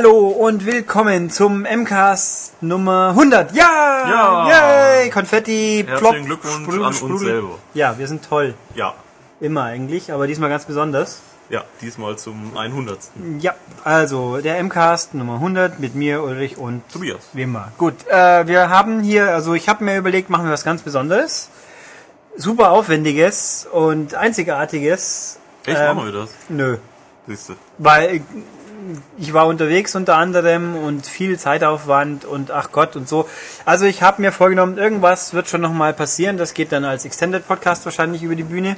Hallo und willkommen zum MCAST Nummer 100. Ja! Ja! Yay! Konfetti, Herzlichen plopp, Glückwunsch sprudel, an uns sprudel. selber. Ja, wir sind toll. Ja, Immer eigentlich, aber diesmal ganz besonders. ja, diesmal zum 100. Ja, also der MCAST Nummer 100 mit mir, Ulrich und Tobias. wie immer. Gut, äh, wir haben hier, also ich habe mir überlegt, machen wir was ganz Besonderes. Super aufwendiges und einzigartiges. Echt, Ähm, machen wir das? Nö, Siehste. weil ich war unterwegs unter anderem und viel Zeitaufwand und ach Gott und so. Also ich habe mir vorgenommen, irgendwas wird schon nochmal passieren. Das geht dann als Extended Podcast wahrscheinlich über die Bühne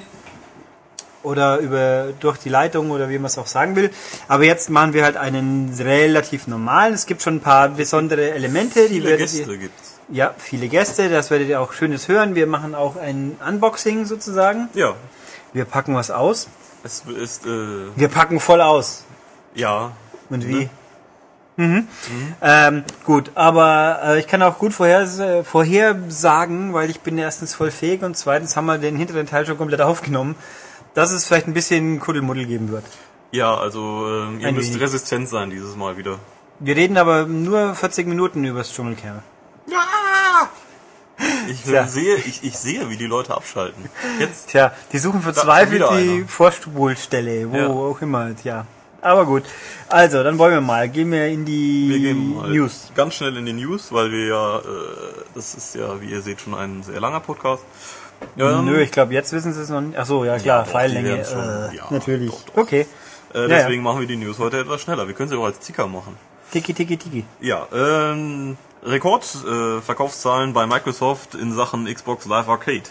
oder über durch die Leitung oder wie man es auch sagen will. Aber jetzt machen wir halt einen relativ normalen. Es gibt schon ein paar besondere Elemente, die ihr, Gäste gibt's. ja viele Gäste. Das werdet ihr auch schönes hören. Wir machen auch ein Unboxing sozusagen. Ja, Wir packen was aus. es ist, äh, Wir packen voll aus. Ja. Und wie? Mhm. Ähm, gut, aber äh, ich kann auch gut vorher, vorhersagen, weil ich bin erstens voll fähig und zweitens haben wir den hinteren Teil schon komplett aufgenommen, dass es vielleicht ein bisschen Kuddelmuddel geben wird. Ja, also, äh, ihr Ein müsst wenig. resistent sein dieses Mal wieder. Wir reden aber nur 40 Minuten über das Dschungelcamp. Ich Tja. äh, sehe, ich, ich sehe, wie die Leute abschalten. Jetzt, Tja, die suchen verzweifelt die einer. Vorspulstelle, wo Ja. auch immer, tja. Aber gut. Also, dann wollen wir mal. Gehen wir in die wir gehen mal News. ganz schnell in die News, weil wir ja, äh, das ist ja, wie ihr seht, schon ein sehr langer Podcast. Ähm, Nö, ich glaube, jetzt wissen sie es noch nicht. Ach so, ja klar, die Pfeillänge. Äh, Ja, natürlich. doch, doch. Okay. Äh, Ja, deswegen machen wir die News heute etwas schneller. Wir können sie auch als Ticker machen. Tiki, tiki, tiki. Ja, ähm, Rekordverkaufszahlen äh, Verkaufszahlen bei Microsoft in Sachen Xbox Live Arcade.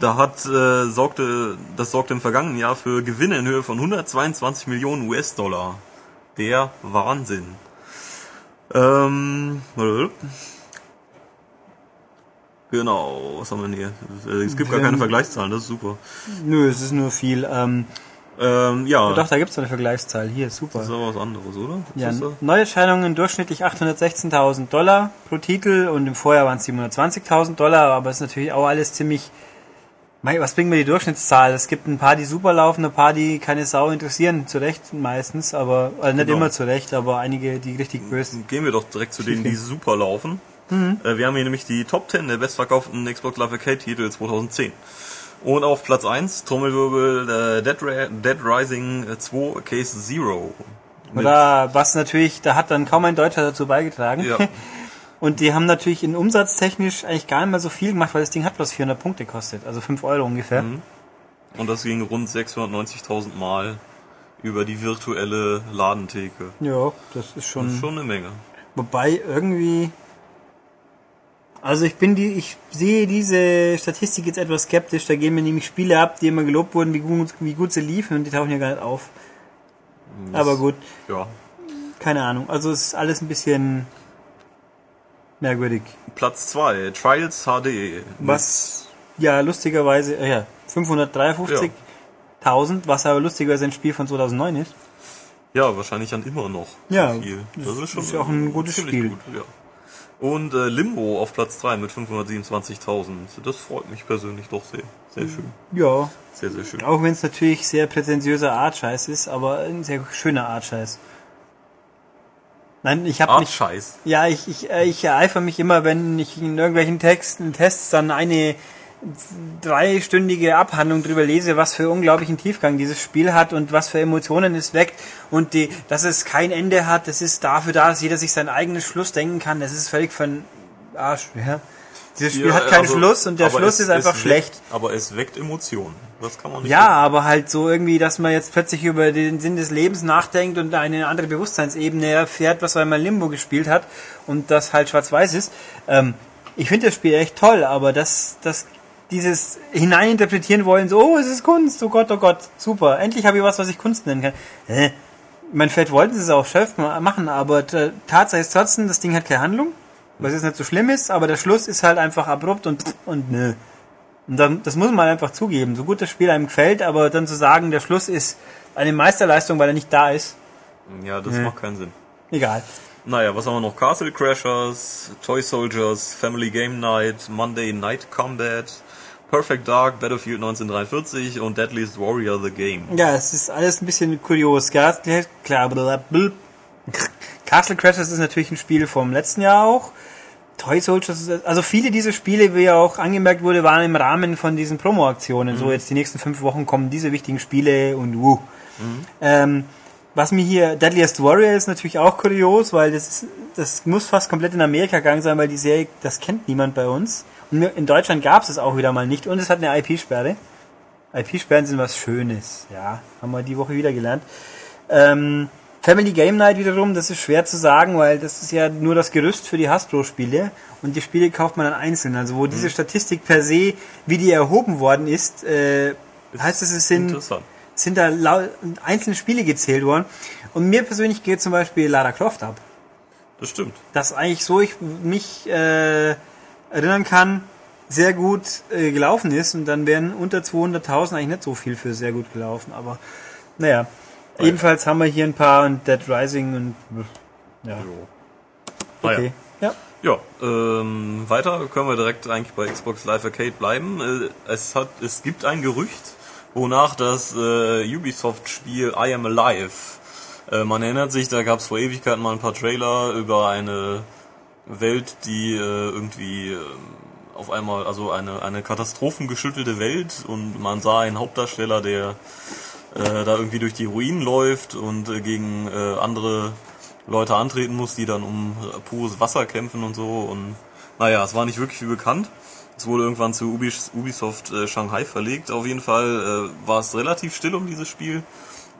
Da hat äh, sorgte das sorgte im vergangenen Jahr für Gewinne in Höhe von 122 Millionen US-Dollar. Der Wahnsinn. Ähm, genau, was haben wir denn hier? Es gibt gar keine Ähm, Vergleichszahlen, das ist super. Nö, es ist nur viel. Ähm, Ähm, ja, Doch, da gibt's doch eine Vergleichszahl. Hier, super. das ist aber was anderes, oder? Was Ja? Neuerscheinungen durchschnittlich 816.000 Dollar pro Titel und im Vorjahr waren es 720.000 Dollar, aber es ist natürlich auch alles ziemlich. Mei, Was bringt mir die Durchschnittszahl? Es gibt ein paar, die super laufen, ein paar, die keine Sau interessieren, zu Recht meistens, aber also nicht Genau. immer zu Recht, aber einige, die richtig böse. Gehen wir doch direkt zu denen, die super laufen. Mhm. Äh, wir haben hier nämlich die Top 10 der bestverkauften Xbox Live Arcade Titel 2010. Und auf Platz 1, Trommelwirbel, äh, Dead, Ra Dead Rising 2 Case Zero. Oder was natürlich, da hat dann kaum ein Deutscher dazu beigetragen. Ja. Und die haben natürlich in umsatztechnisch eigentlich gar nicht mehr so viel gemacht, weil das Ding hat bloß 400 Punkte gekostet, also 5 Euro ungefähr. Mhm. Und das ging rund 690.000 Mal über die virtuelle Ladentheke. Ja, das ist schon. Das ist schon eine Menge. Wobei irgendwie. Also ich bin die, ich sehe diese Statistik jetzt etwas skeptisch. Da gehen mir nämlich Spiele ab, die immer gelobt wurden, wie gut, wie gut sie liefen und die tauchen hier gar nicht auf. Das- Aber gut, Ja. keine Ahnung. Also es ist alles ein bisschen merkwürdig. Platz 2, Trials HD. Was ja lustigerweise, äh, ja, 553.000, was aber lustigerweise ein Spiel von 2009 ist. Ja, wahrscheinlich dann immer noch. Ja, viel. Das ist schon ist ja auch ein gutes Spiel. Gut, ja. Und äh, Limbo auf Platz 3 mit 527.000. Das freut mich persönlich doch sehr. Sehr schön. Ja, Sehr, sehr schön. auch wenn es natürlich sehr prätentiöser Artscheiß ist, aber ein sehr schöner Artscheiß. Nein, ich habe mich Art-Scheiß. Ja, ich, ich, äh, ich ereifere mich immer, wenn ich in irgendwelchen Texten, Tests dann eine dreistündige Abhandlung drüber lese, was für unglaublichen Tiefgang dieses Spiel hat und was für Emotionen es weckt und die, dass es kein Ende hat, das ist dafür da, dass jeder sich sein eigenes Schluss denken kann, das ist völlig den Arsch. Ja. Dieses Spiel Ja, hat keinen also, Schluss und der Schluss es- ist einfach schlecht. Weckt, aber es weckt Emotionen. Das kann man nicht. Ja, aber halt so irgendwie, dass man jetzt plötzlich über den Sinn des Lebens nachdenkt und eine andere Bewusstseinsebene erfährt, was man Limbo gespielt hat und das halt schwarz-weiß ist. Ähm, ich finde das Spiel echt toll, aber das, das, dieses hineininterpretieren wollen, so, oh, es ist Kunst, oh Gott, oh Gott, super, endlich habe ich was, was ich Kunst nennen kann. Äh, mein vielleicht wollten sie es auch Chef machen, aber Tatsache ist trotzdem, das Ding hat keine Handlung, was jetzt nicht so schlimm ist, aber der Schluss ist halt einfach abrupt und, und nö. Und dann, das muss man einfach zugeben. So gut das Spiel einem gefällt, aber dann zu sagen, der Schluss ist eine Meisterleistung, weil er nicht da ist, Ja, das macht keinen Sinn. egal. Naja, was haben wir noch? Castle Crashers, Toy Soldiers, Family Game Night, Monday Night Combat, Perfect Dark, Battlefield 1943 und Deadliest Warrior the Game. Ja, es ist alles ein bisschen kurios. Klar. Castle Crashers ist natürlich ein Spiel vom letzten Jahr auch. Toy Soldiers, also viele dieser Spiele, wie ja auch angemerkt wurde, waren im Rahmen von diesen Promo-Aktionen. So jetzt die nächsten fünf Wochen kommen diese wichtigen Spiele und wuh. Ähm, was mir hier, Deadliest Warrior ist natürlich auch kurios, weil das ist, das muss fast komplett in Amerika gegangen sein, weil die Serie, das kennt niemand bei uns. Und in Deutschland gab es es auch wieder mal nicht und es hat eine IP-Sperre. IP-Sperren sind was Schönes, ja, haben wir die Woche wieder gelernt. Ähm, Family Game Night wiederum, das ist schwer zu sagen, weil das ist ja nur das Gerüst für die Hasbro-Spiele und die Spiele kauft man dann einzeln. Also wo diese Statistik per se, wie die erhoben worden ist, äh, heißt es, es sind sind da einzelne Spiele gezählt worden. Und mir persönlich geht zum Beispiel Lara Croft ab. Das stimmt. Das eigentlich so ich mich äh, erinnern kann, sehr gut äh, gelaufen ist. Und dann wären unter 200.000 eigentlich nicht so viel für sehr gut gelaufen. Aber naja, jedenfalls haben wir hier ein paar und Dead Rising und ja, Naja. okay. Ja. Ja, ähm, weiter können wir direkt eigentlich bei Xbox Live Arcade bleiben. Äh, es hat, es gibt ein Gerücht, wonach das äh, Ubisoft-Spiel I Am Alive, äh, man erinnert sich, da gab es vor Ewigkeiten mal ein paar Trailer über eine Welt, die äh, irgendwie äh, auf einmal, also eine, eine katastrophengeschüttelte Welt und man sah einen Hauptdarsteller, der äh, da irgendwie durch die Ruinen läuft und äh, gegen äh, andere Leute antreten muss, die dann um äh, pures Wasser kämpfen und so. Und naja, es war nicht wirklich viel bekannt. Es wurde irgendwann zu Ubis- Ubisoft äh, Shanghai verlegt. Auf jeden Fall äh, war es relativ still um dieses Spiel.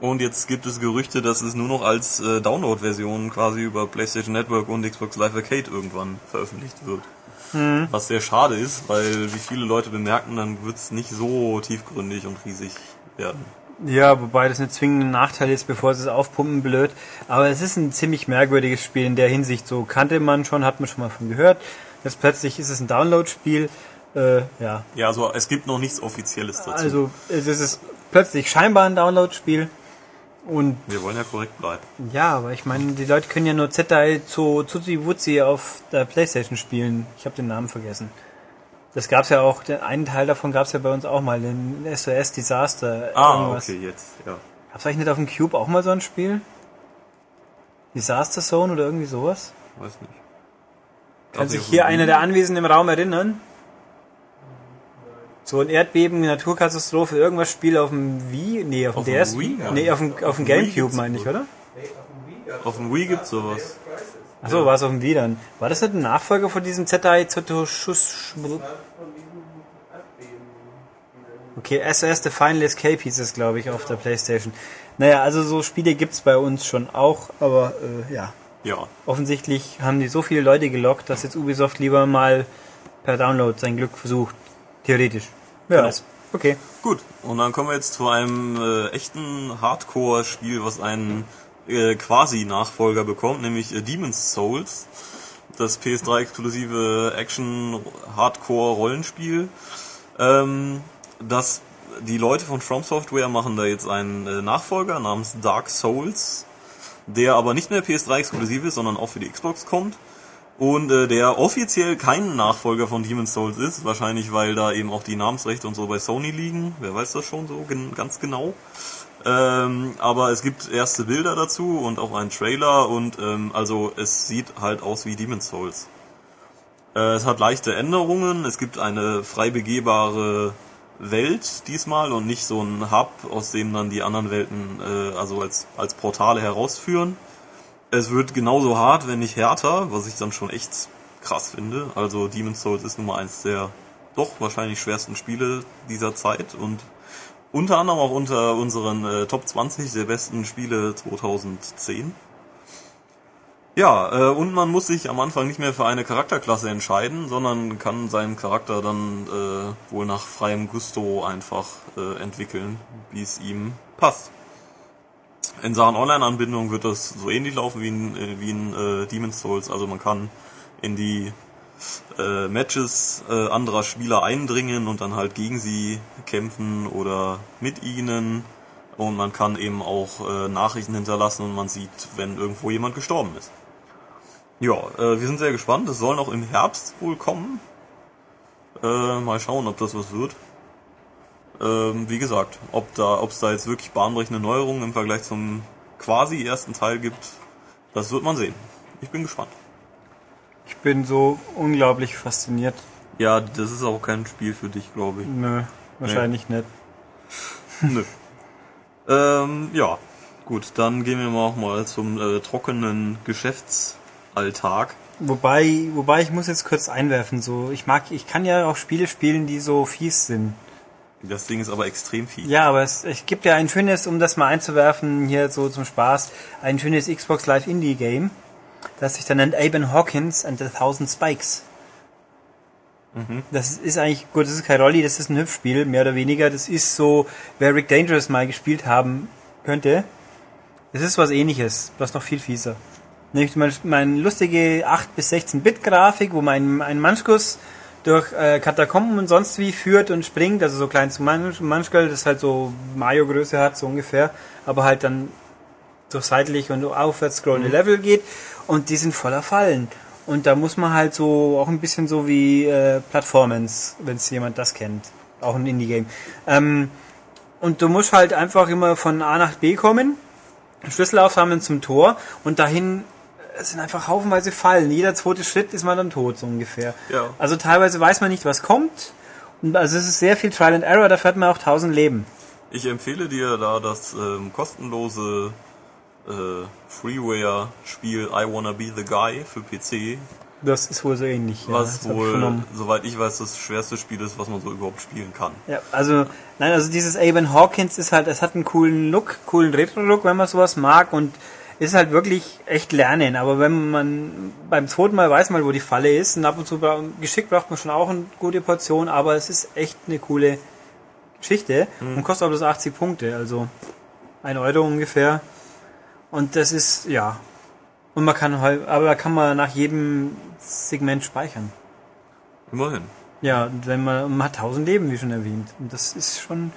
Und jetzt gibt es Gerüchte, dass es nur noch als äh, Download-Version quasi über PlayStation Network und Xbox Live Arcade irgendwann veröffentlicht wird. Was sehr schade ist, weil wie viele Leute bemerken, dann wird es nicht so tiefgründig und riesig werden. Ja, wobei das nicht zwingend ein Nachteil ist, bevor sie es aufpumpen, blöd. Aber es ist ein ziemlich merkwürdiges Spiel in der Hinsicht. So kannte man schon, hat man schon mal von gehört. Jetzt plötzlich ist es ein Download-Spiel. Äh, ja, Ja, also es gibt noch nichts Offizielles dazu. also es ist plötzlich scheinbar ein Download-Spiel. Und Wir wollen ja korrekt bleiben. ja, aber ich meine, die Leute können ja nur Zettai zu Tutsi Wutzi auf der Playstation spielen. Ich habe den Namen vergessen. Das gab's ja auch, den einen Teil davon gab's ja bei uns auch mal, den SOS Disaster. Ah, irgendwas. okay, jetzt, ja. Gab's eigentlich nicht auf dem Cube auch mal so ein Spiel? Disaster Zone oder irgendwie sowas? Weiß nicht. Kann sich hier einer der Anwesenden im Raum erinnern? So ein Erdbeben, Naturkatastrophe, irgendwas Spiel auf dem Wii? Nee, auf dem Auf dem DS? Wii, ja. Nee, auf dem, auf dem Gamecube meine ich, oder? Auf dem Wii gibt's sowas. Achso, war es auf dem Wii dann. War das nicht ein Nachfolger von diesem ZI Schuss? Okay, SOS The Final Escape hieß es, glaube ich, auf der Playstation. Naja, also so Spiele gibt's bei uns schon auch, aber äh, ja. Ja. Offensichtlich haben die so viele Leute gelockt, dass jetzt Ubisoft lieber mal per Download sein Glück versucht. Theoretisch. Wer Genau. Okay. Gut, und dann kommen wir jetzt zu einem äh, echten Hardcore-Spiel, was einen äh, quasi Nachfolger bekommt, nämlich äh, Demon's Souls. Das PS3-exklusive Action-Hardcore-Rollenspiel. Ähm, das, die Leute von From Software machen da jetzt einen äh, Nachfolger namens Dark Souls, der aber nicht mehr PS3-exklusiv ist, sondern auch für die Xbox kommt. Und äh, der offiziell kein Nachfolger von Demon's Souls ist, wahrscheinlich weil da eben auch die Namensrechte und so bei Sony liegen. Wer weiß das schon so gen ganz genau. Ähm, aber es gibt erste Bilder dazu und auch einen Trailer und ähm, also es sieht halt aus wie Demon's Souls. Äh, es hat leichte Änderungen. Es gibt eine frei begehbare Welt diesmal und nicht so ein Hub, aus dem dann die anderen Welten äh, also als, als Portale herausführen. Es wird genauso hart, wenn nicht härter, was ich dann schon echt krass finde. Also Demon's Souls ist nun mal eins der doch wahrscheinlich schwersten Spiele dieser Zeit und unter anderem auch unter unseren äh, Top 20 der besten Spiele 2010. Ja, äh, und man muss sich am Anfang nicht mehr für eine Charakterklasse entscheiden, sondern kann seinen Charakter dann äh, wohl nach freiem Gusto einfach äh, entwickeln, wie es ihm passt. In Sachen Online-Anbindung wird das so ähnlich laufen wie in, äh, wie in äh, Demon's Souls. Also man kann in die äh, Matches äh, anderer Spieler eindringen und dann halt gegen sie kämpfen oder mit ihnen. Und man kann eben auch äh, Nachrichten hinterlassen und man sieht, wenn irgendwo jemand gestorben ist. Ja, äh, wir sind sehr gespannt. Es soll noch im Herbst wohl kommen. Äh, mal schauen, ob das was wird. Ähm, wie gesagt, ob da, ob es da jetzt wirklich bahnbrechende Neuerungen im Vergleich zum quasi ersten Teil gibt, Das wird man sehen. Ich bin gespannt. Ich bin so unglaublich fasziniert. Ja, das ist auch kein Spiel für dich, glaube ich. Nö, wahrscheinlich nicht. Nö. ähm, ja, gut, dann gehen wir mal auch mal zum äh, trockenen Geschäftsalltag. Wobei, wobei ich muss jetzt kurz einwerfen, so ich mag, ich kann ja auch Spiele spielen, die so fies sind. Das Ding ist aber extrem viel. Ja, aber es, es gibt ja ein schönes, um das mal einzuwerfen, hier so zum Spaß, ein schönes Xbox Live Indie Game, das sich dann nennt Aben Hawkins and the Thousand Spikes. Das ist eigentlich, gut, das ist kein Rolli, das ist ein Hüpfspiel, mehr oder weniger. Das ist so, wer Rick Dangerous mal gespielt haben könnte, es ist was ähnliches, was noch viel fieser. Nämlich meine, meine lustige 8 bis 16 Bit Grafik, wo mein ein Manschkus durch äh, Katakomben und sonst wie führt und springt, also so klein zu Mansch, das halt so Mario Größe hat, so ungefähr, aber halt dann durch seitlich und aufwärts scrollende Level geht und die sind voller Fallen. Und da muss man halt so auch ein bisschen so wie äh, Performance, wenn es jemand das kennt, auch ein Indie-Game. Ähm, und du musst halt einfach immer von A nach B kommen, Schlüssel aufsammeln zum Tor und dahin es sind einfach haufenweise Fallen. Jeder zweite Schritt ist man dann tot, so ungefähr. Ja. Also teilweise weiß man nicht, was kommt. Und also es ist sehr viel Trial and Error, da fährt man auch 1000 Leben. Ich empfehle dir da das ähm, kostenlose äh, Freeware-Spiel I Wanna Be the Guy für PC, Das ist wohl so ähnlich. ja, was das ich wohl, soweit ich weiß, das schwerste Spiel ist, was man so überhaupt spielen kann. Ja, also, nein, also dieses Aben Hawkins ist halt, es hat einen coolen Look, coolen Retro-Look, wenn man sowas mag und ist halt wirklich echt lernen. Aber wenn man beim zweiten Mal weiß mal, wo die Falle ist und ab und zu geschickt braucht man schon auch eine gute Portion, aber es ist echt eine coole Geschichte und kostet auch bloß 80 Punkte, also ein Euro ungefähr. Und das ist, ja. Und man kann halt, aber da kann man nach jedem Segment speichern. Immerhin. Ja, wenn man, man hat 1000 Leben, wie schon erwähnt. Und das ist schon,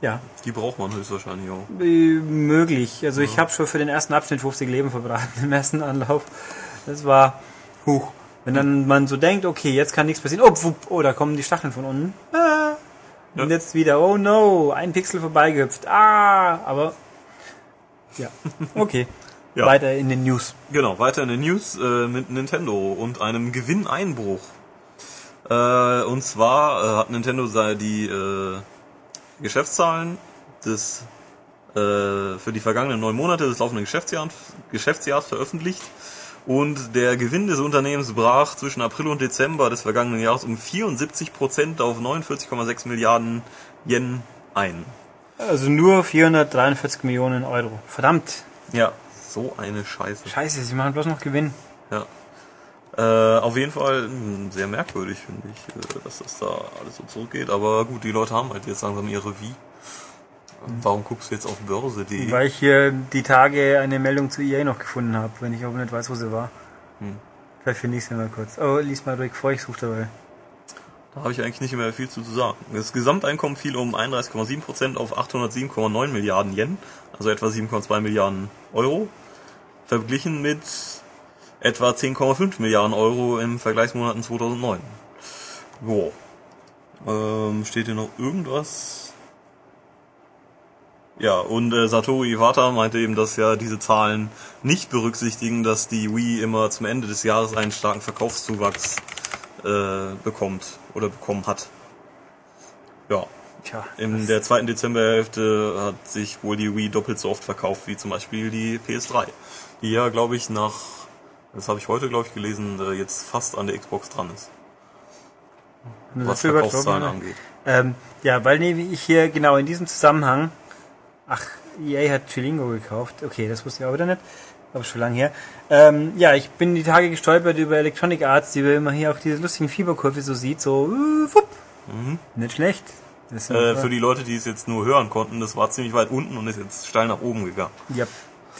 ja, Die braucht man höchstwahrscheinlich auch. äh, möglich. Also ich habe schon für den ersten Abschnitt 50 Leben verbraten im ersten Anlauf. Das war, huch. Wenn dann man so denkt, okay, jetzt kann nichts passieren. Oh, wupp, oh, da kommen die Stacheln von unten. Ah. Und Ja. jetzt wieder, oh no, ein Pixel vorbeigehüpft. Ah, aber, ja, okay. Ja. Weiter in den News. Genau, weiter in den News äh, mit Nintendo und einem Gewinneinbruch. Äh, und zwar äh, hat Nintendo die äh, Geschäftszahlen des äh, für die vergangenen neun Monate des laufenden Geschäftsjahres, Geschäftsjahres veröffentlicht. Und der Gewinn des Unternehmens brach zwischen April und Dezember des vergangenen Jahres um 74% auf 49,6 Milliarden Yen ein. Also nur 443 Millionen Euro. Verdammt. Ja, so eine Scheiße. Scheiße, sie machen bloß noch Gewinn. Ja. Äh, auf jeden Fall mh, sehr merkwürdig, finde ich, äh, dass das da alles so zurückgeht. Aber gut, die Leute haben halt jetzt langsam ihre Wie. Warum guckst du jetzt auf börse.de? Weil ich hier die Tage eine Meldung zu EA noch gefunden habe, wenn ich aber nicht weiß, wo sie war. Hm. Vielleicht finde ich sie mal kurz. Oh, lies mal ruhig vor, ich suche dabei. Da habe ich eigentlich nicht mehr viel zu sagen. Das Gesamteinkommen fiel um 31,7% auf 807,9 Milliarden Yen, also etwa 7,2 Milliarden Euro, verglichen mit etwa 10,5 Milliarden Euro im Vergleichsmonaten 2009. Jo. Ähm, steht hier noch irgendwas? Ja, und äh, Satoru Iwata meinte eben, dass ja diese Zahlen nicht berücksichtigen, dass die Wii immer zum Ende des Jahres einen starken Verkaufszuwachs äh, bekommt oder bekommen hat. Ja, Tja, in der zweiten Dezemberhälfte hat sich wohl die Wii doppelt so oft verkauft wie zum Beispiel die PS3, die ja, glaube ich, nach, das habe ich heute, glaube ich, gelesen, äh, jetzt fast an der Xbox dran ist, nur was Verkaufszahlen angeht. Ähm, ja, weil wie ich hier genau in diesem Zusammenhang, ach, EA hat Chilingo gekauft. Okay, das wusste ich auch wieder nicht. Aber schon lange her. Ähm, ja, ich bin die Tage gestolpert über Electronic Arts, die man hier auf diese lustigen Fieberkurve so sieht, so, äh, wupp. Nicht schlecht. Sind, Äh, für die Leute, die es jetzt nur hören konnten, das war ziemlich weit unten und ist jetzt steil nach oben gegangen. Ja,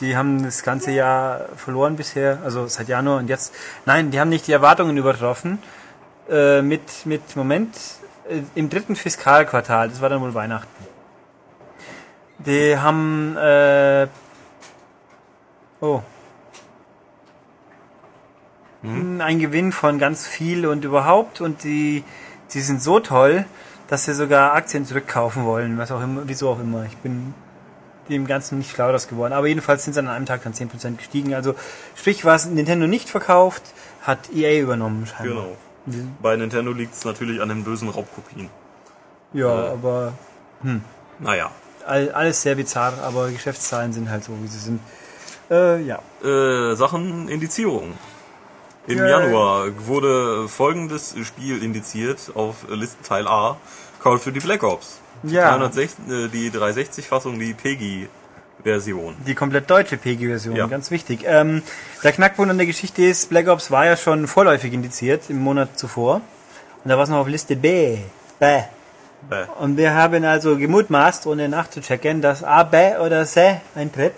die haben das ganze Jahr verloren bisher, also seit Januar und jetzt. Nein, die haben nicht die Erwartungen übertroffen. Äh, mit, mit, Moment, äh, im dritten Fiskalquartal, das war dann wohl Weihnachten. Die haben, oh, ein Gewinn von ganz viel und überhaupt und die, die sind so toll, dass sie sogar Aktien zurückkaufen wollen, was auch immer, wieso auch immer. Ich bin dem Ganzen nicht schlau das geworden. Aber jedenfalls sind sie an einem Tag dann 10% gestiegen. Also sprich, was Nintendo nicht verkauft, hat EA übernommen scheinbar. Genau. Bei Nintendo liegt es natürlich an den bösen Raubkopien. Ja, Äh. aber Naja. all, alles sehr bizarr, aber Geschäftszahlen sind halt so, wie sie sind. Äh, ja. Äh, Sachen Indizierung. Im Yay. Januar wurde folgendes Spiel indiziert auf Listenteil A. Call of Duty Black Ops. Die Ja. 360, äh, die 360-Fassung, die PEGI-Version. Die komplett deutsche PEGI-Version, Ja. ganz wichtig. Ähm, der Knackpunkt an der Geschichte ist, Black Ops war ja schon vorläufig indiziert im Monat zuvor. Und da war es noch auf Liste B. B. Und wir haben also gemutmaßt, ohne nachzuchecken, dass A, B oder C eintritt.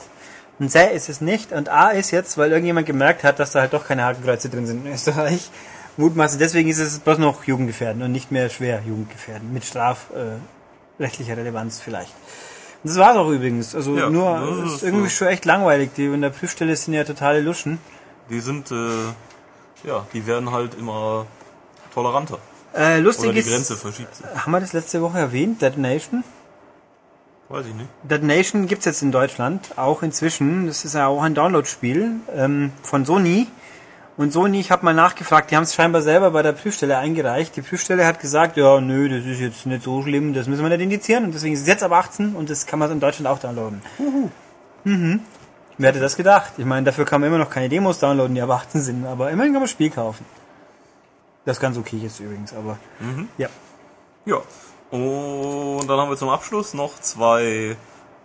Und C ist es nicht. Und A ist jetzt, weil irgendjemand gemerkt hat, dass da halt doch keine Hakenkreuze drin sind in Österreich. Mutmaßen. Deswegen ist es bloß noch Jugendgefährden und nicht mehr schwer Jugendgefährden. Mit strafrechtlicher äh, Relevanz vielleicht. Und das war's auch übrigens. Also Ja, nur, es ist irgendwie so. schon echt langweilig. Die in der Prüfstelle sind ja totale Luschen. Die sind, äh, ja, die werden halt immer toleranter. Äh, lustig Oder die ist, Grenze verschiebt sich. haben wir das letzte Woche erwähnt? Detonation? Weiß ich nicht. Detonation gibt's jetzt in Deutschland, auch inzwischen. Das ist ja auch ein Download-Spiel ähm, von Sony. Und Sony, ich habe mal nachgefragt, die haben es scheinbar selber bei der Prüfstelle eingereicht. Die Prüfstelle hat gesagt, ja, nö, das ist jetzt nicht so schlimm, das müssen wir nicht indizieren. Und deswegen ist es jetzt ab 18 und das kann man in Deutschland auch downloaden. Mhm. Wer hätte das gedacht? Ich meine, dafür kann man immer noch keine Demos downloaden, die ab 18 sind, aber immerhin kann man das Spiel kaufen. Das ist ganz okay jetzt übrigens, aber ja. Ja. Und dann haben wir zum Abschluss noch zwei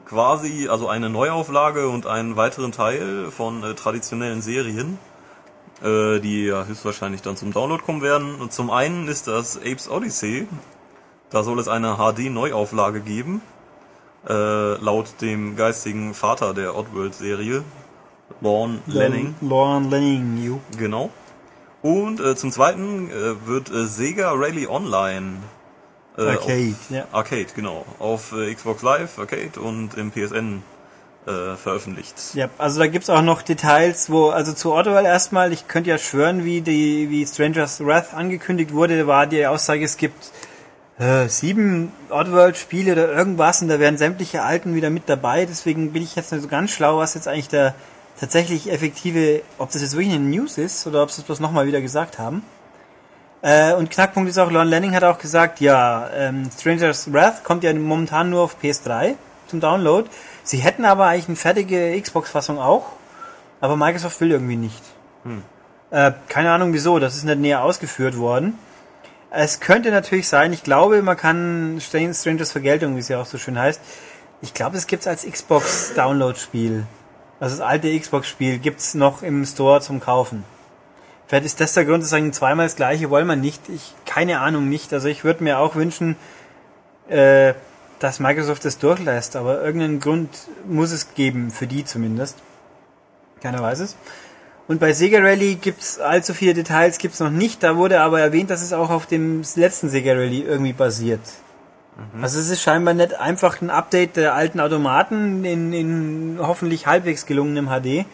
quasi, also eine Neuauflage und einen weiteren Teil von äh, traditionellen Serien, äh, die ja höchstwahrscheinlich dann zum Download kommen werden. Und zum einen ist das Apes Odyssey. Da soll es eine HD-Neuauflage geben. Äh, laut dem geistigen Vater der Oddworld-Serie, Lorne Lanning. Lorne Lanning, you. Genau. Und äh, zum zweiten äh, wird äh, Sega Rally Online äh, Arcade, auf, ja. Arcade, genau. Auf äh, Xbox Live, Arcade und im PSN äh, veröffentlicht. Ja, also da gibt's auch noch Details, wo, also zu Oddworld erstmal, ich könnte ja schwören, wie die, wie Stranger's Wrath angekündigt wurde, war die Aussage, es gibt äh, sieben Oddworld-Spiele oder irgendwas und da wären sämtliche alten wieder mit dabei, deswegen bin ich jetzt nicht so ganz schlau, was jetzt eigentlich der tatsächlich effektive, ob das jetzt wirklich eine News ist oder ob sie es bloß nochmal wieder gesagt haben. Äh, und Knackpunkt ist auch, Lon Lanning hat auch gesagt, ja, ähm, Stranger's Wrath kommt ja momentan nur auf PS3 zum Download. Sie hätten aber eigentlich eine fertige Xbox-Fassung auch, aber Microsoft will irgendwie nicht. Äh, keine Ahnung wieso, das ist nicht näher ausgeführt worden. Es könnte natürlich sein, ich glaube, man kann Stran- Strangers Vergeltung, wie es ja auch so schön heißt, ich glaube, es gibt's als Xbox-Download-Spiel. Also das alte Xbox-Spiel gibt's noch im Store zum Kaufen. Vielleicht ist das der Grund, zu sagen, zweimal das gleiche wollen wir nicht. Ich, keine Ahnung nicht. Also ich würde mir auch wünschen, äh, dass Microsoft das durchlässt, aber irgendeinen Grund muss es geben, für die zumindest. Keiner weiß es. Und bei Sega Rally gibt's allzu viele Details gibt's noch nicht. Da wurde aber erwähnt, dass es auch auf dem letzten Sega Rally irgendwie basiert. Also es ist scheinbar nicht einfach ein Update der alten Automaten in, in hoffentlich halbwegs gelungenem HD,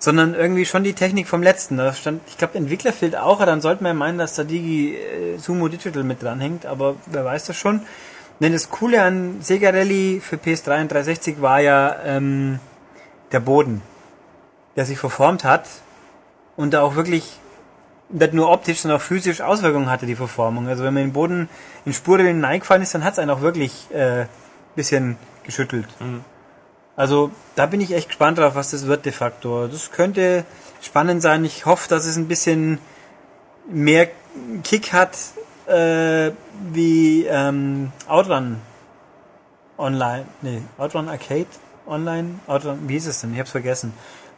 sondern irgendwie schon die Technik vom letzten. Da stand, ich glaube, Entwickler fehlt auch, dann sollte man ja meinen, dass da Digi äh, Sumo Digital mit dranhängt, aber wer weiß das schon. Denn das Coole an Sega Rally für PS3 und 360 war ja ähm, der Boden, der sich verformt hat und da auch wirklich nicht nur optisch, sondern auch physisch Auswirkungen hatte, die Verformung. Also wenn man den Boden in Spurrillen hineingefallen ist, dann hat es einen auch wirklich äh, bisschen geschüttelt. Also da bin ich echt gespannt drauf, was das wird de facto. Das könnte spannend sein. Ich hoffe, dass es ein bisschen mehr Kick hat äh, wie ähm, Outrun Online. Nee, Outrun Arcade Online. Outrun, wie hieß es denn? Ich hab's vergessen.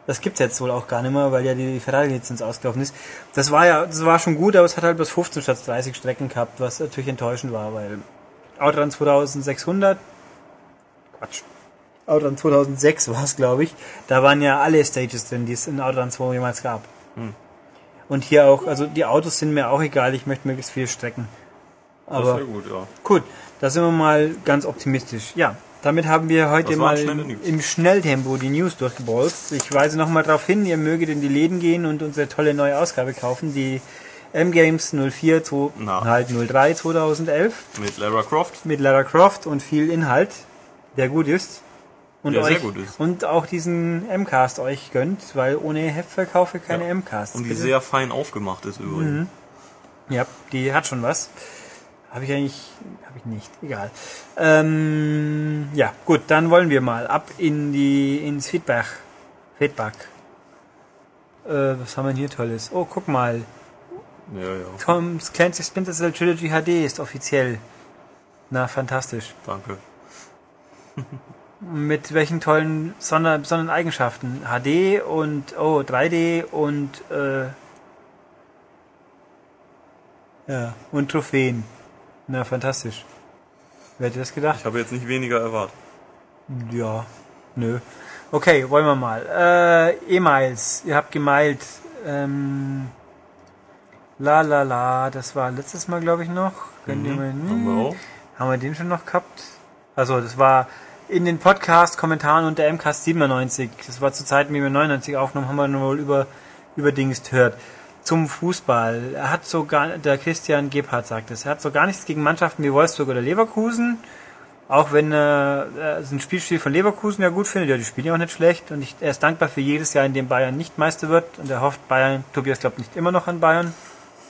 Das gibt's jetzt wohl auch gar nicht mehr, weil ja die Ferrari-Lizenz ausgelaufen ist. Das war ja, das war schon gut, aber es hat halt bloß 15 statt 30 Strecken gehabt, was natürlich enttäuschend war, weil Outrun 2600, Quatsch, Outrun 2006 war es, glaube ich, da waren ja alle Stages drin, die es in Outrun 2 jemals gab. Und hier auch, also die Autos sind mir auch egal, ich möchte möglichst viel Strecken. das Aber wäre gut, ja. Gut, da sind wir mal ganz optimistisch. Ja, damit haben wir heute Das mal im Schnelltempo die News durchgebolzt. Ich weise nochmal darauf hin, ihr möget in die Läden gehen und unsere tolle neue Ausgabe kaufen, die M-Games 04, zwei- Na. halt 03 2011 Mit Lara Croft. mit Lara Croft und viel Inhalt, der gut ist. Und, sehr euch, und auch diesen M-Cast euch gönnt, weil ohne Heftverkaufe keine Ja. M-Casts. Und die Bitte? sehr fein aufgemacht ist übrigens. Ja, die hat schon was. Habe ich eigentlich, habe ich nicht, egal. Ähm, ja, gut, dann wollen wir mal ab in die ins Feedback. Feedback. Äh, was haben wir denn hier Tolles? Oh, guck mal, Ja, ja. Tom's Clancy Splinter Cell Trilogy HD ist offiziell. Na, fantastisch. Danke. Mit welchen tollen Sonder besonderen Eigenschaften? HD und oh 3D und äh, ja und Trophäen. Na fantastisch. Wer hätte das gedacht? Ich habe jetzt nicht weniger erwartet. Ja, nö. Okay, wollen wir mal. Äh, E-Mails. Ihr habt gemailt. Ähm, la la la. Das war letztes Mal, glaube ich, noch. Mal, Haben wir auch. haben wir den schon noch gehabt? Also, das war in den Podcast-Kommentaren unter MCAST 97. Das war zu Zeiten, wie wir 99 aufgenommen haben, haben wir wohl über, über Dings gehört. Zum Fußball. Er hat so gar, der Christian Gebhardt sagt es, er hat so gar nichts gegen Mannschaften wie Wolfsburg oder Leverkusen. Auch wenn er äh, ein Spielstil von Leverkusen ja gut findet, ja, die spielen ja auch nicht schlecht. Und ich, er ist dankbar für jedes Jahr, in dem Bayern nicht Meister wird. Und er hofft Bayern, Tobias glaubt nicht immer noch an Bayern.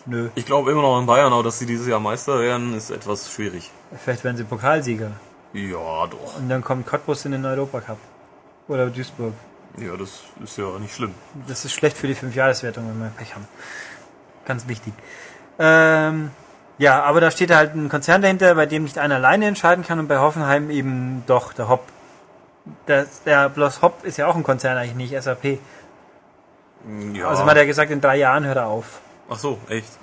Nö, Ich glaube immer noch an Bayern, aber dass sie dieses Jahr Meister werden, ist etwas schwierig. vielleicht werden sie Pokalsieger. Ja, doch. Und dann kommt Cottbus in den Europacup. Oder Duisburg. Ja, das ist ja nicht schlimm. Das ist schlecht für die Fünfjahreswertung, wenn wir Pech haben. Ganz wichtig. Ähm, ja, aber da steht halt ein Konzern dahinter, bei dem nicht einer alleine entscheiden kann und bei Hoffenheim eben doch der Hopp. Das, der bloß Hopp ist ja auch ein Konzern eigentlich nicht, SAP. Ja. Also man hat ja gesagt, in drei Jahren hört er auf. Ach so, echt?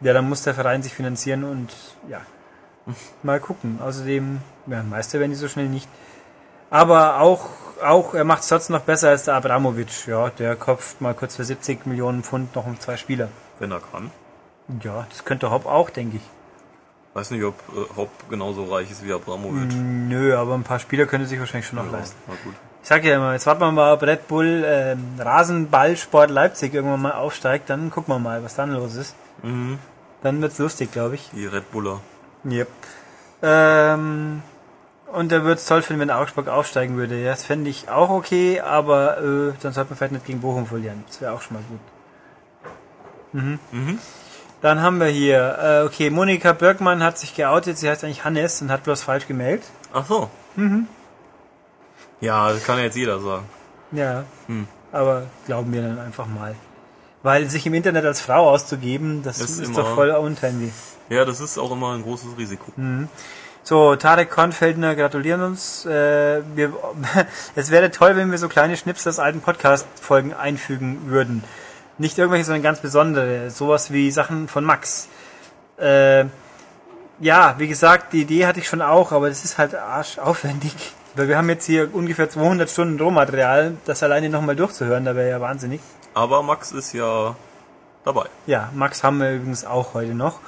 Ja, dann muss der Verein sich finanzieren und ja. Mal gucken. Außerdem, ja, Meister werden die so schnell nicht. Aber auch, auch er macht es trotzdem noch besser als der Abramovic. Ja, der kopft mal kurz für 70 Millionen Pfund noch um zwei Spieler. Wenn er kann. Ja, das könnte Hopp auch, denke ich. Weiß nicht, ob äh, Hopp genauso reich ist wie Abramovic. Nö, aber ein paar Spieler könnte sich wahrscheinlich schon noch Ja, leisten. na gut. Ich sag ja immer, jetzt warten wir mal, ob Red Bull ähm, Rasenballsport Leipzig irgendwann mal aufsteigt, dann gucken wir mal, was dann los ist. Mhm. Dann wird's lustig, glaube ich. Die Red Buller. Yep. Ähm, und da würde es toll finden, wenn Augsburg aufsteigen würde. Ja, das fände ich auch okay, aber äh, dann sollte man vielleicht nicht gegen Bochum verlieren. Das wäre auch schon mal gut. Mhm. Mhm. Dann haben wir hier, äh, okay, Monika Birkmann hat sich geoutet, sie heißt eigentlich Hannes und hat bloß falsch gemeldet. Ach so. Mhm. Ja, das kann ja jetzt jeder sagen. Ja, Hm. aber glauben wir dann einfach mal. Weil sich im Internet als Frau auszugeben, das Ist ist, doch voll unhandy. Ja, das ist auch immer ein großes Risiko. So, Tarek Kornfeldner gratulieren uns. Äh, wir, es wäre toll, wenn wir so kleine Schnipsel aus alten Podcast-Folgen einfügen würden. Nicht irgendwelche, sondern ganz besondere. Sowas wie Sachen von Max. Äh, ja, wie gesagt, die Idee hatte ich schon auch, aber das ist halt arschaufwendig. Weil wir haben jetzt hier ungefähr 200 Stunden Rohmaterial, das alleine nochmal durchzuhören, da wäre ja wahnsinnig. Aber Max ist ja dabei. Ja, Max haben wir übrigens auch heute noch.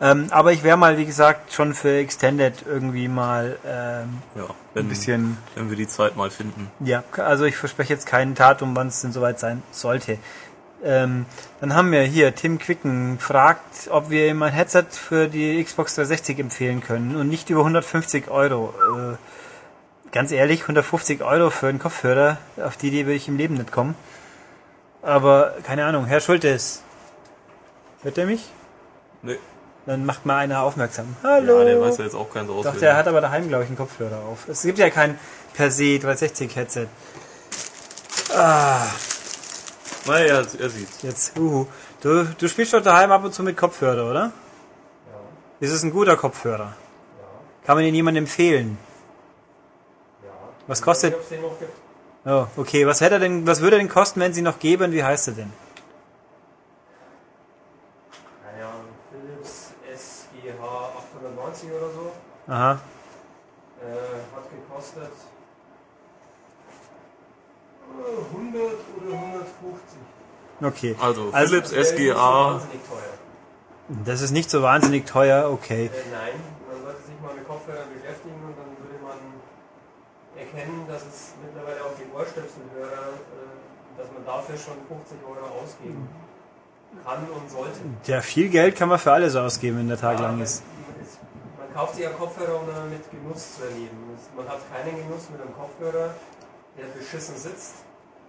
Ähm, aber ich wäre mal, wie gesagt, schon für Extended irgendwie mal ähm, Ja, wenn, ein bisschen, wenn wir die Zeit mal finden. ja, also ich verspreche jetzt keinen Datum, wann es denn soweit sein sollte. Ähm, dann haben wir hier Tim Quicken fragt, ob wir ihm ein Headset für die Xbox 360 empfehlen können und nicht über 150 Euro. Äh, ganz ehrlich, 150 Euro für einen Kopfhörer, auf die Idee würde ich im Leben nicht kommen. Aber keine Ahnung, Herr Schultes, hört er mich? Nee. Dann macht mal einer aufmerksam. Hallo. Ja, der weiß ja jetzt auch Doch, auswendig. der hat aber daheim, glaube ich, einen Kopfhörer auf. Es gibt ja kein per se 360-Headset. Ah, Naja, er, sieht's. jetzt, uhu. Du, du spielst doch daheim ab und zu mit Kopfhörer, oder? Ja. Ist es ein guter Kopfhörer? Ja. Kann man den jemandem empfehlen? Ja. Was kostet? Oh, okay. Was hätte er denn, was würde er denn kosten, wenn sie noch geben? Wie heißt er denn? Naja, Philips SGH 890 oder so. Aha. Äh, hat gekostet äh, 100 oder 150. Okay. Also, Also- Philips SGA. wahnsinnig teuer. Das ist nicht so wahnsinnig teuer, okay. Äh, nein, man sollte sich mal mit Kopfhörern beschäftigen und dann würde man erkennen, dass es mittlerweile auch die Ohrstöpselhörer, äh, dass man dafür schon 50 Euro ausgeben kann und sollte. Ja, viel Geld kann man für alles ausgeben, wenn der Tag lang Ja, ist. Kauft sich ja Kopfhörer, um damit Genuss zu erleben. Man hat keinen Genuss mit einem Kopfhörer, der beschissen sitzt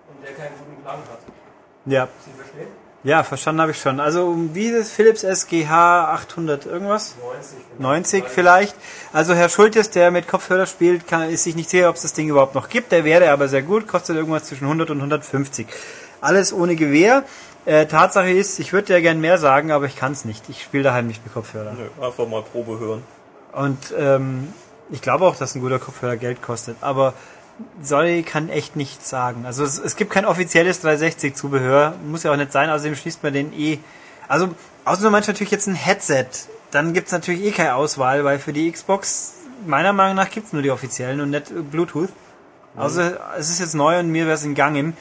und der keinen guten Klang hat. Ja, Sie verstehen? ja, verstanden habe ich schon. Also wie das Philips SGH 800 irgendwas? 90 vielleicht. 90 vielleicht. Also Herr Schultes, der mit Kopfhörer spielt, kann, ist sich nicht sicher, ob es das Ding überhaupt noch gibt. Der wäre aber sehr gut, kostet irgendwas zwischen 100 und 150. Alles ohne Gewehr. Äh, Tatsache ist, ich würde ja gern mehr sagen, aber ich kann es nicht. Ich spiele daheim nicht mit Kopfhörer. Nö, einfach mal Probe hören. Und ähm, ich glaube auch, dass ein guter Kopfhörer Geld kostet. Aber sorry, kann echt nichts sagen. Also es, es gibt kein offizielles 360-Zubehör. Muss ja auch nicht sein. Außerdem schließt man den eh. Also, außer du meinst natürlich jetzt ein Headset. Dann gibt's natürlich eh keine Auswahl, weil für die Xbox, meiner Meinung nach, gibt's nur die offiziellen und nicht Bluetooth. Also es ist jetzt neu und mir wäre es in Gang.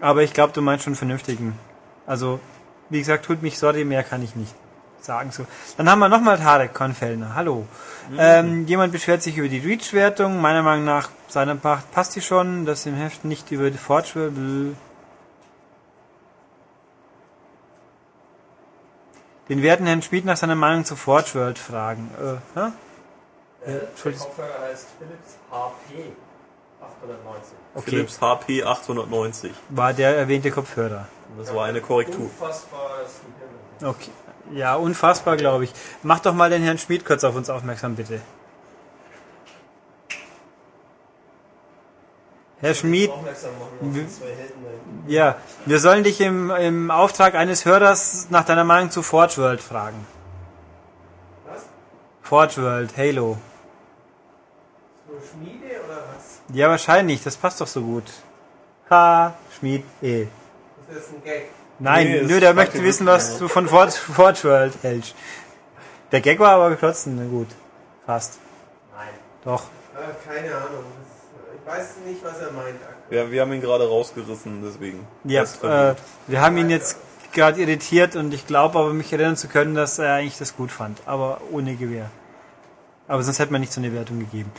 Aber ich glaube, du meinst schon einen vernünftigen. Also, wie gesagt, tut mich sorry, mehr kann ich nicht sagen. So. Dann haben wir nochmal Tarek Konfellner. Hallo. Ähm, jemand beschwert sich über die Reach-Wertung. Meiner Meinung nach, seiner Part passt die schon. Das im Heft nicht über die Fortschritt. Den werten Herrn Schmid nach seiner Meinung zu Forge World fragen. Äh, hä? Äh, der Entschuldigung. Kopfhörer heißt Philips HP 890. Okay, Philips HP 890. war der erwähnte Kopfhörer. Das war eine Korrektur. Unfassbares Gehirn. Okay. Ja, unfassbar, glaube ich. Mach doch mal den Herrn Schmid kurz auf uns aufmerksam, bitte. Herr Schmid, ja, wir sollen dich im, im Auftrag eines Hörers nach deiner Meinung zu Forge World fragen. Was? Forge World, Halo. Nur Schmiede oder was? Ja, wahrscheinlich, das passt doch so gut. Ha, Schmid, eh. Das ist ein Gag. Nein, Nee, nö, der möchte wissen, was du von Forge, Forge World hältst. Der Gag war aber trotzdem, na gut. Fast. Nein. Doch. Äh, keine Ahnung. Das, ich weiß nicht, was er meint. aktuell. Wir, haben ihn gerade rausgerissen, deswegen. Ja, äh, wir haben ihn jetzt gerade irritiert und ich glaube aber mich erinnern zu können, dass er eigentlich das gut fand, aber ohne Gewehr. Aber sonst hätte man nicht so eine Wertung gegeben.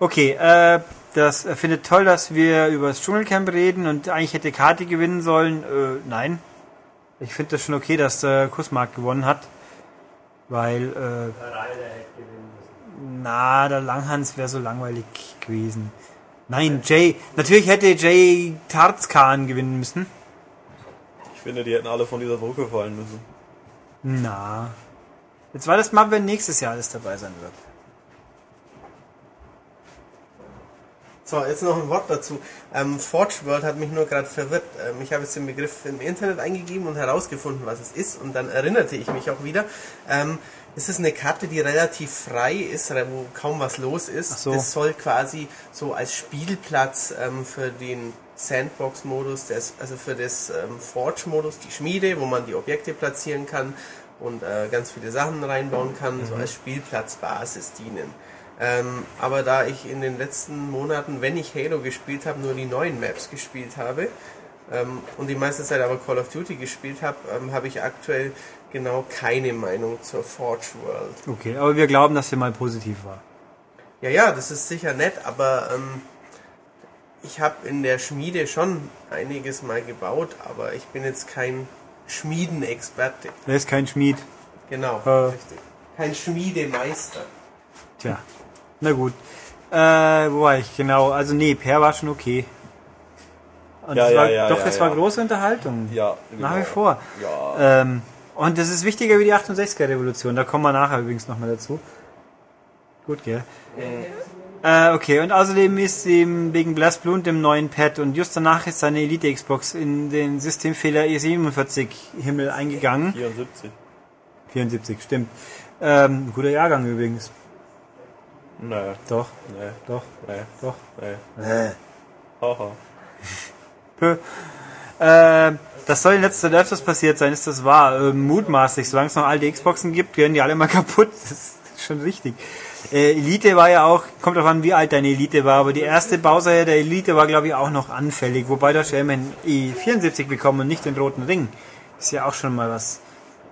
Okay, äh, das er findet toll, dass wir über das Dschungelcamp reden und eigentlich hätte Kati gewinnen sollen. Äh, nein. Ich finde das schon okay, dass äh, Kussmark gewonnen hat. Weil, äh, Der hätte gewinnen müssen. na, der Langhans wäre so langweilig gewesen. Nein, Jay, natürlich hätte Jay Tarzkan gewinnen müssen. Ich finde, die hätten alle von dieser Brücke fallen müssen. Na. Jetzt war das mal, wenn nächstes Jahr alles dabei sein wird. So, jetzt noch ein Wort dazu. Ähm, Forge World hat mich nur gerade verwirrt. Ähm, ich habe jetzt den Begriff im Internet eingegeben und herausgefunden, was es ist. Und dann erinnerte ich mich auch wieder. Ähm, es ist eine Karte, die relativ frei ist, wo kaum was los ist. Ach so. Das soll quasi so als Spielplatz ähm, für den Sandbox-Modus, also für das ähm, Forge-Modus, die Schmiede, wo man die Objekte platzieren kann und äh, ganz viele Sachen reinbauen kann, so als Spielplatzbasis dienen. Ähm, aber da ich in den letzten Monaten, wenn ich Halo gespielt habe, nur die neuen Maps gespielt habe ähm, und die meiste Zeit aber Call of Duty gespielt habe, ähm, habe ich aktuell genau keine Meinung zur Forge World. Okay, aber wir glauben, dass sie mal positiv war. Ja, ja, das ist sicher nett, aber ähm, ich habe in der Schmiede schon einiges mal gebaut, aber ich bin jetzt kein Schmiedenexperte. Er ist kein Schmied. Genau, Äh. richtig. Kein Schmiedemeister. Tja. Na gut. Äh, wo war ich? Genau. Also nee, Per war schon okay. Und Ja, es ja, war, ja, doch, ja, es ja. war große Unterhaltung. Ja, Nach genau. wie vor. Ja. Ähm, und das ist wichtiger wie die 68er Revolution. Da kommen wir nachher übrigens nochmal dazu. Gut, gell? Äh, okay, und außerdem ist ihm wegen Blastblunt dem neuen Pad und just danach ist seine Elite Xbox in den Systemfehler E47 Himmel eingegangen. 74. 74, stimmt. Ähm, guter Jahrgang übrigens. Nee, Doch, nee, doch, nee, doch. nee. Haha. Pö. Äh, das soll in letzter Zeit öfters passiert sein, ist das wahr? Ähm, mutmaßlich, solange es noch alte Xboxen gibt, werden die alle mal kaputt. Das ist schon richtig. Äh, Elite war ja auch, kommt drauf an, wie alt deine Elite war, aber die erste Bauserie der Elite war, glaube ich, auch noch anfällig, wobei da ein E74 bekommen und nicht den roten Ring. Ist ja auch schon mal was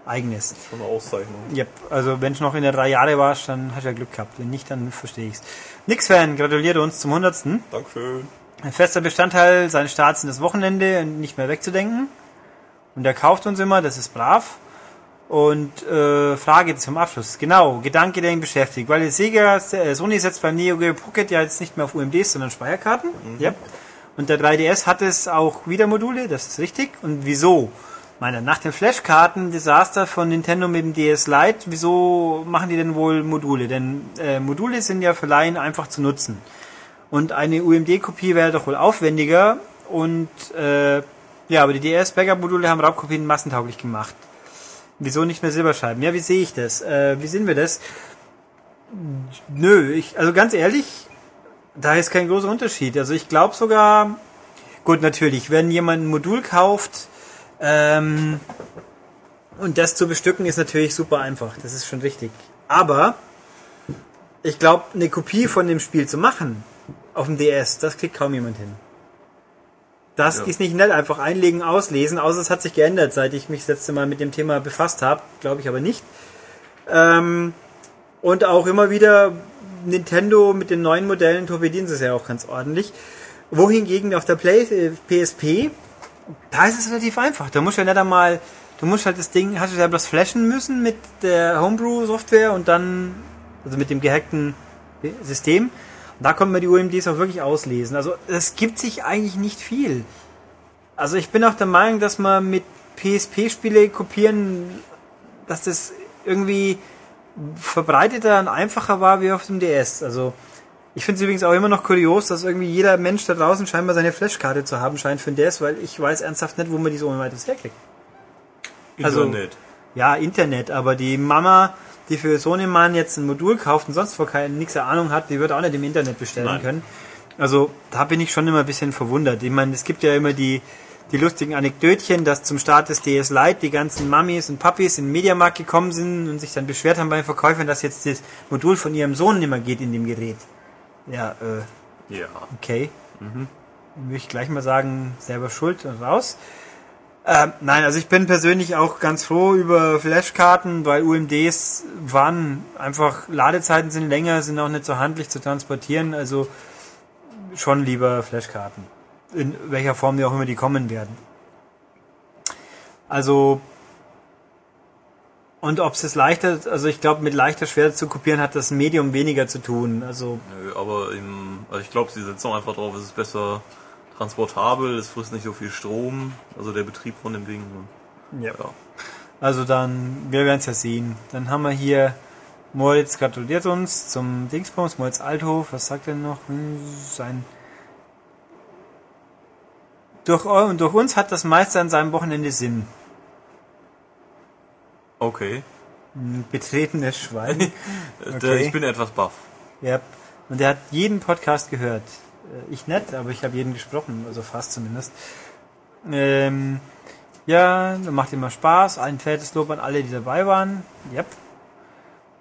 eigenes. Schon eine Auszeichnung. Yep. Also wenn du noch in der drei Jahre warst, dann hast du ja Glück gehabt. Wenn nicht, dann verstehe ich's. Nix-Fan gratuliert uns zum 100. Dankeschön. Ein fester Bestandteil seines Starts in das Wochenende und nicht mehr wegzudenken. Und er kauft uns immer, das ist brav. Und äh, Frage zum Abschluss. Genau, Gedanke, der ihn beschäftigt. Weil die Sega, äh, Sony setzt beim Neo Geo Pocket ja jetzt nicht mehr auf UMDs, sondern Speicherkarten. Ja. Und der 3DS hat es auch wieder Module, das ist richtig. Und wieso? Meine, nach dem Flashkarten-Desaster von Nintendo mit dem DS Lite, wieso machen die denn wohl Module? Denn äh, Module sind ja für Laien einfach zu nutzen. Und eine UMD-Kopie wäre doch wohl aufwendiger. Und äh, ja, aber die DS-Backup-Module haben Raubkopien massentauglich gemacht. Wieso nicht mehr Silberscheiben? Ja, wie sehe ich das? Äh, wie sehen wir das? Nö, ich, also ganz ehrlich, da ist kein großer Unterschied. Also ich glaube sogar, gut, natürlich, wenn jemand ein Modul kauft, ähm, und das zu bestücken ist natürlich super einfach. Das ist schon richtig. Aber ich glaube, eine Kopie von dem Spiel zu machen auf dem DS, das kriegt kaum jemand hin. Das Ja. ist nicht nett, einfach einlegen, auslesen, außer es hat sich geändert, seit ich mich das letzte Mal mit dem Thema befasst habe. Glaube ich aber nicht. Ähm, und auch immer wieder Nintendo mit den neuen Modellen torpedieren sie es ja auch ganz ordentlich. Wohingegen auf der Play, äh, PSP, da ist es relativ einfach. Da musst du ja nicht einmal, du musst halt das Ding, hast du ja bloß flashen müssen mit der Homebrew-Software und dann, also mit dem gehackten System. Und da konnten wir die UMDs auch wirklich auslesen. Also es gibt sich eigentlich nicht viel. Also ich bin auch der Meinung, dass man mit PSP-Spiele kopieren, dass das irgendwie verbreiteter und einfacher war wie auf dem DS. Also ich finde es übrigens auch immer noch kurios, dass irgendwie jeder Mensch da draußen scheinbar seine Flashkarte zu haben scheint für den DS, weil ich weiß ernsthaft nicht, wo man die so ohne weiteres herkriegt. Also- Internet. Ja, Internet, aber die Mama, die für so einen Mann jetzt ein Modul kauft und sonst vor keine nix Ahnung hat, die wird auch nicht im Internet bestellen Nein. können. Also da bin ich schon immer ein bisschen verwundert. Ich meine, es gibt ja immer die, die lustigen Anekdötchen, dass zum Start des DS Lite die ganzen Mamis und Papis in den Mediamarkt gekommen sind und sich dann beschwert haben beim Verkäufer, dass jetzt das Modul von ihrem Sohn nicht mehr geht in dem Gerät. Ja, äh, Ja. Okay. Dann würde ich gleich mal sagen, selber schuld und raus. Ähm, nein, also ich bin persönlich auch ganz froh über Flashkarten, weil UMDs waren einfach, Ladezeiten sind länger, sind auch nicht so handlich zu transportieren, also schon lieber Flashkarten. In welcher Form die auch immer die kommen werden. Also, und ob es leichter, also ich glaube, mit leichter schwer zu kopieren hat das Medium weniger zu tun. Also Nö, aber im, also ich glaube, sie setzen auch einfach drauf, es ist besser transportabel, es frisst nicht so viel Strom, also der Betrieb von dem Ding. Ja. Ja. Also dann, wir werden es ja sehen. Dann haben wir hier, Moritz gratuliert uns zum Dingsbums, Moritz Althof, was sagt er noch? Hm, Sein durch, durch uns hat das meiste an seinem Wochenende Sinn. Okay. Ein betretenes Schwein. Der, Okay. ich bin etwas baff. ja. Und er hat jeden Podcast gehört. Äh, Ich nicht, aber ich habe jeden gesprochen, also fast zumindest. Ähm, ja, macht immer Spaß. Ein fettes Lob an alle, die dabei waren. Yep.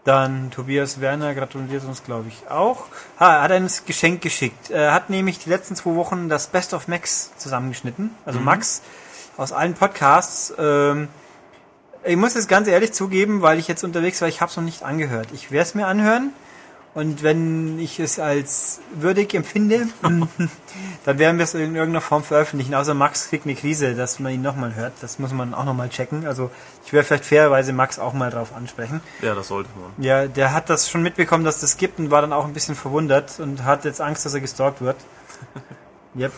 Dann Tobias Werner gratuliert uns, glaube ich, auch. Ha, er hat ein Geschenk geschickt. Er hat nämlich die letzten zwei Wochen das Best of Max zusammengeschnitten. Also Max aus allen Podcasts. Ähm, ich muss es ganz ehrlich zugeben, weil ich jetzt unterwegs war, ich habe es noch nicht angehört. Ich werde es mir anhören. Und wenn ich es als würdig empfinde, dann werden wir es in irgendeiner Form veröffentlichen. Außer Max kriegt eine Krise, dass man ihn nochmal hört. Das muss man auch nochmal checken. Also ich werde vielleicht fairerweise Max auch mal drauf ansprechen. Ja, das sollte man. Ja, der hat das schon mitbekommen, dass das gibt und war dann auch ein bisschen verwundert und hat jetzt Angst, dass er gestalkt wird. yep.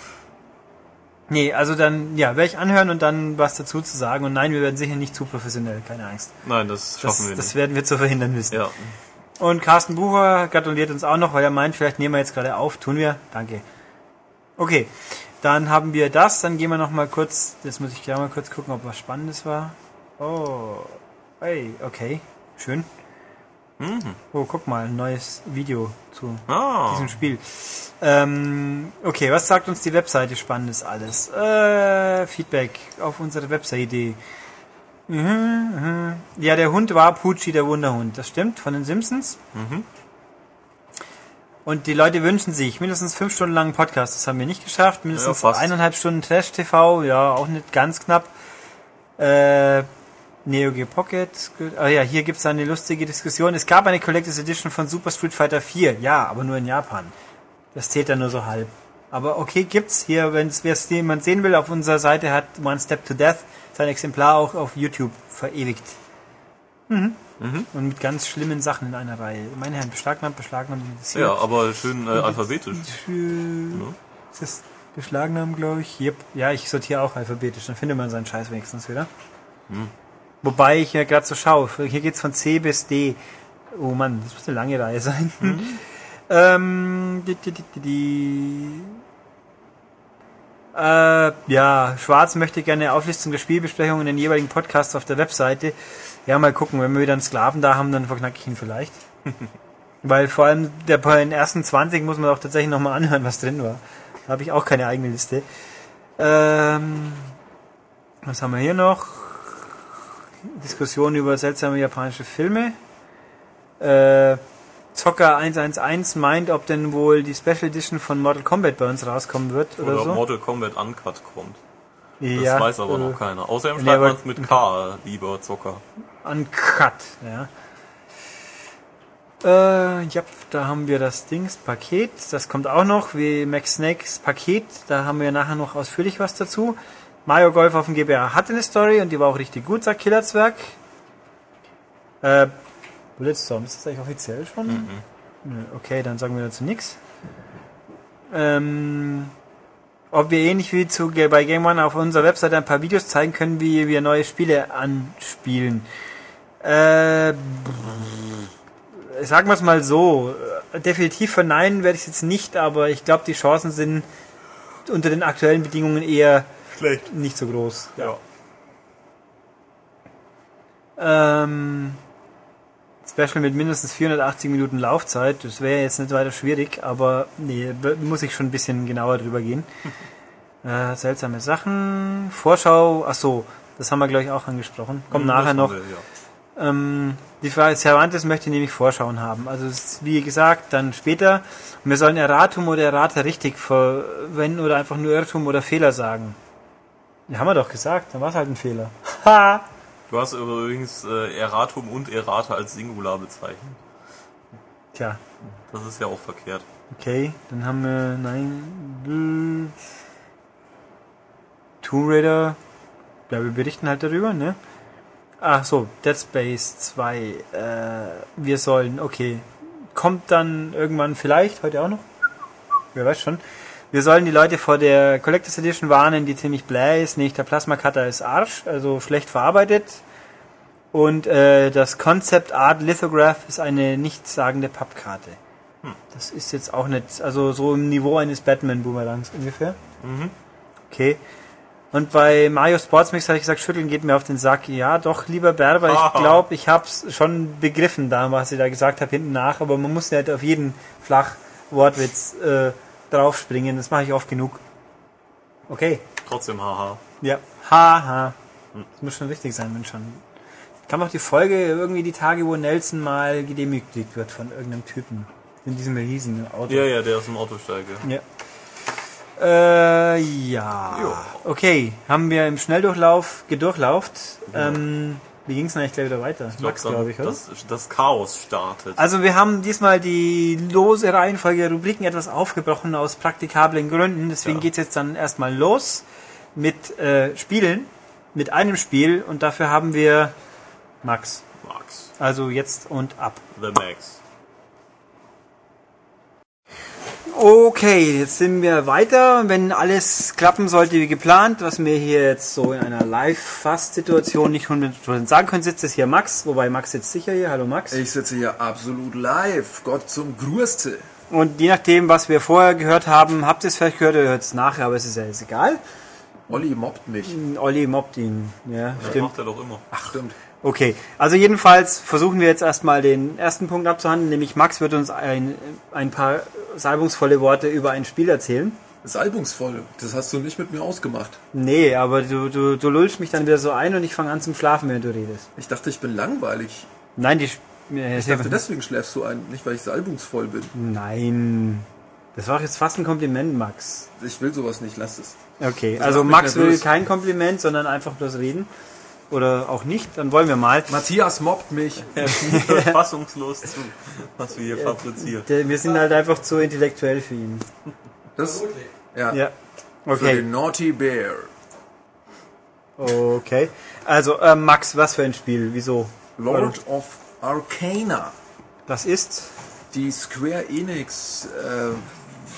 Nee, also dann, ja, werde ich anhören und dann was dazu zu sagen. Und nein, wir werden sicher nicht zu professionell, keine Angst. Nein, das schaffen Das, wir das nicht. werden wir zu verhindern wissen. Ja. Und Carsten Bucher gratuliert uns auch noch, weil er meint, vielleicht nehmen wir jetzt gerade auf. Tun wir. Danke. Okay, dann haben wir das. Dann gehen wir noch mal kurz, jetzt muss ich gleich mal kurz gucken, ob was Spannendes war. Oh, hey, okay, schön. Oh, guck mal, ein neues Video zu Ah, diesem Spiel. Ähm, okay, was sagt uns die Webseite Spannendes alles? Äh, Feedback auf unsere Webseite. Mhm, mhm. Ja, der Hund war Pucci, der Wunderhund. Das stimmt, von den Simpsons. Mhm. Und die Leute wünschen sich mindestens fünf Stunden langen Podcast. Das haben wir nicht geschafft. Mindestens Ja, eineinhalb Stunden Trash-TV. Ja, auch nicht ganz knapp. Äh, Neo Geo Pocket. Ah ja, hier gibt's eine lustige Diskussion. Es gab eine Collectors Edition von Super Street Fighter 4. Ja, aber nur in Japan. Das zählt dann nur so halb. Aber okay, gibt's hier, wenn es jemand sehen will, auf unserer Seite hat One Step to Death sein Exemplar auch auf YouTube verewigt. Und mit ganz schlimmen Sachen in einer Reihe. Meine Herren, beschlagnahmt, beschlagnahmt. Ja, aber schön äh, alphabetisch. Für, ist das beschlagnahmt, glaube ich? Yep. Ja, ich sortiere auch alphabetisch, dann findet man seinen Scheiß wenigstens wieder. Wobei ich ja gerade so schaue, hier geht's von C bis D. Oh Mann, das muss eine lange Reihe sein. ähm, die, die, die, die, die. Äh, ja, Schwarz möchte gerne eine Auflistung der Spielbesprechungen in den jeweiligen Podcasts auf der Webseite. Ja, mal gucken, wenn wir wieder einen Sklaven da haben, dann verknacke ich ihn vielleicht. Weil vor allem der, bei den ersten 20 muss man auch tatsächlich nochmal anhören, was drin war. Da habe ich auch keine eigene Liste. Ähm, was haben wir hier noch? Diskussion über seltsame japanische Filme. Äh, Zocker 111 meint, ob denn wohl die Special Edition von Mortal Kombat bei uns rauskommen wird oder, Oder so. Mortal Kombat Uncut kommt. Das ja, weiß aber äh, noch keiner. Außerdem nee, schreibt aber- man es mit K, lieber Zocker. Uncut, ja. Äh, ja, da haben wir das Dings, Paket, das kommt auch noch, wie Max Snakes Paket, da haben wir nachher noch ausführlich was dazu. Mario Golf auf dem GBA hatte eine Story und die war auch richtig gut, sagt Killerzwerg. Äh, Bulletstorm, ist das eigentlich offiziell schon? Nö, Okay, dann sagen wir dazu nichts. Ähm, ob wir ähnlich wie zu, bei Game One auf unserer Webseite ein paar Videos zeigen können, wie wir neue Spiele anspielen. Äh, sagen wir es mal so, äh, definitiv verneinen werde ich es jetzt nicht, aber ich glaube, die Chancen sind unter den aktuellen Bedingungen eher Schlecht. nicht so groß. Ja. Ähm, Special mit mindestens 480 Minuten Laufzeit, das wäre jetzt nicht weiter schwierig, aber nee, muss ich schon ein bisschen genauer drüber gehen. äh, seltsame Sachen, Vorschau, ach so, das haben wir glaube ich auch angesprochen, kommt nachher Das noch. haben wir, ja. Ähm, die Frage Cervantes möchte nämlich Vorschauen haben. Also ist, wie gesagt, dann später. Und wir sollen Erratum oder Errata richtig verwenden oder einfach nur Irrtum oder Fehler sagen. Ja, haben wir doch gesagt, dann war es halt ein Fehler. Ha! Du hast übrigens äh, Erratum und Errata als Singular bezeichnet. Tja, Das ist ja auch verkehrt. okay, dann haben wir, nein, äh, Tomb Raider, ja, wir berichten halt darüber, ne? Ach so, Dead Space 2, äh, wir sollen, okay, kommt dann irgendwann vielleicht, heute auch noch, wer weiß schon, wir sollen die Leute vor der Collectors Edition warnen, die ziemlich bläh ist, nicht der Plasma Cutter ist Arsch, also schlecht verarbeitet. Und äh, das Concept Art Lithograph ist eine nichtssagende Pappkarte. Das ist jetzt auch nicht, also so im Niveau eines Batman Boomerangs ungefähr. Okay. Und bei Mario Sports Mix habe ich gesagt, schütteln geht mir auf den Sack. Ja, doch, lieber Berber, ich Haha. glaube, ich habe es schon begriffen, da was ich da gesagt habe, hinten nach, aber man muss nicht auf jeden Flachwortwitz äh, draufspringen, das mache ich oft genug. Okay. Trotzdem haha. Ja. Haha. Das muss schon richtig sein, wenn schon. Kam auch die Folge irgendwie die Tage, wo Nelson mal gedemütigt wird von irgendeinem Typen. In diesem riesigen Auto. Ja, ja, der ist im Autosteige. Ja. Äh, ja. Ja. Okay, haben wir im Schnelldurchlauf gedurchlauft. Ähm, wie ging es eigentlich gleich wieder weiter? Ich glaub, Max, glaube ich, oder? Das, das Chaos startet. Also wir haben diesmal die lose Reihenfolge der Rubriken etwas aufgebrochen aus praktikablen Gründen. Deswegen Ja. geht's jetzt dann erstmal los mit äh, Spielen, mit einem Spiel und dafür haben wir Max. Max. Also jetzt und ab. The Max. Okay, jetzt sind wir weiter. Wenn alles klappen sollte wie geplant, was wir hier jetzt so in einer Live-Fast-Situation nicht 100% sagen können, sitzt es hier Max, wobei Max sitzt sicher hier. Hallo Max. Ich sitze hier absolut live. Gott zum Grüße. Und je nachdem, was wir vorher gehört haben, habt ihr es vielleicht gehört oder hört es nachher, aber es ist ja jetzt egal. Olli mobbt mich. Olli mobbt ihn. Ja, Das stimmt. macht er doch immer. Ach, stimmt. Okay, also jedenfalls versuchen wir jetzt erstmal den ersten Punkt abzuhandeln, nämlich Max wird uns ein, ein paar salbungsvolle Worte über ein Spiel erzählen. Salbungsvoll. Das hast du nicht mit mir ausgemacht. Nee, aber du, du, du lullst mich dann wieder so ein und ich fange an zum Schlafen, während du redest. Ich dachte, ich bin langweilig. Nein, die... äh, Ich dachte, deswegen schläfst du ein. Nicht, weil ich salbungsvoll bin. Nein. Das war jetzt fast ein Kompliment, Max. Ich will sowas nicht. Lass es. Okay, Das also Max will kein Kompliment, sondern einfach bloß reden. Oder auch nicht, dann wollen wir mal. Matthias mobbt mich. Er hört fassungslos zu, was wir hier fabrizieren. Wir sind halt einfach zu intellektuell für ihn. Das, ja. Ja. Für Okay. den Naughty Bear. Okay. Also, äh, Max, was für ein Spiel? Wieso? Lord of Arcana. Das ist Die Square Enix äh,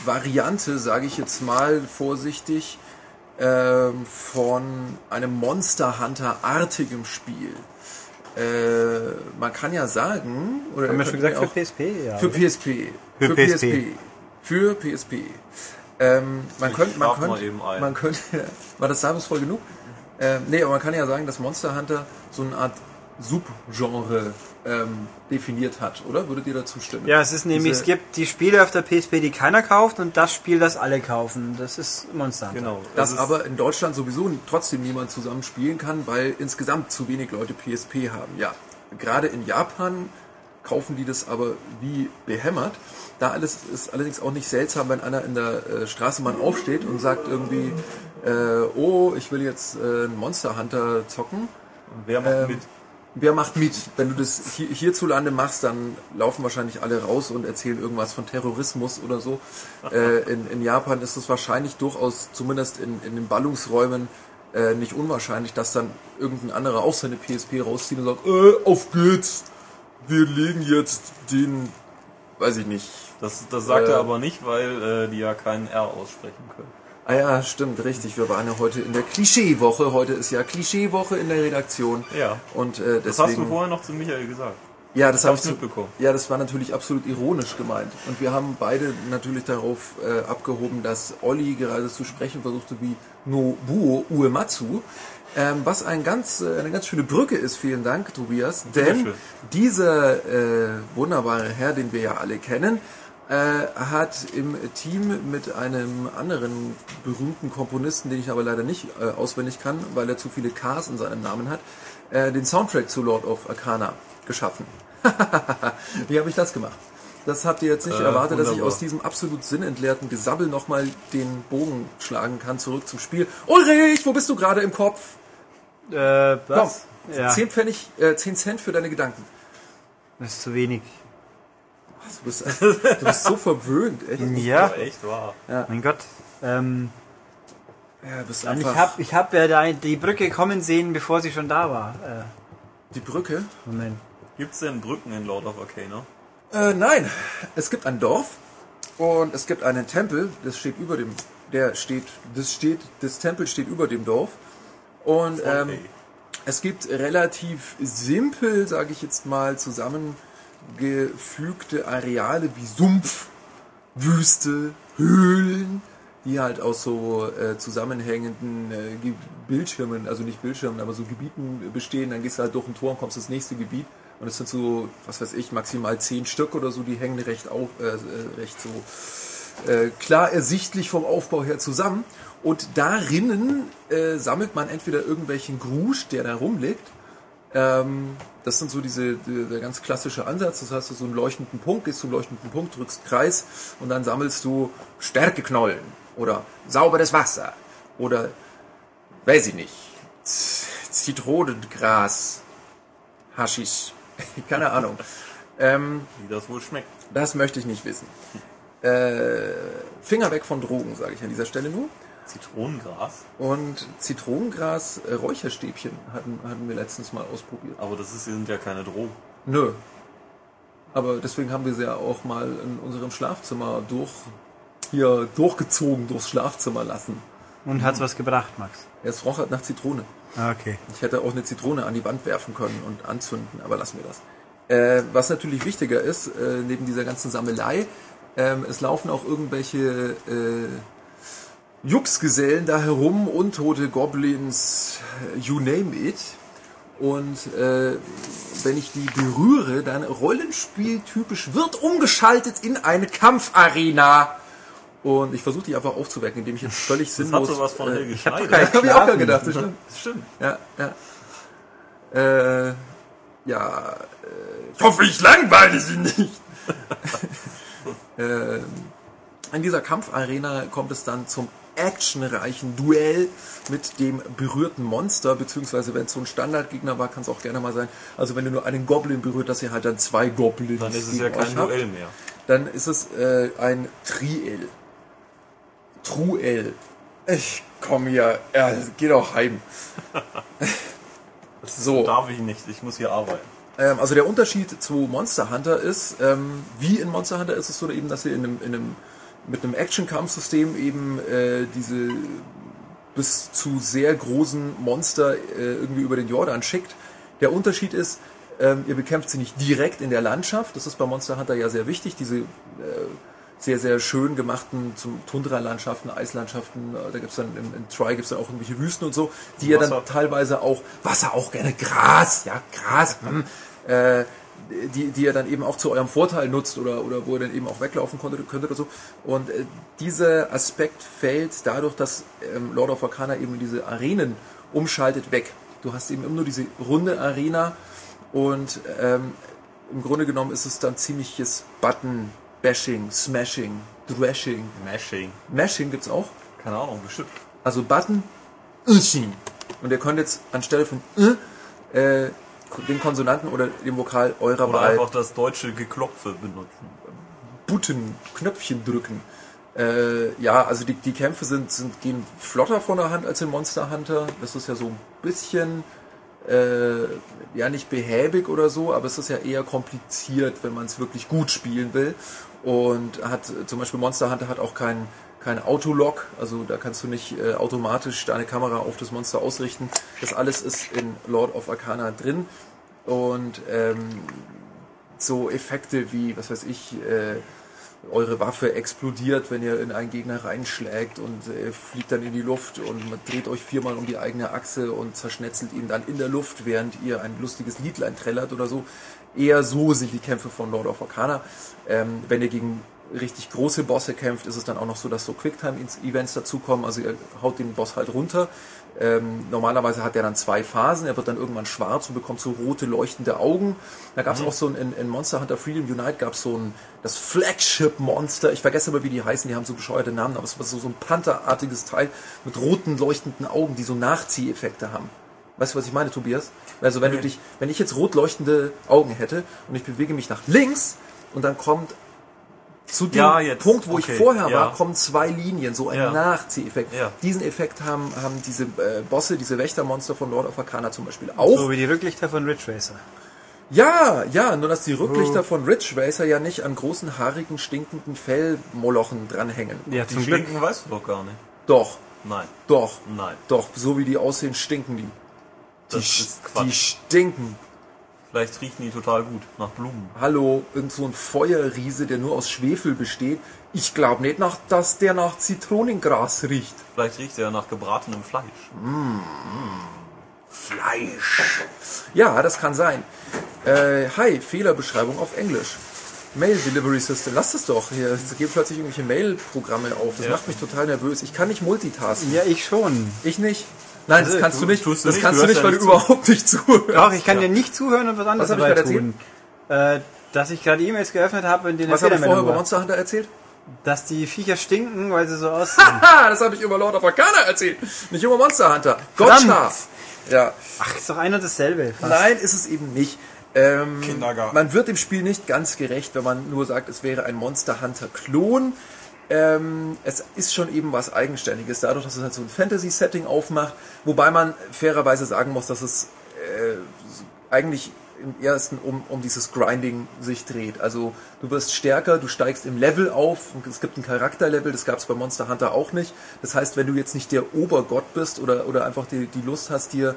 Variante, sage ich jetzt mal vorsichtig, ähm, von einem Monster Hunter artigem Spiel. Äh, man kann ja sagen, oder haben wir schon gesagt auch- für PSP, ja. für PSP. Für PSP. Für PSP. Ähm, man Ich könnte, man könnte, man könnte, war das salbungsvoll genug? Ähm, nee, aber man kann ja sagen, dass Monster Hunter so eine Art Subgenre ähm, definiert hat, oder? Würdet ihr dazu stimmen? Ja, es ist nämlich, Diese- es gibt die Spiele auf der PSP, die keiner kauft und das Spiel, das alle kaufen. Das ist Monster Hunter. Genau. dass ist- aber in Deutschland sowieso trotzdem niemand zusammen spielen kann, weil insgesamt zu wenig Leute PSP haben. Ja, gerade in Japan kaufen die das aber wie behämmert. Da alles ist allerdings auch nicht seltsam, wenn einer in der äh, Straßenbahn aufsteht und sagt irgendwie, äh, oh, ich will jetzt äh, einen Monster Hunter zocken. Wer macht Ähm, mit? Wer macht mit? Wenn du das hier, hierzulande machst, dann laufen wahrscheinlich alle raus und erzählen irgendwas von Terrorismus oder so. Äh, in, in Japan ist es wahrscheinlich durchaus, zumindest in, in den Ballungsräumen, äh, nicht unwahrscheinlich, dass dann irgendein anderer auch seine PSP rauszieht und sagt, äh, auf geht's, wir legen jetzt den, weiß ich nicht. Das, das sagt äh, er aber nicht, weil äh, die ja keinen R aussprechen können. Ah ja, stimmt, richtig. Wir waren ja heute in der Klischeewoche. Heute ist ja Klischeewoche in der Redaktion. Ja. Und äh, deswegen. Das hast du vorher noch zu Michael gesagt. Ja, das habe ich mitbekommen. Ja, das war natürlich absolut ironisch gemeint. Und wir haben beide natürlich darauf äh, abgehoben, dass Olli gerade zu sprechen versuchte wie Nobuo Uematsu. Ähm, was ein ganz, äh, eine ganz schöne Brücke ist, vielen Dank, Tobias. Denn dieser äh, wunderbare Herr, den wir ja alle kennen, äh, hat im Team mit einem anderen berühmten Komponisten, den ich aber leider nicht äh, auswendig kann, weil er zu viele Ks in seinem Namen hat, äh, den Soundtrack zu Lord of Arcana geschaffen. Wie habe ich das gemacht? Das habt ihr jetzt nicht Äh, erwartet, dass ich wunderbar. aus diesem absolut sinnentleerten Gesabbel nochmal den Bogen schlagen kann, zurück zum Spiel. Ulrich, wo bist du gerade im Kopf? Äh, Komm, was? Ja, 10 Pfennig, äh, 10 Cent für deine Gedanken. das ist zu wenig. Du bist, du bist so verwöhnt, echt. Ja, Aber echt wahr. mein Gott. Ähm, Ja, du bist und ich einfach habe ich hab ja da die Brücke kommen sehen, bevor sie schon da war. Äh, die Brücke. Moment. Gibt's denn Brücken in Lord of Arcana? Äh, nein, es gibt ein Dorf und es gibt einen Tempel, das steht über dem, der steht, das steht, das Tempel steht über dem Dorf und ähm, Okay. es gibt relativ simpel, sage ich jetzt mal, zusammengefügte Areale wie Sumpf, Wüste, Höhlen, die halt aus so äh, zusammenhängenden äh, Bildschirmen, also nicht Bildschirmen, aber so Gebieten bestehen. Dann gehst du halt durch ein Tor und kommst ins nächste Gebiet. Und es sind so, was weiß ich, maximal zehn Stück oder so, die hängen recht, auf, äh, äh, recht so äh, klar ersichtlich vom Aufbau her zusammen. Und darinnen äh, sammelt man entweder irgendwelchen Grusch, der da rumliegt, ähm, das sind so diese, die, der ganz klassische Ansatz. Das heißt, du so einen leuchtenden Punkt, gehst zum leuchtenden Punkt, drückst Kreis und dann sammelst du Stärkeknollen oder sauberes Wasser oder, weiß ich nicht, Zitronengras, Haschisch, keine Ahnung. ähm, Wie das wohl schmeckt. das möchte ich nicht wissen. Äh, Finger weg von Drogen, sage ich an dieser Stelle nur. Zitronengras? Und Zitronengras, äh, Räucherstäbchen hatten, hatten wir letztens mal ausprobiert. Aber das ist, sind ja keine Drogen. Nö. Aber deswegen haben wir sie ja auch mal in unserem Schlafzimmer durch, hier durchgezogen durchs Schlafzimmer lassen. Und hat's was gebracht, Max? Es roch halt nach Zitrone. Ah, Okay. Ich hätte auch eine Zitrone an die Wand werfen können und anzünden, aber lassen wir das. Äh, was natürlich wichtiger ist, äh, neben dieser ganzen Sammelei, ähm, es laufen auch irgendwelche äh, Juxgesellen da herum, untote Goblins, äh, you name it. Und äh, wenn ich die berühre, dann rollenspieltypisch wird umgeschaltet in eine Kampfarena. Und ich versuche die einfach aufzuwecken, indem ich jetzt völlig Das sinnlos... hat sowas von äh, Helge ich hab doch Schneider. Hab ich auch gerade gedacht, das stimmt. Das stimmt. Ja, ja. Äh, ja, äh, ich hoffe, ich langweile sie nicht. äh, in dieser Kampfarena kommt es dann zum actionreichen Duell mit dem berührten Monster, beziehungsweise wenn es so ein Standardgegner war, kann es auch gerne mal sein. Also wenn du nur einen Goblin berührt, dass ihr halt dann zwei Goblins Dann ist es ja kein habt, Duell mehr. Dann ist es äh, ein Triel. Truel. Ich komm hier, ja, geh doch heim. so. Darf ich nicht, ich muss hier arbeiten. Ähm, also der Unterschied zu Monster Hunter ist, ähm, wie in Monster Hunter ist es so eben, dass ihr in einem, in einem mit einem Action-Kampfsystem eben äh, diese bis zu sehr großen Monster äh, irgendwie über den Jordan schickt. Der Unterschied ist, ähm, ihr bekämpft sie nicht direkt in der Landschaft. Das ist bei Monster Hunter ja sehr wichtig. Diese äh, sehr, sehr schön gemachten zum Tundra-Landschaften, Eislandschaften, äh, da gibt's dann im, im Try gibt's dann auch irgendwelche Wüsten und so, die ja dann teilweise auch, Wasser auch gerne, Gras, ja, Gras, hm, äh, die, die ihr dann eben auch zu eurem Vorteil nutzt oder, oder wo ihr dann eben auch weglaufen konntet, könntet oder so. Und äh, dieser Aspekt fällt dadurch, dass ähm, Lord of Arcana eben diese Arenen umschaltet, weg. Du hast eben immer nur diese runde Arena und ähm, im Grunde genommen ist es dann ziemliches Button-Bashing, Smashing, Thrashing. Mashing. Mashing gibt's auch. Keine Ahnung, bestimmt. Also Button. Und ihr könnt jetzt anstelle von äh, den Konsonanten oder dem Vokal eurer Oder Wahl einfach das deutsche Geklopfe benutzen. Button, Knöpfchen drücken. Äh, ja, also die, die Kämpfe sind, sind, gehen flotter von der Hand als in Monster Hunter. Das ist ja so ein bisschen, äh, ja nicht behäbig oder so, aber es ist ja eher kompliziert, wenn man es wirklich gut spielen will. Und hat zum Beispiel Monster Hunter hat auch kein, kein Autolock, also da kannst du nicht äh, automatisch deine Kamera auf das Monster ausrichten. Das alles ist in Lord of Arcana drin. Und ähm, so Effekte wie, was weiß ich, äh, eure Waffe explodiert, wenn ihr in einen Gegner reinschlägt und äh, fliegt dann in die Luft und man dreht euch viermal um die eigene Achse und zerschnetzelt ihn dann in der Luft, während ihr ein lustiges Liedlein trällert oder so. Eher so sind die Kämpfe von Lord of Arcana. Ähm, wenn ihr gegen richtig große Bosse kämpft, ist es dann auch noch so, dass so Quicktime-Events dazukommen. Also ihr haut den Boss halt runter. Ähm, normalerweise hat er dann zwei Phasen. Er wird dann irgendwann schwarz und bekommt so rote leuchtende Augen. Da gab es auch so ein, in, in Monster Hunter Freedom Unite gab es so ein das Flagship Monster. Ich vergesse aber, wie die heißen. Die haben so bescheuerte Namen, aber es war so, so ein Pantherartiges Teil mit roten leuchtenden Augen, die so Nachzieheffekte haben. Weißt du, was ich meine, Tobias? Also wenn du dich, wenn ich jetzt rot leuchtende Augen hätte und ich bewege mich nach links und dann kommt zu dem Ja. Punkt, wo Okay, ich vorher ja. war, kommen zwei Linien, so ein Ja. Nachzieheffekt. Ja. Diesen Effekt haben, haben diese äh, Bosse, diese Wächtermonster von Lord of Arcana zum Beispiel auch. So wie die Rücklichter von Ridge Racer. Ja, ja, nur dass die Rücklichter von Ridge Racer ja nicht an großen, haarigen, stinkenden Fellmolochen dranhängen. Ja, Die stinken weißt du doch gar nicht. Doch, Nein, doch, nein. doch, so wie die aussehen, stinken die. Die, Das Quatsch. die stinken. Vielleicht riechen die total gut nach Blumen. Hallo, irgend so ein Feuerriese, der nur aus Schwefel besteht. Ich glaube nicht, nach, dass der nach Zitronengras riecht. Vielleicht riecht er nach gebratenem Fleisch. Fleisch. Ja, das kann sein. Äh, hi, Fehlerbeschreibung auf Englisch. Mail Delivery System. Lass es doch. Hier es gehen plötzlich irgendwelche Mail-Programme auf. Das Ja. macht mich total nervös. Ich kann nicht multitasken. Ja, ich schon. Ich nicht. Nein, das Also, kannst du du- nicht. tust du Das nicht, kannst du du nicht, weil du überhaupt nicht zuhörst. Doch, ich kann dir nicht zuhören und was anderes Was hab ich dabei gerade tun. Äh, dass ich gerade E-Mails geöffnet habe, in denen Was habe ich vorher über. Monster Hunter erzählt? Dass die Viecher stinken, weil sie so aussehen. Ha, das habe ich über Lord of Arcana erzählt. Nicht über Monster Hunter. Gotcha. Ja. Ach, ist doch ein und dasselbe. Fast. Nein, ist es eben nicht. Ähm, Kindergarten. Man wird dem Spiel nicht ganz gerecht, wenn man nur sagt, es wäre ein Monster Hunter Klon. Ähm, es ist schon eben was Eigenständiges, dadurch, dass es halt so ein Fantasy-Setting aufmacht, wobei man fairerweise sagen muss, dass es äh, eigentlich im ersten um, um dieses Grinding sich dreht. Also du wirst stärker, du steigst im Level auf, und es gibt ein Charakterlevel, das gab es bei Monster Hunter auch nicht. Das heißt, wenn du jetzt nicht der Obergott bist oder, oder einfach die, die Lust hast, dir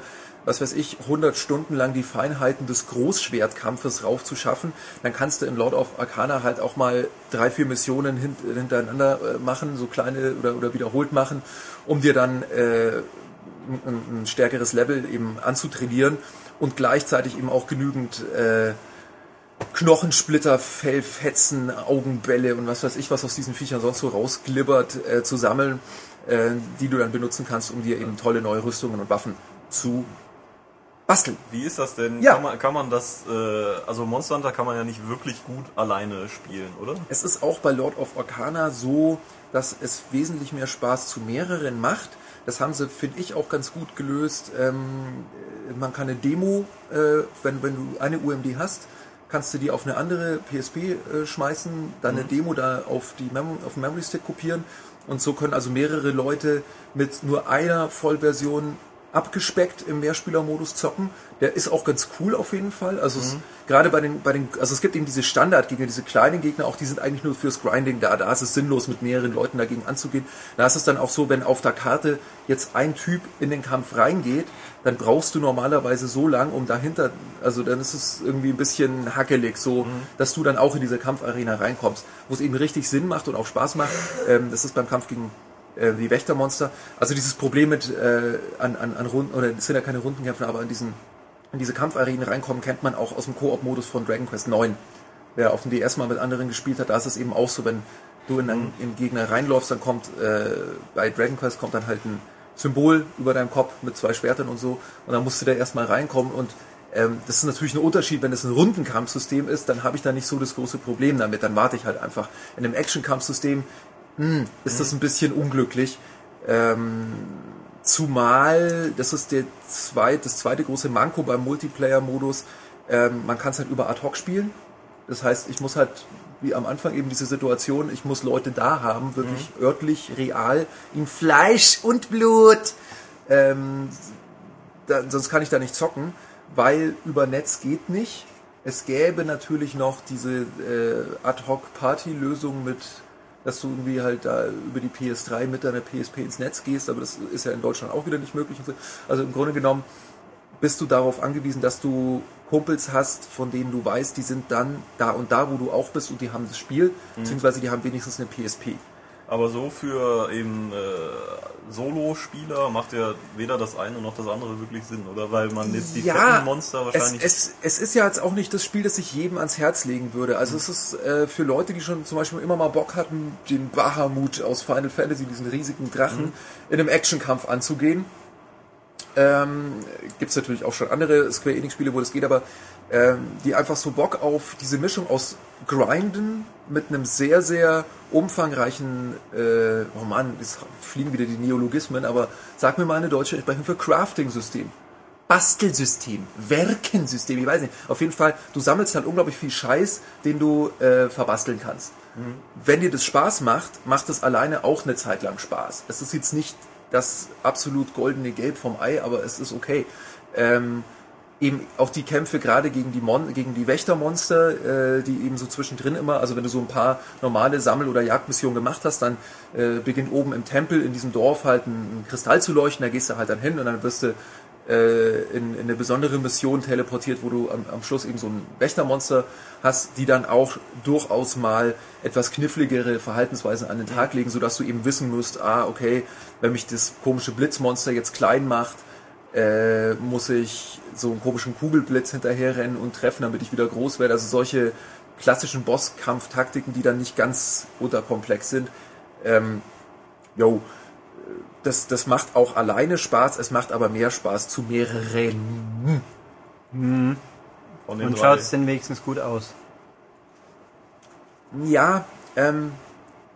was weiß ich, 100 Stunden lang die Feinheiten des Großschwertkampfes raufzuschaffen, dann kannst du in Lord of Arcana halt auch mal drei, vier Missionen hint, hintereinander äh, machen, so kleine oder, oder wiederholt machen, um dir dann äh, ein, ein stärkeres Level eben anzutrainieren und gleichzeitig eben auch genügend äh, Knochensplitter, Fellfetzen, Augenbälle und was weiß ich, was aus diesen Viechern sonst so rausglibbert, äh, zu sammeln, äh, die du dann benutzen kannst, um dir eben tolle neue Rüstungen und Waffen zu basteln. Wie ist das denn? Ja. Kann, man, kann man das, äh, also Monster Hunter kann man ja nicht wirklich gut alleine spielen, oder? Es ist auch bei Lord of Arcana so, dass es wesentlich mehr Spaß zu mehreren macht. Das haben sie, finde ich, auch ganz gut gelöst. Ähm, man kann eine Demo, äh, wenn, wenn du eine UMD hast, kannst du die auf eine andere PSP äh, schmeißen, dann eine Demo da auf, die Mem auf den Memory Stick kopieren und so können also mehrere Leute mit nur einer Vollversion abgespeckt im Mehrspielermodus zocken. Der ist auch ganz cool auf jeden Fall. Also es, gerade bei den, bei den, also es gibt eben diese Standardgegner, diese kleinen Gegner, auch die sind eigentlich nur fürs Grinding da. Da ist es sinnlos, mit mehreren Leuten dagegen anzugehen. Da ist es dann auch so, wenn auf der Karte jetzt ein Typ in den Kampf reingeht, dann brauchst du normalerweise so lang, um dahinter, also dann ist es irgendwie ein bisschen hackelig, so, dass du dann auch in diese Kampfarena reinkommst, wo es eben richtig Sinn macht und auch Spaß macht. Ähm, das ist beim Kampf gegen äh, die Wächtermonster. Also dieses Problem mit äh, an, an, an Runden, oder es sind ja keine Rundenkämpfe, aber an diesen in diese Kampfarenen reinkommen, kennt man auch aus dem Koop-Modus von Dragon Quest 9. Wer auf dem DS mal mit anderen gespielt hat, da ist es eben auch so, wenn du in einen, in Gegner reinläufst, dann kommt äh, bei Dragon Quest kommt dann halt ein Symbol über deinem Kopf mit zwei Schwertern und so und dann musst du da erstmal reinkommen und ähm, das ist natürlich ein Unterschied, wenn es ein Rundenkampfsystem ist, dann habe ich da nicht so das große Problem damit, dann warte ich halt einfach. In einem Action-Kampfsystem hm, ist das ein bisschen unglücklich. Ähm, zumal, das ist der zweit, das zweite große Manko beim Multiplayer-Modus, ähm, man kann es halt über Ad-Hoc spielen. Das heißt, ich muss halt, wie am Anfang eben diese Situation, ich muss Leute da haben, wirklich örtlich, real, in Fleisch und Blut. Ähm, da, sonst kann ich da nicht zocken, weil über Netz geht nicht. Es gäbe natürlich noch diese äh, Ad-Hoc-Party-Lösung mit, dass du irgendwie halt da über die PS3 mit deiner PSP ins Netz gehst, aber das ist ja in Deutschland auch wieder nicht möglich. Also im Grunde genommen bist du darauf angewiesen, dass du Kumpels hast, von denen du weißt, die sind dann da und da, wo du auch bist und die haben das Spiel, beziehungsweise die haben wenigstens eine PSP. Aber so für eben äh, Solo-Spieler macht ja weder das eine noch das andere wirklich Sinn, oder? Weil man jetzt die fetten Monster es, wahrscheinlich. es, es ist ja jetzt auch nicht das Spiel, das ich jedem ans Herz legen würde. Also es ist äh, für Leute, die schon zum Beispiel immer mal Bock hatten, den Bahamut aus Final Fantasy, diesen riesigen Drachen, in einem Actionkampf anzugehen. Ähm, Gibt es natürlich auch schon andere Square Enix-Spiele, wo das geht, aber ähm, die einfach so Bock auf diese Mischung aus Grinden mit einem sehr, sehr umfangreichen, äh, oh Mann, jetzt fliegen wieder die Neologismen, aber sag mir mal eine deutsche Entsprechung für Crafting-System. Bastelsystem, Werkensystem, ich weiß nicht. Auf jeden Fall, du sammelst halt unglaublich viel Scheiß, den du äh, verbasteln kannst. Wenn dir das Spaß macht, macht es alleine auch eine Zeit lang Spaß. Es ist jetzt nicht das absolut goldene Gelb vom Ei, aber es ist okay. Ähm, eben auch die Kämpfe gerade gegen die Mon gegen die Wächtermonster, äh, die eben so zwischendrin immer, also wenn du so ein paar normale Sammel- oder Jagdmissionen gemacht hast, dann äh, beginnt oben im Tempel in diesem Dorf halt ein, ein Kristall zu leuchten, da gehst du halt dann hin und dann wirst du äh, in, in eine besondere Mission teleportiert, wo du am, am Schluss eben so ein Wächtermonster hast, die dann auch durchaus mal etwas kniffligere Verhaltensweisen an den Tag legen, sodass du eben wissen musst, ah, okay, wenn mich das komische Blitzmonster jetzt klein macht, äh, muss ich so einen komischen Kugelblitz hinterherrennen und treffen, damit ich wieder groß werde. Also solche klassischen Bosskampftaktiken, die dann nicht ganz unterkomplex sind. Ähm, yo, das, das macht auch alleine Spaß, es macht aber mehr Spaß zu mehreren. den Und schaut es denn wenigstens gut aus? Ja, ähm,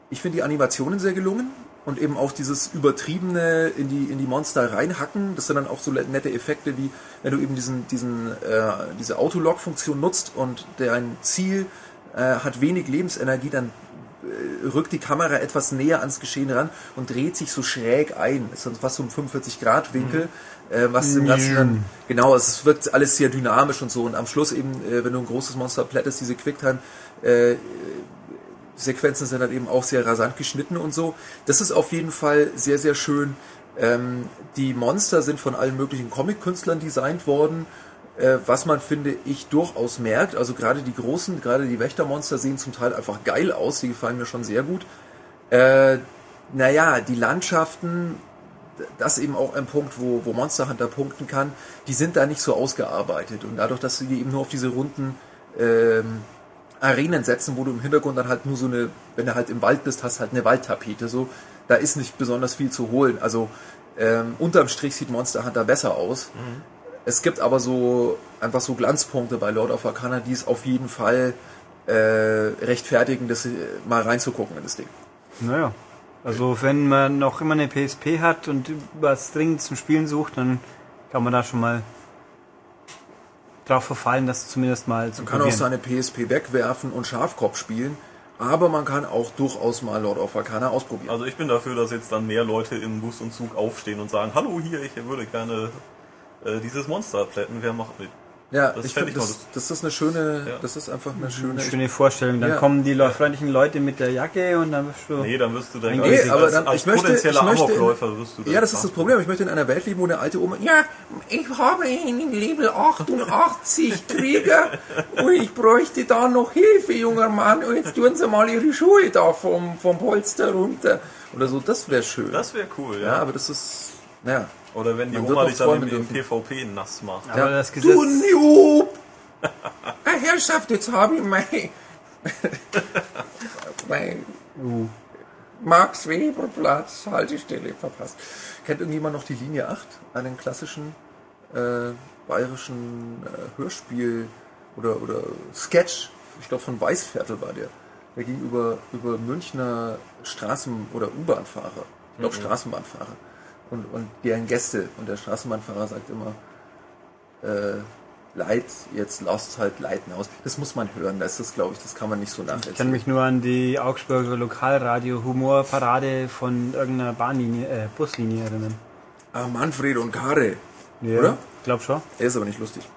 ich finde die Animationen sehr gelungen und eben auch dieses übertriebene in die in die Monster reinhacken. Das sind dann auch so nette Effekte wie wenn du eben diesen diesen äh, diese Autolock-Funktion nutzt und dein Ziel äh, hat wenig Lebensenergie, dann äh, rückt die Kamera etwas näher ans Geschehen ran und dreht sich so schräg ein. Das ist fast so ein 45 Grad Winkel, äh, was im Ganzen dann, genau, es wirkt alles sehr dynamisch und so und am Schluss eben, äh, wenn du ein großes Monster plättest, diese Quicktime äh, Sequenzen sind dann eben auch sehr rasant geschnitten und so. Das ist auf jeden Fall sehr, sehr schön. Ähm, die Monster sind von allen möglichen Comic-Künstlern designt worden, äh, was man, finde ich, durchaus merkt. Also gerade die großen, gerade die Wächtermonster sehen zum Teil einfach geil aus, die gefallen mir schon sehr gut. Äh, naja, die Landschaften, das eben auch ein Punkt, wo, wo Monster Hunter punkten kann, die sind da nicht so ausgearbeitet. Und dadurch, dass sie eben nur auf diese runden ähm, Arenen setzen, wo du im Hintergrund dann halt nur so eine, wenn du halt im Wald bist, hast halt eine Waldtapete, so, da ist nicht besonders viel zu holen. Also ähm, unterm Strich sieht Monster Hunter besser aus. Es gibt aber so einfach so Glanzpunkte bei Lord of Arcana, die es auf jeden Fall äh, rechtfertigen, das äh, mal reinzugucken in das Ding. Naja. Also wenn man noch immer eine PSP hat und was dringend zum Spielen sucht, dann kann man da schon mal drauf verfallen, das zumindest mal zu Man kann auch probieren. seine PSP wegwerfen und Schafkopf spielen, Aber man kann auch durchaus mal Lord of Arcana ausprobieren. Also ich bin dafür, dass jetzt dann mehr Leute im Bus und Zug aufstehen und sagen, hallo hier, ich würde gerne äh, dieses Monster plätten, wer macht mit? Ja, das ich finde, das, das ist eine schöne, Ja. das ist einfach eine schöne. Schöne Vorstellung. Dann Ja. kommen die freundlichen Leute mit der Jacke und dann wirst du. Nee, dann wirst du dann Nee, als, aber als, dann- als ich möchte- potenzieller ich möchte in- Amokläufer wirst du Ja, das ist das Problem. Ich möchte in einer Welt leben, wo eine alte Oma, ja, ich habe einen Level 88 Krieger und ich bräuchte da noch Hilfe, junger Mann, und jetzt tun Sie mal Ihre Schuhe da vom, vom Polster runter. Oder so, das wäre schön. Das wäre cool, ja. ja, aber das ist, naja. Oder wenn die Man Oma dich dann im dürfen. PvP nass macht. Aber ja. das Gesetz. Du Noob! Herrschaft, jetzt habe ich mein, mein Uh, Max Weber Platz, Haltestelle verpasst. Kennt irgendjemand noch die Linie 8? Einen klassischen äh, bayerischen äh, Hörspiel oder, oder Sketch, ich glaube von Weißviertel war der. Der ging über, über Münchner Straßen- oder U-Bahn-Fahrer. Ich glaube Straßenbahnfahrer. Und, und deren Gäste. Und der Straßenbahnfahrer sagt immer, äh, Leid, jetzt lasst halt Leiden aus. Das muss man hören, das ist, glaube ich, das kann man nicht so ich kann mich nur an die Augsburger Lokalradio Humorparade von irgendeiner Bahnlinie, äh, Buslinie erinnern. Ah, Manfred und Kare. Ja, Oder? Glaub schon. Er ist aber nicht lustig.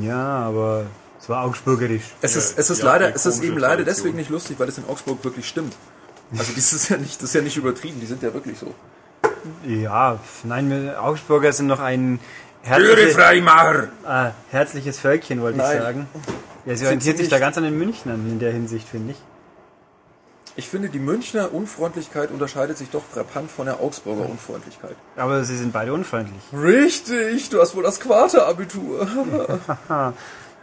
Ja, aber es war augsburgerisch. Es ist, es ist ja, leider, es ist eben leider deswegen nicht lustig, weil es in Augsburg wirklich stimmt. Also das ist ja nicht, das ist ja nicht übertrieben, die sind ja wirklich so. Ja, nein, wir Augsburger sind noch ein herzliche, Freimacher! äh, herzliches Völkchen, wollte ich Nein. sagen. Ja, sie orientiert sich da ganz an den Münchnern in der Hinsicht, finde ich. Ich finde, die Münchner Unfreundlichkeit unterscheidet sich doch frappant von der Augsburger Unfreundlichkeit. Aber sie sind beide unfreundlich. Richtig, du hast wohl das Quarterabitur.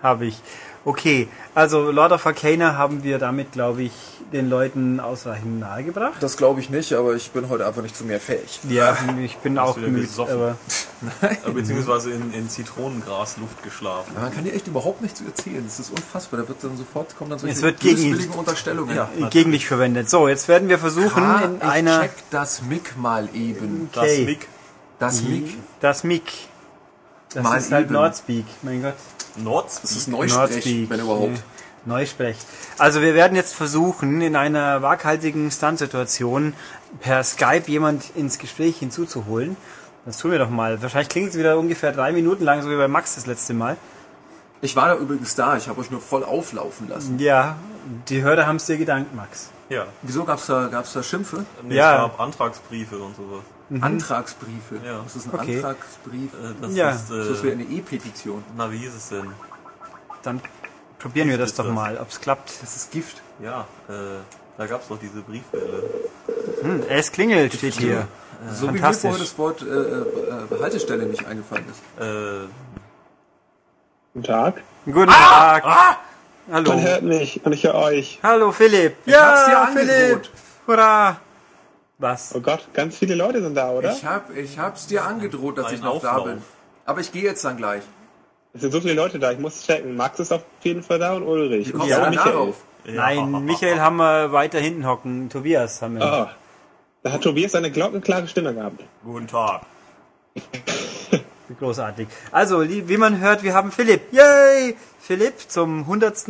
Habe ich. Okay, also Lord of Arcana haben wir damit, glaube ich, den Leuten ausreichend nahegebracht. Das glaube ich nicht, aber ich bin heute einfach nicht zu mehr fähig. Ja, ich bin auch müde, aber Beziehungsweise in, in Zitronengrasluft geschlafen. Man kann dir echt überhaupt nichts erzählen. Das ist unfassbar. Da wird dann sofort kommen dann solche Es wird gegen Unterstellungen. Ja. gegen dich verwendet. So, jetzt werden wir versuchen, Ah, in ich einer... check das Mic mal eben. Das Okay. Mick Das Mic. Das Mic. Das Mal ist halt eben. Nordspeak, mein Gott. Nords. Das ist Neusprech, wenn überhaupt. Neusprech. Also wir werden jetzt versuchen, in einer waghalsigen Stunt-Situation per Skype jemand ins Gespräch hinzuzuholen. Das tun wir doch mal. Wahrscheinlich klingt es wieder ungefähr drei Minuten lang, so wie bei Max das letzte Mal. Ich war da übrigens da. Ich habe euch nur voll auflaufen lassen. Ja, die Hörer haben es dir gedankt, Max. Ja. Wieso gab's da, gab's da Schimpfe? Nee, Ja. Es gab Antragsbriefe und sowas. Antragsbriefe. Ja. Das ist ein Okay. Antragsbrief. Äh, Das Ja. ist, Das wäre äh, eine E-Petition. na wie ist es denn? Dann probieren wir das doch das? mal, ob es klappt. Das ist Gift. Ja, äh, da gab es doch diese Briefwelle. Hm, es klingelt, steht hier. So wie mir vorher das Wort äh, äh, Haltestelle nicht eingefallen ist. Äh, Guten Tag. Guten Tag. Hallo. Man hört mich und ich höre euch. Hallo Philipp. hab's dir ja, angedroht. Philipp. Hurra. Was? Oh Gott, ganz viele Leute sind da, oder? Ich hab, ich hab's dir angedroht, dass Ein ich noch da Auflauf. bin. Aber ich gehe jetzt dann gleich. Es sind so viele Leute da, ich muss checken. Max ist auf jeden Fall da und Ulrich. Wie Und kommst Ja, du Michael. darauf? Nein, Michael haben wir weiter hinten hocken. Tobias haben wir. Oh, da hat Tobias eine glockenklare Stimme gehabt. guten Tag. Großartig. Also, wie man hört, wir haben Philipp. Yay! Philipp, zum 100.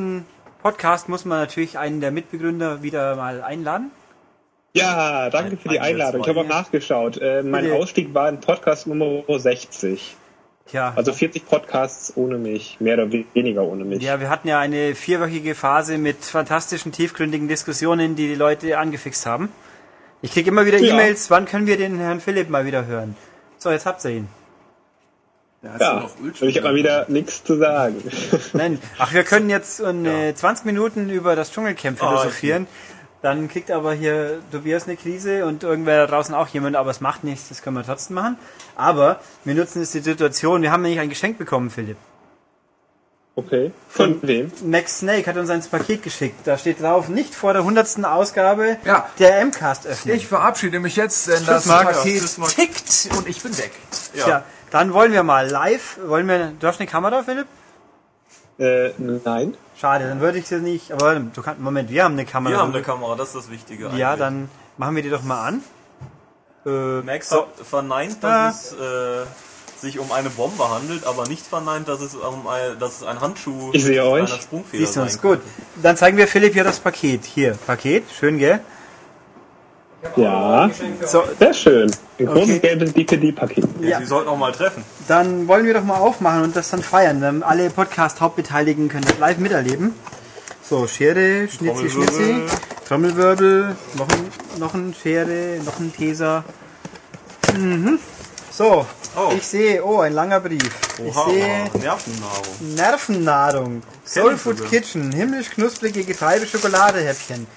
Podcast muss man natürlich einen der Mitbegründer wieder mal einladen. Ja, danke für die ein Einladung. Ich habe auch nachgeschaut. Äh, mein. Ausstieg war in Podcast Nummer 60. Tja, Also 40 Podcasts ohne mich, mehr oder weniger ohne mich. ja, wir hatten ja eine vierwöchige Phase mit fantastischen, tiefgründigen Diskussionen, die die Leute angefixt haben. Ich krieg immer wieder Ja. E-Mails, wann können wir den Herrn Philipp mal wieder hören? So, jetzt habt ihr ihn. Ja, und ich habe mal wieder nichts zu sagen. Nein, ach, wir können jetzt äh, 20 Minuten über das Dschungelcamp philosophieren. Dann kriegt aber hier Tobias eine Krise und irgendwer da draußen auch jemand, aber es macht nichts, das können wir trotzdem machen. Aber wir nutzen jetzt die Situation, wir haben nämlich ein Geschenk bekommen, Philipp. Okay, von wem? Max Snake hat uns ein Paket geschickt. Da steht drauf, nicht vor der 100. Ausgabe Ja. der M-Cast öffnen. Ich verabschiede mich jetzt, denn das Marc. Paket tickt und ich bin weg. Tja, dann wollen wir mal live, wollen wir, du hast eine Kamera, Philipp? Äh, nein. Schade, dann würde ich sie nicht, aber du kannst, Moment, wir haben eine Kamera. Wir haben eine Kamera, das ist das Wichtige. Ja, eigentlich. dann machen wir die doch mal an. Äh, Max so. hat verneint, Ah. dass es äh, sich um eine Bombe handelt, aber nicht verneint, dass es, um ein, dass es ein Handschuh Ich sehe euch. einer Sprungfeder Siehst du uns gut. Dann zeigen wir Philipp hier das Paket. Hier, Paket, schön, gell? Ja, So, sehr schön. Ein großes Okay. gelbes DPD-Paket. Ja. Ja. Sie sollten auch mal treffen. dann wollen wir doch mal aufmachen und das dann feiern. Dann alle Podcast-Hauptbeteiligten können das live miterleben. So, Schere, Schnitzi, Schnitzi, Trommelwirbel. Noch ein, noch ein Schere, noch ein Teser. Mhm. So, Oh. ich sehe, oh, ein langer Brief. Ich Oha, sehe oha, Nervennahrung. Nervennahrung, Soul Food. Kitchen, himmlisch knusprige Getreide-Schokoladehäppchen.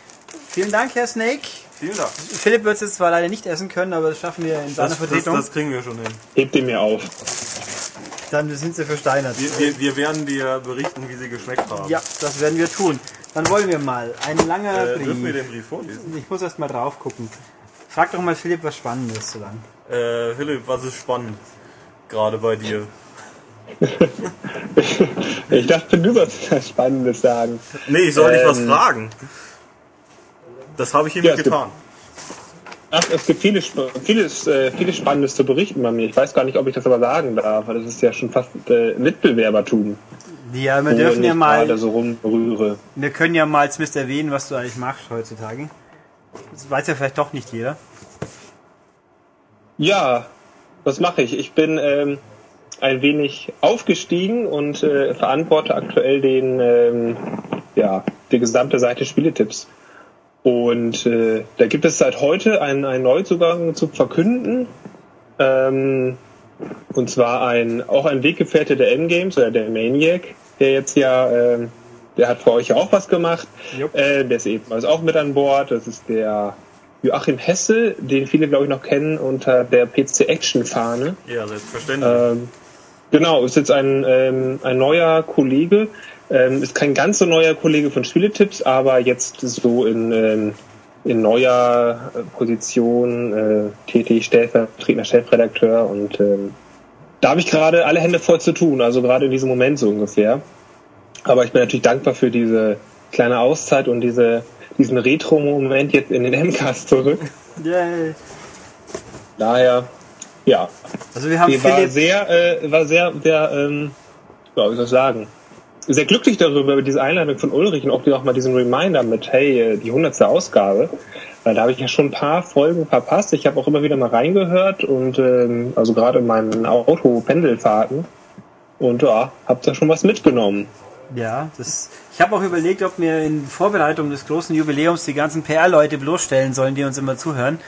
Vielen Dank, Herr Snake. Vielen Dank. Philipp wird es jetzt zwar leider nicht essen können, aber das schaffen wir in seiner Das, das, Vertretung. das kriegen wir schon hin. Hebt ihr mir auf. Dann sind sie versteinert. Wir, wir, wir werden dir berichten, wie sie geschmeckt haben. Ja, das werden wir tun. Dann wollen wir mal. Ein langer Äh, dürfen wir Brief. den Brief vorlesen? Ich muss erst mal drauf gucken. Frag doch mal Philipp was Spannendes so lang. Äh, Philipp, was ist spannend? Gerade bei dir. Ich dachte, du sollst was Spannendes sagen. Nee, ich soll dich was Ähm. fragen. Das habe ich hiermit Ja, getan. Ach, es gibt vieles, vieles, äh, vieles Spannendes zu berichten bei mir. Ich weiß gar nicht, ob ich das aber sagen darf, weil das ist ja schon fast äh, Mitbewerbertum, Ja, wir dürfen ja mal, so rumrühre. wir können ja mal zumindest erwähnen, was du eigentlich machst heutzutage. Das weiß ja vielleicht doch nicht jeder. Ja, was mache ich? Ich bin ähm, ein wenig aufgestiegen und äh, verantworte aktuell den, ähm, ja, die gesamte Seite Spieletipps. Und äh, da gibt es seit heute einen, einen Neuzugang zu verkünden. Ähm, und zwar ein auch ein Weggefährte der M-Games oder der Maniac, der jetzt ja, ähm, der hat für euch ja auch was gemacht. Äh, der ist ebenfalls auch mit an Bord. Das ist der Joachim Hesse, den viele glaube ich noch kennen unter der PC Action Fahne. Ja, selbstverständlich. Ähm, genau, ist jetzt ein, ähm, ein neuer Kollege. Ähm, ist kein ganz so neuer Kollege von Spieletipps, aber jetzt so in, ähm, in neuer äh, Position äh, tätig, stellvertretender Chefredakteur und ähm, da habe ich gerade alle Hände voll zu tun, also gerade in diesem Moment so ungefähr. Aber ich bin natürlich dankbar für diese kleine Auszeit und diese, diesen Retro-Moment jetzt in den MCAS zurück. Yay. Daher, ja, Also wir haben die war sehr, äh, war sehr, sehr, ähm, ja, wie soll ich sagen, sehr glücklich darüber, über diese Einladung von Ulrich und auch die- auch mal diesen Reminder mit, hey, äh, die hundertste Ausgabe. Weil da habe ich ja schon ein paar Folgen verpasst. Ich habe auch immer wieder mal reingehört und ähm, also gerade in meinen Auto-Pendelfahrten und ja, habe da schon was mitgenommen. ja, das, ich habe auch überlegt, ob wir in Vorbereitung des großen Jubiläums die ganzen PR-Leute bloßstellen sollen, die uns immer zuhören.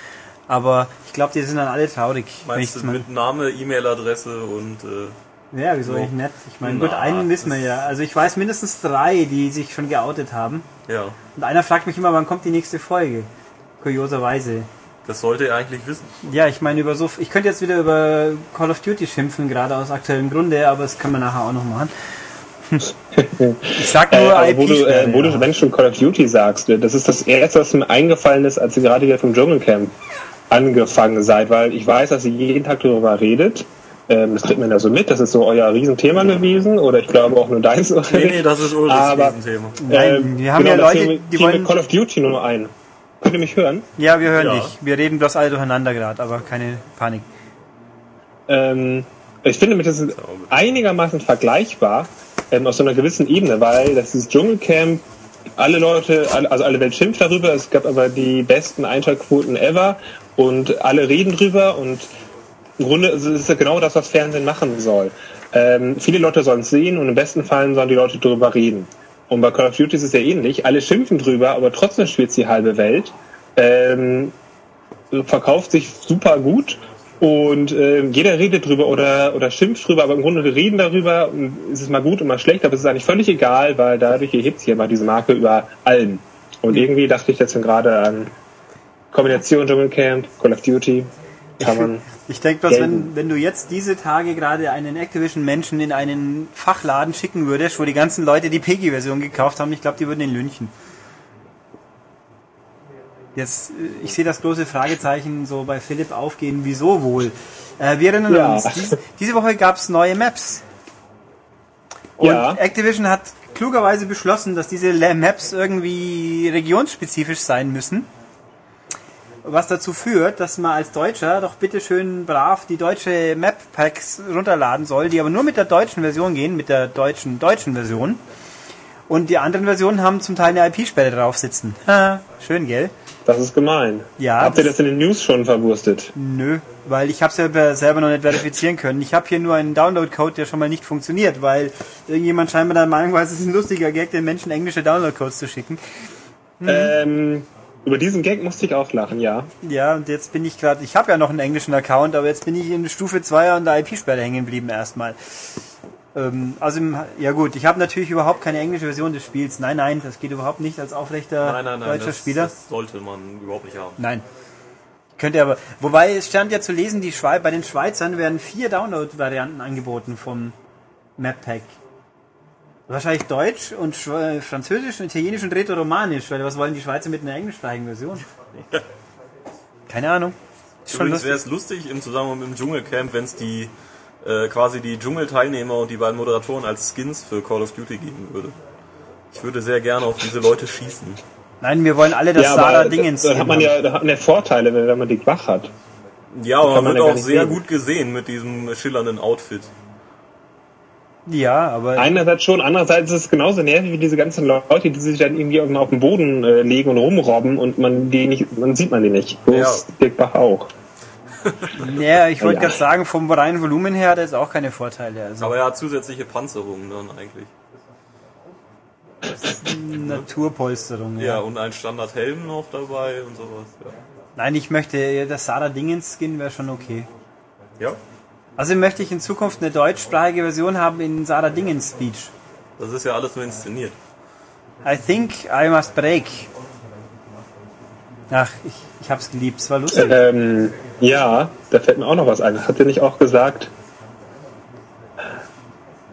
Aber ich glaube, die sind dann alle traurig. Meinst ich du mit Name, E-Mail-Adresse und äh, ja, wieso So. nicht? Ich meine, gut, einen wissen wir ja. Also ich weiß mindestens drei, die sich schon geoutet haben. ja, Und einer fragt mich immer, wann kommt die nächste Folge? Kurioserweise. das sollte er eigentlich wissen. Ja, ich meine, über so. Ich könnte jetzt wieder über Call of Duty schimpfen, gerade aus aktuellem Grunde, aber das können wir nachher auch noch machen. Ich sag Äh, nur also wo du, äh, wo ja. du, wenn du schon Call of Duty sagst, äh, das ist das erste, was mir eingefallen ist, als ihr gerade wieder vom Dschungelcamp angefangen seid, weil ich weiß, dass ihr jeden Tag darüber redet. Ähm, das kriegt man da so mit, das ist so euer Riesenthema gewesen, oder ich glaube auch nur deins. Nee, nee, das ist Ulrichs Aber- Riesenthema. Nein, wir haben ja da Leute, die wollen- Call of Duty nur ein. Könnt ihr mich hören? Ja, wir hören Ja. dich. Wir reden bloß alle durcheinander gerade, aber keine Panik. Ähm, ich finde, mit das ist einigermaßen vergleichbar ähm, auf so einer gewissen Ebene, weil das ist Dschungelcamp, alle Leute, also alle Welt schimpft darüber, es gab aber die besten Einschaltquoten ever und alle reden drüber und im Grunde ist es genau das, was Fernsehen machen soll. Ähm, viele Leute sollen es sehen und im besten Fall sollen die Leute drüber reden. Und bei Call of Duty ist es ja ähnlich. Alle schimpfen drüber, aber trotzdem spielt die halbe Welt. Ähm, verkauft sich super gut und ähm, jeder redet drüber oder, oder schimpft drüber, aber im Grunde wir reden darüber, es ist mal gut und mal schlecht, aber es ist eigentlich völlig egal, weil dadurch erhebt sich immer diese Marke über allen. Und irgendwie dachte ich jetzt gerade an Kombination Dschungelcamp, Call of Duty, kann man Ich denke bloß, wenn, wenn du jetzt diese Tage gerade einen Activision-Menschen in einen Fachladen schicken würdest, wo die ganzen Leute die PEGI-Version gekauft haben, ich glaube, die würden ihn lynchen. Jetzt, äh, ich sehe das große Fragezeichen so bei Philipp aufgehen, wieso wohl? Äh, wir erinnern Ja. uns, dies, diese Woche gab es neue Maps. Und Ja. Activision hat klugerweise beschlossen, dass diese Maps irgendwie regionsspezifisch sein müssen. Was dazu führt, dass man als Deutscher doch bitte schön brav die deutsche Map Packs runterladen soll, die aber nur mit der deutschen Version gehen, mit der deutschen deutschen Version. Und die anderen Versionen haben zum Teil eine IP-Sperre drauf sitzen. Schön, gell? Das ist gemein. Ja, Habt ihr das- das in den News schon verwurstet? Nö, weil ich habe selber, selber noch nicht verifizieren können. Ich habe hier nur einen Download-Code, der schon mal nicht funktioniert, weil irgendjemand scheinbar der Meinung war, es ist ein lustiger Gag, den Menschen englische Download-Codes zu schicken. Ähm, über diesen Gag musste ich auch lachen, ja. Ja, und jetzt bin ich gerade, ich habe ja noch einen englischen Account, aber jetzt bin ich in Stufe 2 an der IP-Sperre hängen geblieben erstmal. Ähm, also, im, ja gut, ich habe natürlich überhaupt keine englische Version des Spiels. Nein, nein, das geht überhaupt nicht als aufrechter Nein, nein, nein, deutscher das, Spieler. das sollte man überhaupt nicht haben. Nein. Könnte aber. Wobei es stand ja zu lesen, die Schwei bei den Schweizern werden vier Download-Varianten angeboten vom Map Pack. Wahrscheinlich Deutsch und Schwe- Französisch und Italienisch und Rätoromanisch, weil was wollen die Schweizer mit einer englischsprachigen Version? Keine Ahnung. Ist Übrigens wäre lustig. es lustig im Zusammenhang mit dem Dschungelcamp, wenn es die äh, quasi die Dschungelteilnehmer und die beiden Moderatoren als Skins für Call of Duty geben würde. Ich würde sehr gerne auf diese Leute schießen. Nein, wir wollen alle das ja, Sarah Dingens. da hat man ja, da hat man ja Vorteile, wenn, wenn man die wach hat. Ja, aber man man wird ja auch sehr sehen. gut gesehen mit diesem schillernden Outfit. Ja, aber Einerseits schon, andererseits ist es genauso nervig wie diese ganzen Leute, die sich dann irgendwie irgendwann auf den Boden äh, legen und rumrobben und man die nicht, man sieht man die nicht. So Ja. ist Dirk Bach auch. ja, ich wollte Ja. gerade sagen, vom reinen Volumen her hat er jetzt auch keine Vorteile. Also Aber er hat zusätzliche Panzerungen dann eigentlich. Naturpolsterung. Ja, und ein Standardhelm noch dabei und sowas. Nein, ich möchte, das Sarah Dingens Skin wäre schon okay. Ja. Also möchte ich in Zukunft eine deutschsprachige Version haben in Sarah Dingens Speech. Das ist ja alles nur inszeniert. I think I must break. Ach, ich, ich hab's geliebt, es war lustig. Ähm, ja, da fällt mir auch noch was ein. Hat er nicht auch gesagt?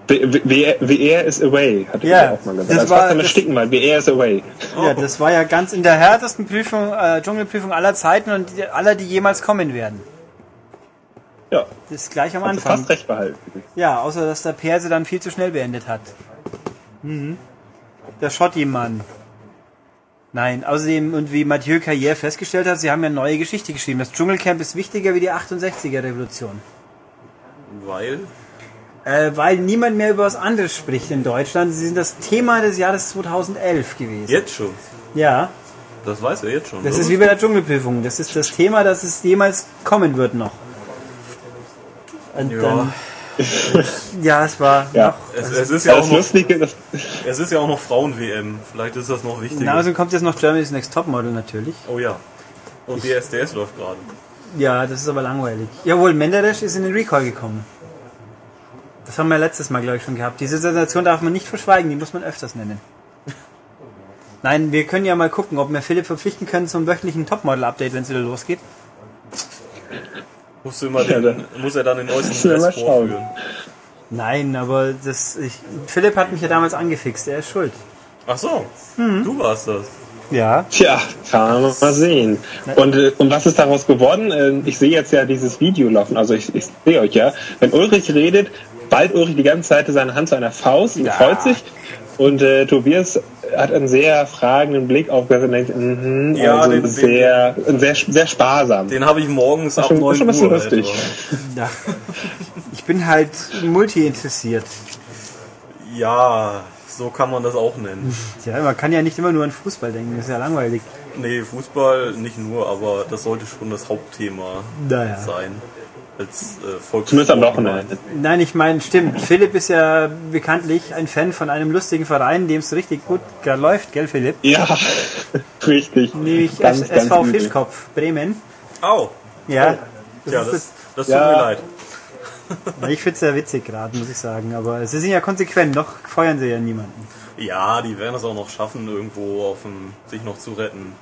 WR is away, hat er Ja, auch mal gesagt. das Das war- das- ersticken, weil WR is away. Ja, das war ja ganz in der härtesten Prüfung, äh, Dschungelprüfung aller Zeiten und die, aller, die jemals kommen werden. Ja, Das ist gleich am hat Anfang. fast recht behalten. Ja, außer dass der Perse dann viel zu schnell beendet hat. Mhm. Der Schotti-Mann. Nein, außerdem, und wie Mathieu Carrière festgestellt hat, sie haben ja neue Geschichte geschrieben. Das Dschungelcamp ist wichtiger wie die 68er-Revolution. Weil. Äh, weil niemand mehr über was anderes spricht in Deutschland. Sie sind das Thema des Jahres 2011 gewesen. Jetzt schon. Ja, Das weiß er jetzt schon. das ist wie bei der Dschungelprüfung. Das ist das Thema, das es jemals kommen wird noch. Und Ja. dann, ja, es war Ja. noch. es, es, ist ja Ja, auch noch, es ist ja auch noch Frauen-WM. Vielleicht ist das noch wichtiger. Na, also kommt jetzt noch Germany's Next Topmodel natürlich. oh ja. Und die SDS läuft gerade. Ja, das ist aber langweilig. Jawohl, Menderes ist in den Recall gekommen. Das haben wir letztes Mal, glaube ich, schon gehabt. Diese Sensation darf man nicht verschweigen, die muss man öfters nennen. Nein, wir können ja mal gucken, ob wir Philipp verpflichten können zum wöchentlichen Topmodel-Update, wenn es wieder losgeht. Musst du immer Ja, den, muss er dann den Dress schauen. vorführen. Nein, aber das, ich, Philipp hat mich ja damals angefixt, er ist schuld. Ach so, Mhm. du warst das. Ja. tja, kann man mal sehen. Und, äh, und was ist daraus geworden? Äh, ich sehe jetzt ja dieses Video laufen, also ich, ich sehe euch ja. Wenn Ulrich redet, ballt Ulrich die ganze Zeit seine Hand zu einer Faust und Ja. freut sich. Und äh, Tobias hat einen sehr fragenden Blick aufgehört und denkt, mhm, Ja, also den- den- sehr, sehr, sehr sparsam. Den habe ich morgens ab schon- 9 schon Uhr. ein bisschen lustig. ja. Ich bin halt multi-interessiert. Ja, so kann man das auch nennen. Ja, man kann ja nicht immer nur an Fußball denken, das ist ja langweilig. Nee, Fußball nicht nur, aber das sollte schon das Hauptthema Naja. sein. Als äh, Volkssport Zumindest am Wochenende. Nein, ich meine, stimmt. Philipp ist ja bekanntlich ein Fan von einem lustigen Verein, dem es richtig gut läuft, gell, Philipp? Ja, richtig. Nämlich Ganz, S- ganz SV übel. Fischkopf, Bremen. Au! Ja, das Ja, ist das, das tut Ja. mir leid. das, ich finde es sehr witzig gerade, muss ich sagen. Aber sie sind ja konsequent, noch feuern sie ja niemanden. Ja, die werden es auch noch schaffen, irgendwo auf dem, sich noch zu retten.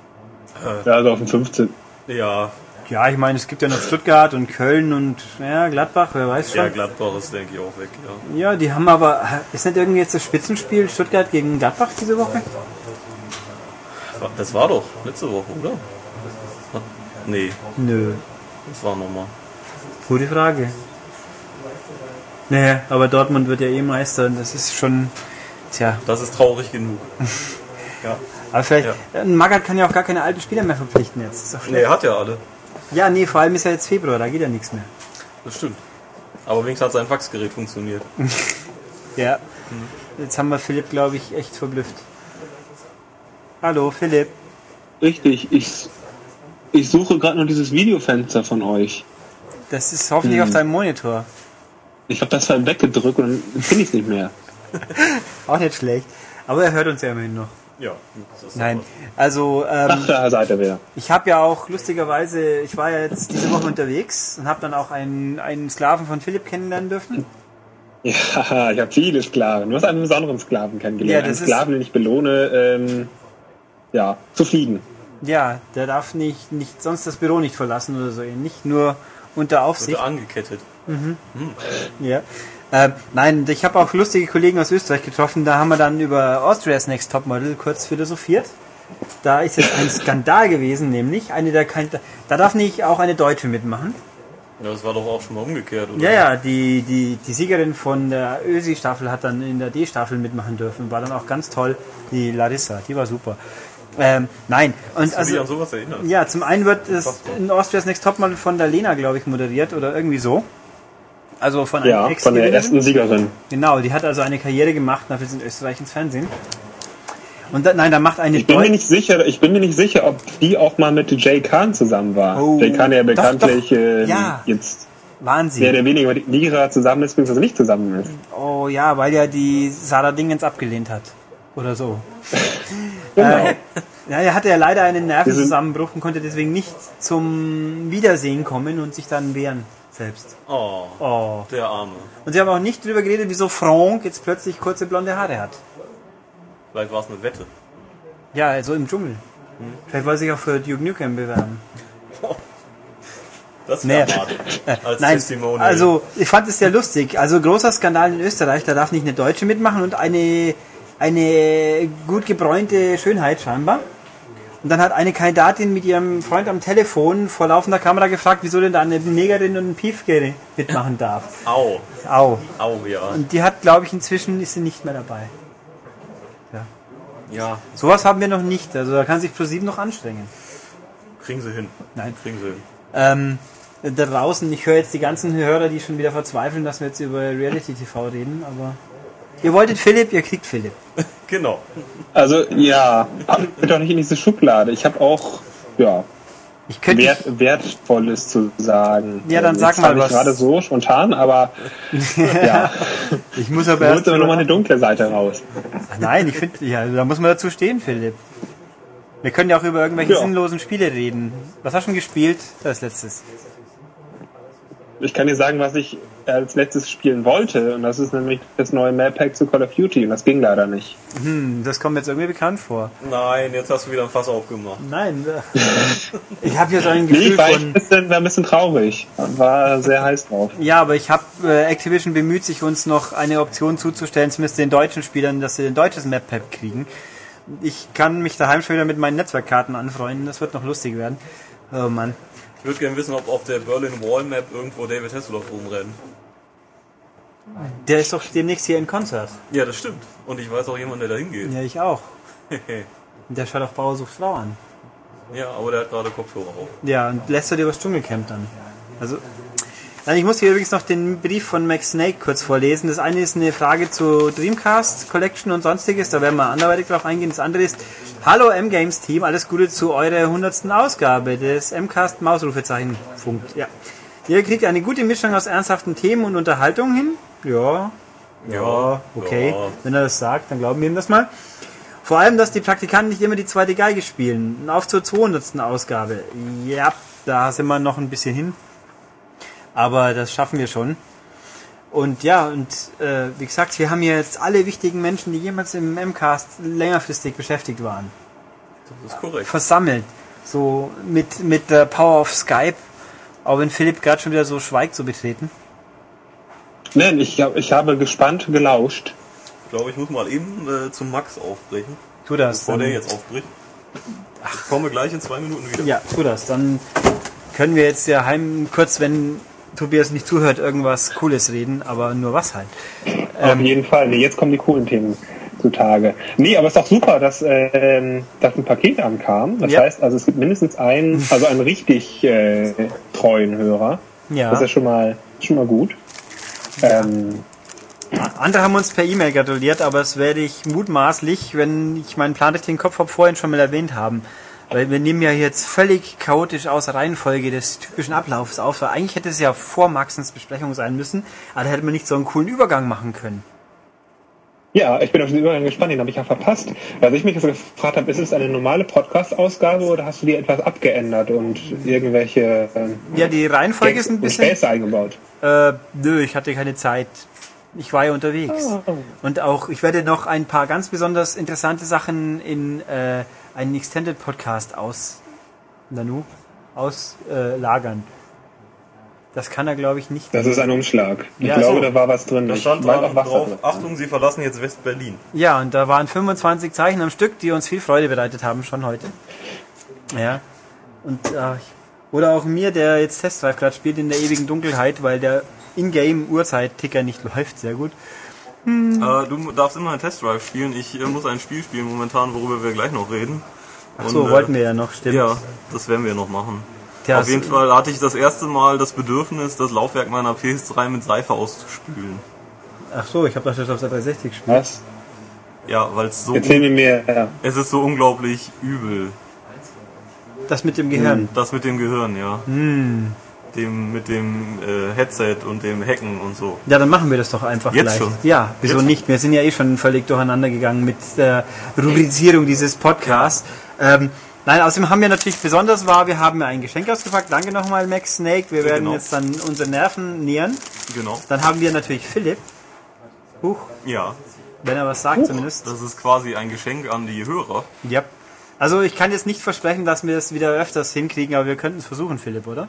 Ja, also auf dem 15. Ja, Ja, ich meine, es gibt ja noch Stuttgart und Köln und ja, Gladbach, wer weiß schon. ja, Gladbach ist, denke ich, auch weg, ja. Ja, die haben aber, ist nicht irgendwie jetzt das Spitzenspiel Stuttgart gegen Gladbach diese Woche? Das war doch letzte Woche, oder? Nee, Nö, das war nochmal. gute Frage. Nee, aber Dortmund wird ja eh Meister und das ist schon, tja, Das ist traurig genug. Ja. Aber vielleicht, Ja. Magath kann ja auch gar keine alten Spieler mehr verpflichten jetzt. Nee, er hat ja alle. Ja, nee, vor allem ist ja jetzt Februar, da geht ja nichts mehr. Das stimmt. Aber wenigstens hat sein Faxgerät funktioniert. Ja. Jetzt haben wir Philipp, glaube ich, echt verblüfft. Hallo, Philipp. Richtig, ich, ich suche gerade nur dieses Videofenster von euch. Das ist hoffentlich auf deinem Monitor. Ich habe das halt weggedrückt und dann finde ich es nicht mehr. Auch nicht schlecht. Aber er hört uns ja immerhin noch. Ja. das ist Nein. super. Also, Ach, ähm, da seid ihr wieder. ich habe ja auch lustigerweise, ich war ja jetzt diese Woche unterwegs und habe dann auch einen, einen Sklaven von Philipp kennenlernen dürfen. Ja, ich habe viele Sklaven. Du hast einen besonderen Sklaven kennengelernt. Ja, einen ist- Sklaven, den ich belohne, ähm, ja, zu fliegen. Ja, der darf nicht, nicht sonst das Büro nicht verlassen oder so. Nicht nur unter Aufsicht. Wird angekettet. Ja. Ähm, nein, ich habe auch lustige Kollegen aus Österreich getroffen. Da haben wir dann über Austria's Next Topmodel kurz philosophiert. Da ist jetzt ein Skandal gewesen, nämlich eine der kein, da darf nicht auch eine Deutsche mitmachen. Ja, das war doch auch schon mal umgekehrt, oder? Ja, ja, die, die, die Siegerin von der Ösi-Staffel hat dann in der D-Staffel mitmachen dürfen. War dann auch ganz toll. Die Larissa, die war super. Ähm, nein, und also, an sowas erinnert? ja, zum einen wird es in Austria's Next Topmodel von der Lena, glaube ich, moderiert oder irgendwie so. Also von einer Ja, von der ersten Siegerin. Genau, die hat also eine Karriere gemacht, dafür sind Österreich ins Fernsehen. Und da, nein, da macht eine Ich bin mir nicht sicher, ich bin mir nicht sicher, ob die auch mal mit Jay Khan zusammen war. Oh, Jay Khan ja doch, bekanntlich doch. ähm, Ja. jetzt Wahnsinn. mehr oder weniger mit Lira zusammen ist, beziehungsweise nicht zusammen ist. Oh ja, weil ja die Sarah Dingens abgelehnt hat. Oder so. Genau. Äh, ja, er hatte ja leider einen Nervenzusammenbruch und konnte deswegen nicht zum Wiedersehen kommen und sich dann wehren selbst. Oh, Oh. der Arme. Und sie haben auch nicht drüber geredet, wieso Franck jetzt plötzlich kurze blonde Haare hat. Vielleicht war es eine Wette. Ja, also im Dschungel. Vielleicht wollte sich auch für Duke Nukem bewerben. Das Nee. wäre hart. Als Nein, Testimonial. also ich fand es sehr lustig. Also großer Skandal in Österreich, da darf nicht eine Deutsche mitmachen und eine, eine gut gebräunte Schönheit scheinbar. Und dann hat eine Kandidatin mit ihrem Freund am Telefon vor laufender Kamera gefragt, wieso denn da eine Negerin und ein Piefke mitmachen darf. Au, Au. au, ja. Und die hat, glaube ich, inzwischen ist sie nicht mehr dabei. Ja, Sowas haben wir noch nicht. Also da kann sich ProSieben noch anstrengen. kriegen sie hin. Nein. Kriegen sie hin. Ähm, da draußen, ich höre jetzt die ganzen Hörer, die schon wieder verzweifeln, dass wir jetzt über Reality TV reden, aber ihr wolltet Philipp, ihr kriegt Philipp. Genau. Also ja, pack mich doch nicht in diese Schublade. Ich habe auch ja Ich könnte Wert, Wertvolles zu sagen. Ja, dann sag jetzt mal was. Ich gerade so spontan, aber ja, ich muss aber da erst aber nochmal eine dunkle Seite raus. Nein, ich finde, ja, da muss man dazu stehen, Philipp. Wir können ja auch über irgendwelche Ja. sinnlosen Spiele reden. Was hast du schon gespielt? Das letztes. Ich kann dir sagen, was ich als letztes spielen wollte, und das ist nämlich das neue Map Pack zu Call of Duty, und das ging leider nicht. Hm, das kommt mir jetzt irgendwie bekannt vor. Nein, jetzt hast du wieder ein Fass aufgemacht. Nein, äh, ich habe hier so ein Nee, Gefühl ich war, ein von... bisschen, war ein bisschen traurig. War sehr heiß drauf. Ja, aber ich habe äh, Activision bemüht sich uns noch eine Option zuzustellen, zumindest den deutschen Spielern, dass sie ein deutsches Map Pack kriegen. Ich kann mich daheim schon wieder mit meinen Netzwerkkarten anfreunden. Das wird noch lustig werden. Oh Mann. Ich würde gerne wissen, ob auf der Berlin Wall Map irgendwo David Hasselhoff rumrennt. Der ist doch demnächst hier in Konzert. Ja, das stimmt. Und ich weiß auch jemanden, der da hingeht. Ja, ich auch. Der schaut auch Bauer sucht Frau an. ja, aber der hat gerade Kopfhörer auf. Ja, und lässt er dir was Dschungelcamp dann. Also, ich muss hier übrigens noch den Brief von Max Snake kurz vorlesen. Das eine ist eine Frage zu Dreamcast Collection und sonstiges, da werden wir anderweitig drauf eingehen. Das andere ist, hallo M-Games Team, alles Gute zu eurer 100. Ausgabe des M-Cast Mausrufezeichen Funkt. Ja. Ihr kriegt eine gute Mischung aus ernsthaften Themen und Unterhaltung hin. Ja. Ja, okay. Ja. Wenn er das sagt, dann glauben wir ihm das mal. Vor allem, dass die Praktikanten nicht immer die zweite Geige spielen. Und Auf zur 200. Ausgabe. Ja, da sind wir noch ein bisschen hin. Aber das schaffen wir schon. Und ja, und äh, wie gesagt, wir haben hier jetzt alle wichtigen Menschen, die jemals im MCAST längerfristig beschäftigt waren, Das ist korrekt. versammelt. So mit, mit der Power of Skype. Auch wenn Philipp gerade schon wieder so schweigt, so betreten. Nein, ich, hab- ich habe gespannt gelauscht. Ich glaube, ich muss mal eben äh, zum Max aufbrechen, Tu das. bevor Dann, der jetzt aufbricht. Ich komme gleich in zwei Minuten wieder. ja, tu das. Dann können wir jetzt ja heim kurz, wenn Tobias nicht zuhört, irgendwas Cooles reden, aber nur was halt. Auf jeden Fall. Nee, jetzt kommen die coolen Themen. zutage. Nee, aber es ist doch super, dass, ähm, dass ein Paket ankam. Das Ja. heißt, also es gibt mindestens einen, also einen richtig äh, treuen Hörer. Ja. Das ist schon mal schon mal gut. Ähm, Andere haben uns per E-Mail gratuliert, aber das werde ich mutmaßlich, wenn ich meinen Plan richtig im Kopf habe, vorhin schon mal erwähnt haben. Weil wir nehmen ja jetzt völlig chaotisch aus Reihenfolge des typischen Ablaufs auf. Weil eigentlich hätte es ja vor Maxens Besprechung sein müssen, aber da hätte man nicht so einen coolen Übergang machen können. ja, ich bin auf den Übergang gespannt, den habe ich ja verpasst. Also ich mich jetzt gefragt habe, ist es eine normale Podcast-Ausgabe oder hast du die etwas abgeändert und irgendwelche ähm, Ja, die Reihenfolge ist ein bisschen... Späße eingebaut? Äh, nö, ich hatte keine Zeit. Ich war ja unterwegs. Und auch, ich werde noch ein paar ganz besonders interessante Sachen in äh, einen Extended Podcast aus Nanu auslagern. Äh, lagern. das kann er, glaube ich, nicht. Das ist ein Umschlag. Ich Ja, glaube, so. da war was drin. Da Ich stand dran auch was drauf, drin. Achtung, Sie verlassen jetzt West-Berlin. Ja, und da waren 25 Zeichen am Stück, die uns viel Freude bereitet haben, schon heute. Ja. Und äh, ich- oder auch mir, der jetzt Test Drive gerade spielt in der ewigen Dunkelheit, weil der Ingame Uhrzeit-Ticker nicht läuft, sehr gut. Äh, du darfst immer einen Test Drive spielen. Ich äh, muss ein Spiel spielen momentan, worüber wir gleich noch reden. Ach so, Und, äh, wollten wir ja noch, stimmt. Ja, das werden wir noch machen. Tja, Auf jeden Fall hatte ich das erste Mal das Bedürfnis, das Laufwerk meiner PS3 mit Seife auszuspülen. Ach so, ich habe das jetzt auf der 360 gespielt. Was? Ja, weil es so Erzähl mir mehr. Ja. es ist so unglaublich übel. Das mit dem Gehirn. Das mit dem Gehirn, ja. Hm. Dem mit dem äh, Headset und dem Hacken und so. Ja, dann machen wir das doch einfach Jetzt gleich. schon? Ja, wieso Jetzt nicht? Wir sind ja eh schon völlig durcheinander gegangen mit der Rubrizierung dieses Podcasts. Ähm, nein, außerdem haben wir natürlich besonders war, wir haben ein Geschenk ausgepackt. Danke nochmal, Max Snake. Wir werden genau. jetzt dann unsere Nerven nähern. Genau. Dann haben wir natürlich Philipp. Huch, Ja, wenn er was sagt zumindest. das ist quasi ein Geschenk an die Hörer. Ja. Also ich kann jetzt nicht versprechen, dass wir es wieder öfters hinkriegen, aber wir könnten es versuchen, Philipp, oder?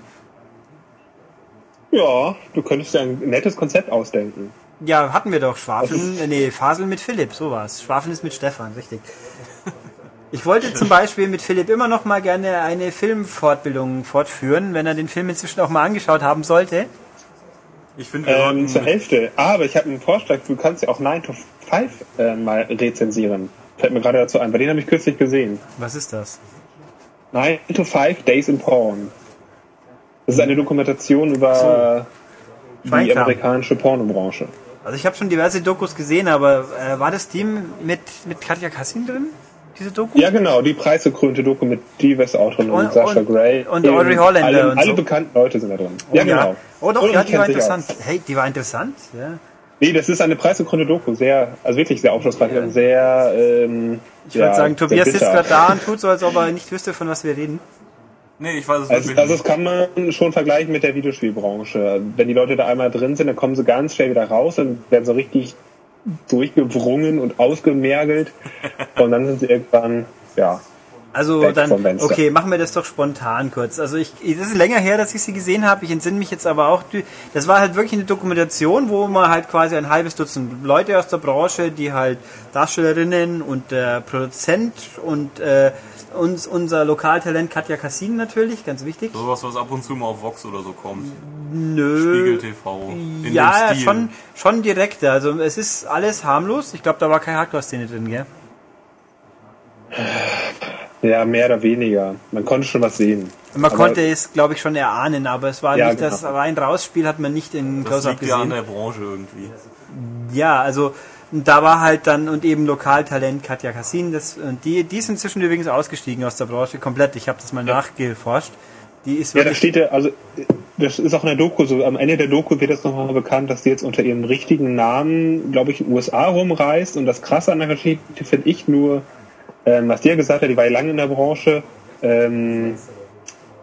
Ja, du könntest dir ein nettes Konzept ausdenken. Ja, hatten wir doch. Schwafeln, äh, nee, Faseln mit Philipp, sowas. Schwafeln ist mit Stefan, richtig. Ich wollte zum Beispiel mit Philipp immer noch mal gerne eine Filmfortbildung fortführen, wenn er den Film inzwischen auch mal angeschaut haben sollte. Ich finde, Ähm, zur Hälfte. Aber ich habe einen Vorschlag, du kannst ja auch 9 to 5 äh, mal rezensieren. Fällt mir gerade dazu ein. Bei denen habe ich kürzlich gesehen. Was ist das? 9 to 5 Days in Porn. Das ist eine Dokumentation über die Schweinkram. amerikanische Pornobranche. Also ich habe schon diverse Dokus gesehen, aber äh, war das die mit, mit Katja Kassin drin? Diese Doku? Ja, genau, die preisgekrönte Doku mit Dee West Autorin und, Und- Sascha und- Grey. und Audrey Holländer Alle, und alle so. bekannten Leute sind da drin. Ja, genau. Oh doch, ja, die die war interessant. Hey, die war interessant? Ja. Nee, das ist eine preisgekrönte Doku. Sehr, also wirklich sehr aufschlussreich und sehr, ähm, Ich würde sagen, Tobias sitzt gerade da und tut so, als ob er nicht wüsste, von was wir reden. Nee, ich weiß es Also, wirklich also das nicht. kann man schon vergleichen mit der Videospielbranche. Wenn die Leute da einmal drin sind, dann kommen sie ganz schnell wieder raus und werden so richtig durchgewrungen und ausgemergelt. und dann sind sie irgendwann, ja. Also dann, okay, machen wir das doch spontan kurz. Also ich, es ist länger her, dass ich sie gesehen habe. Ich entsinne mich jetzt aber auch. Das war halt wirklich eine Dokumentation, wo man halt quasi ein halbes Dutzend Leute aus der Branche, die halt Darstellerinnen und der Produzent und äh, uns unser Lokaltalent Katja Kassin natürlich, ganz wichtig. Sowas, was ab und zu mal auf Vox oder so kommt. Nö. Spiegel TV. In ja, dem Stil. schon, schon direkter. Also es ist alles harmlos. Ich glaube, da war keine Hardcore-Szene drin, gell? Ja, mehr oder weniger. Man konnte schon was sehen. Man Aber- konnte es, glaube ich, schon erahnen, aber es war Ja, nicht das genau. rein-raus-Spiel, hat man nicht in Das Close-Up liegt ja an gesehen. der Branche irgendwie. Ja, also da war halt dann und eben Lokaltalent Katja Kassin, das und die die ist inzwischen übrigens ausgestiegen aus der Branche komplett. Ich habe das mal nachgeforscht. Die ist Ja, da steht ja, also das ist auch in der Doku so. Am Ende der Doku wird das nochmal bekannt, dass sie jetzt unter ihrem richtigen Namen, glaube ich, in den USA rumreist. Und das Krasse an der Geschichte finde ich nur, ähm, was die ja gesagt hat, die war ja lange in der Branche. Ähm,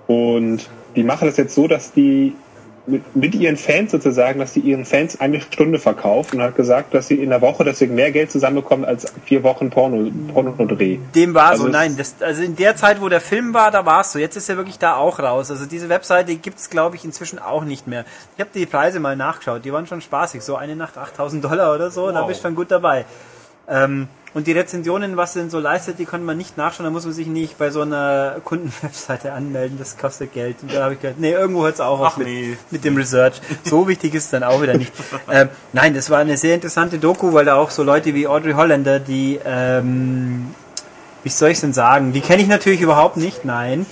und die machen das jetzt so, dass die mit, mit ihren Fans sozusagen, dass die ihren Fans eine Stunde verkauft und hat gesagt, dass sie in der Woche deswegen mehr Geld zusammenbekommen als vier Wochen Porno, Porno-Dreh. dem war Also so, es- nein, das, also in der Zeit, wo der Film war, da war es so. Jetzt ist er wirklich da auch raus. Also diese Webseite gibt's glaube ich, inzwischen auch nicht mehr. Ich habe die Preise mal nachgeschaut, die waren schon spaßig. So eine Nacht 8000 Dollar oder so, da Wow. bist du schon gut dabei. Ähm, Und die Rezensionen, was denn so leistet, die konnte man nicht nachschauen. Da muss man sich nicht bei so einer Kundenwebseite anmelden. Das kostet Geld. Und da habe ich gedacht, nee, irgendwo hört es auch auf mit, nee. mit dem Research. So wichtig ist es dann auch wieder nicht. ähm, nein, das war eine sehr interessante Doku, weil da auch so Leute wie Audrey Hollander, die, ähm, wie soll ich denn sagen, die kenne ich natürlich überhaupt nicht, nein.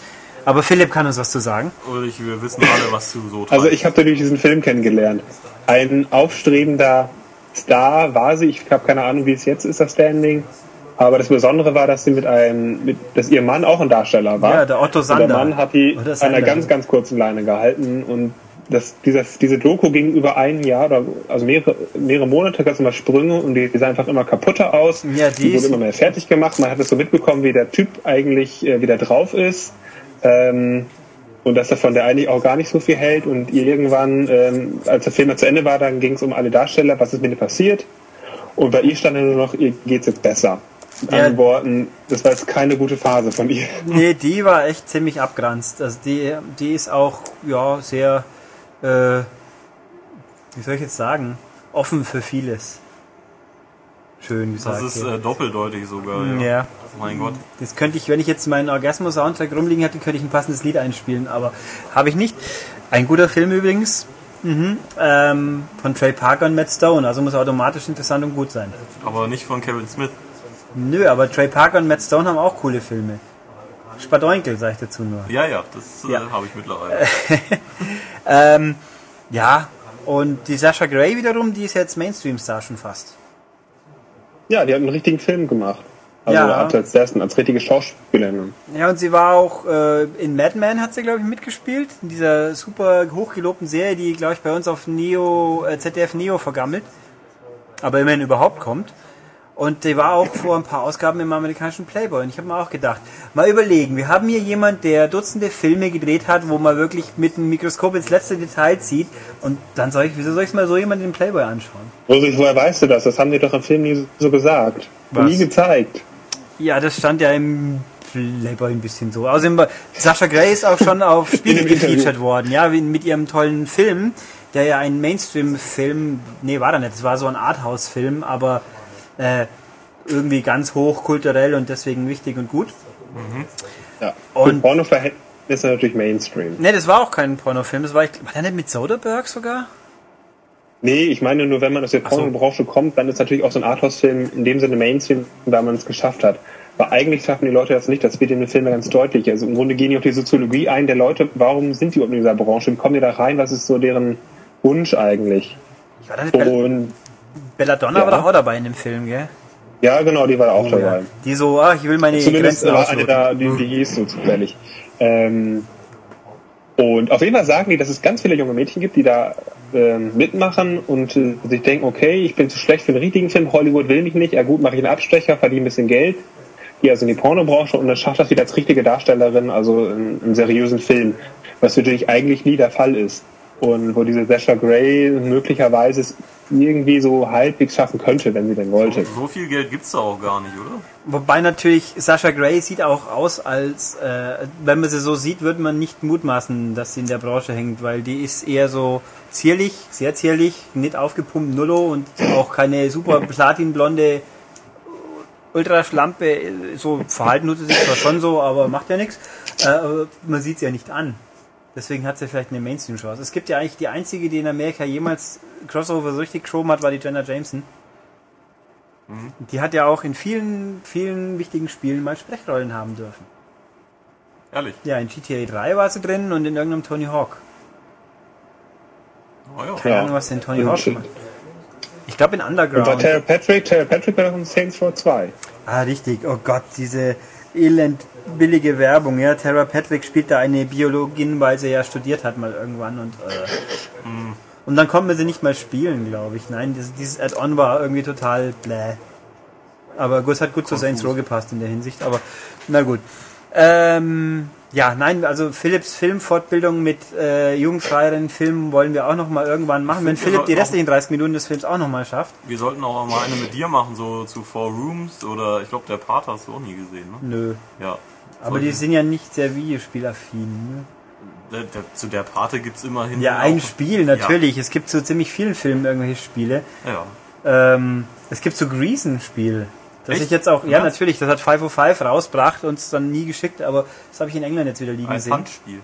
Aber Philipp kann uns was zu sagen. Ulrich, wir wissen alle, was du so Also treibst. ich habe durch diesen Film kennengelernt. Ein aufstrebender Star war sie. Ich habe keine Ahnung, wie es jetzt ist, das Standing. Aber das Besondere war, dass sie mit einem, mit, dass ihr Mann auch ein Darsteller war. Ja, der Otto Und Sander. der Mann hat die Oder an einer ganz, ganz kurzen Leine gehalten und das, dieser, diese Doku ging über ein Jahr oder also mehrere, mehrere Monate, ganz immer Sprünge und die, die sah einfach immer kaputter aus. Ja, die die wurde immer mehr fertig gemacht. Man hat es so mitbekommen, wie der Typ eigentlich äh, wieder drauf ist. Ähm, und dass davon der eigentlich auch gar nicht so viel hält und ihr irgendwann, ähm, als der Film mal zu Ende war, dann ging es um alle Darsteller, was ist mit ihr passiert und bei ihr stand dann nur noch, ihr geht's jetzt besser. Mit Ja. anderen Worten, das war jetzt keine gute Phase von ihr. Nee, die war echt ziemlich abgranzt. Also die, die ist auch, ja, sehr, äh, wie soll ich jetzt sagen, offen für vieles. Schön gesagt. Das ist äh, doppeldeutig sogar. ja. Ja. Mein Gott. Das könnte ich, wenn ich jetzt meinen Orgasmus-Soundtrack rumliegen hätte, könnte ich ein passendes Lied einspielen, aber habe ich nicht. Ein guter Film übrigens. Mhm. Ähm, von Trey Parker und Matt Stone, also muss automatisch interessant und gut sein. Aber nicht von Kevin Smith. Nö, aber Trey Parker und Matt Stone haben auch coole Filme. Spadoinkel, sag ich dazu nur. Ja, ja, das äh, Ja. habe ich mittlerweile. Ähm, ja, und die Sasha Grey wiederum, die ist jetzt Mainstream-Star schon fast. Ja, die hat einen richtigen Film gemacht. Also Ja. als ersten, als richtige Schauspielerin. Ja, und sie war auch äh, in Mad Men hat sie, glaube ich, mitgespielt. In dieser super hochgelobten Serie, die, glaube ich, bei uns auf Neo, äh, ZDF Neo vergammelt. Aber immerhin überhaupt kommt. Und die war auch vor ein paar Ausgaben im amerikanischen Playboy. Und ich habe mir auch gedacht, mal überlegen, wir haben hier jemand, der Dutzende Filme gedreht hat, wo man wirklich mit dem Mikroskop ins letzte Detail zieht. Und dann soll ich, wieso soll ich mal so jemanden im Playboy anschauen? Rosig, woher weißt du das? Das haben die doch im Film nie so gesagt. Was? Nie gezeigt. Ja, das stand ja im Playboy ein bisschen so. Außerdem, war- Sascha Grey ist auch schon auf Spiegel gefeatured worden, ja, mit ihrem tollen Film, der ja ein Mainstream-Film, nee, war er nicht, es war so ein Arthouse-Film, aber äh, irgendwie ganz hoch kulturell und deswegen wichtig und gut. Ja. Und- Pornoverhältnisse natürlich Mainstream. Nee, das war auch kein Pornofilm, das war, ich, war der nicht mit Soderbergh sogar? Nee, ich meine nur, wenn man aus der so. Pornobranche kommt, dann ist natürlich auch so ein Arthouse-Film in dem Sinne Mainstream, da man es geschafft hat. Aber eigentlich schaffen die Leute das nicht, das wird in den Filmen ganz deutlich. Also im Grunde gehen die auf die Soziologie ein der Leute, warum sind die überhaupt in dieser Branche? Wie kommen die da rein? Was ist so deren Wunsch eigentlich? Ich war da nicht Und Belladonna Ja. war doch auch dabei in dem Film, gell? ja, genau, die war da auch Ja. dabei. Die so, ah, ich will meine Zumindest Grenzen war eine da, die, die hieß so zufällig. Ähm, und auf jeden Fall sagen die, dass es ganz viele junge Mädchen gibt, die da ähm, mitmachen und äh, sich denken, okay, ich bin zu schlecht für einen richtigen Film, Hollywood will mich nicht, ja gut, mache ich einen Abstecher, verdiene ein bisschen Geld, gehe also in die Pornobranche und dann schafft das wieder als richtige Darstellerin, also in, im seriösen Film, was natürlich eigentlich nie der Fall ist. Und wo diese Sasha Grey möglicherweise es irgendwie so halbwegs schaffen könnte, wenn sie denn wollte. So viel Geld gibt's da auch gar nicht, oder? Wobei natürlich Sasha Grey sieht auch aus, als äh, wenn man sie so sieht, würde man nicht mutmaßen, dass sie in der Branche hängt, weil die ist eher so zierlich, sehr zierlich, nicht aufgepumpt, nullo und auch keine super platinblonde Ultraschlampe. So verhalten tut sie sich zwar schon so, aber macht ja nichts. Äh, aber man sieht sie ja nicht an. Deswegen hat sie vielleicht eine Mainstream-Chance. Es gibt ja eigentlich die einzige, die in Amerika jemals Crossover so richtig geschoben hat, war die Jenna Jameson. Die hat ja auch in vielen, vielen wichtigen Spielen mal Sprechrollen haben dürfen. Ehrlich. Ja, in GTA 3 war sie drin und in irgendeinem Tony Hawk. Oh, ja. Keine. Ahnung, was den Tony Und- Hawk gemacht Ich glaube in Und bei Underground. Tara Patrick, Tara Patrick war doch in Saints Row 2. Ah, richtig. Oh Gott, diese elend billige Werbung. Ja, Tara Patrick spielt da eine Biologin, weil sie ja studiert hat mal irgendwann und äh, und dann konnten wir sie nicht mal spielen, glaube ich. Nein, dieses, dieses Add-on war irgendwie total bläh. Aber gut, es hat gut zu Saints Row gepasst in der Hinsicht. Aber na gut. Ähm, ja, nein, also Philips Filmfortbildung mit äh, jugendfreieren Filmen wollen wir auch noch mal irgendwann machen, wenn Philipp die restlichen 30 Minuten des Films auch noch mal schafft. Wir sollten auch mal eine mit dir machen, so zu Four Rooms oder ich glaube, der Part hast du auch nie gesehen, ne? Nö. Ja. Aber die sind ja nicht sehr Videospielaffin. Ne? Der, der, zu der Pate gibt's immerhin. Ja, ein Spiel, natürlich. Es gibt zu ziemlich vielen Filmen irgendwelche Spiele. Ja. ja. Ähm, es gibt so Grease ein Spiel. Das Echt? ich jetzt auch, ja Was? natürlich, das hat 505 rausgebracht und es dann nie geschickt, aber das habe ich in England jetzt wieder liegen Ein gesehen. Handspiel.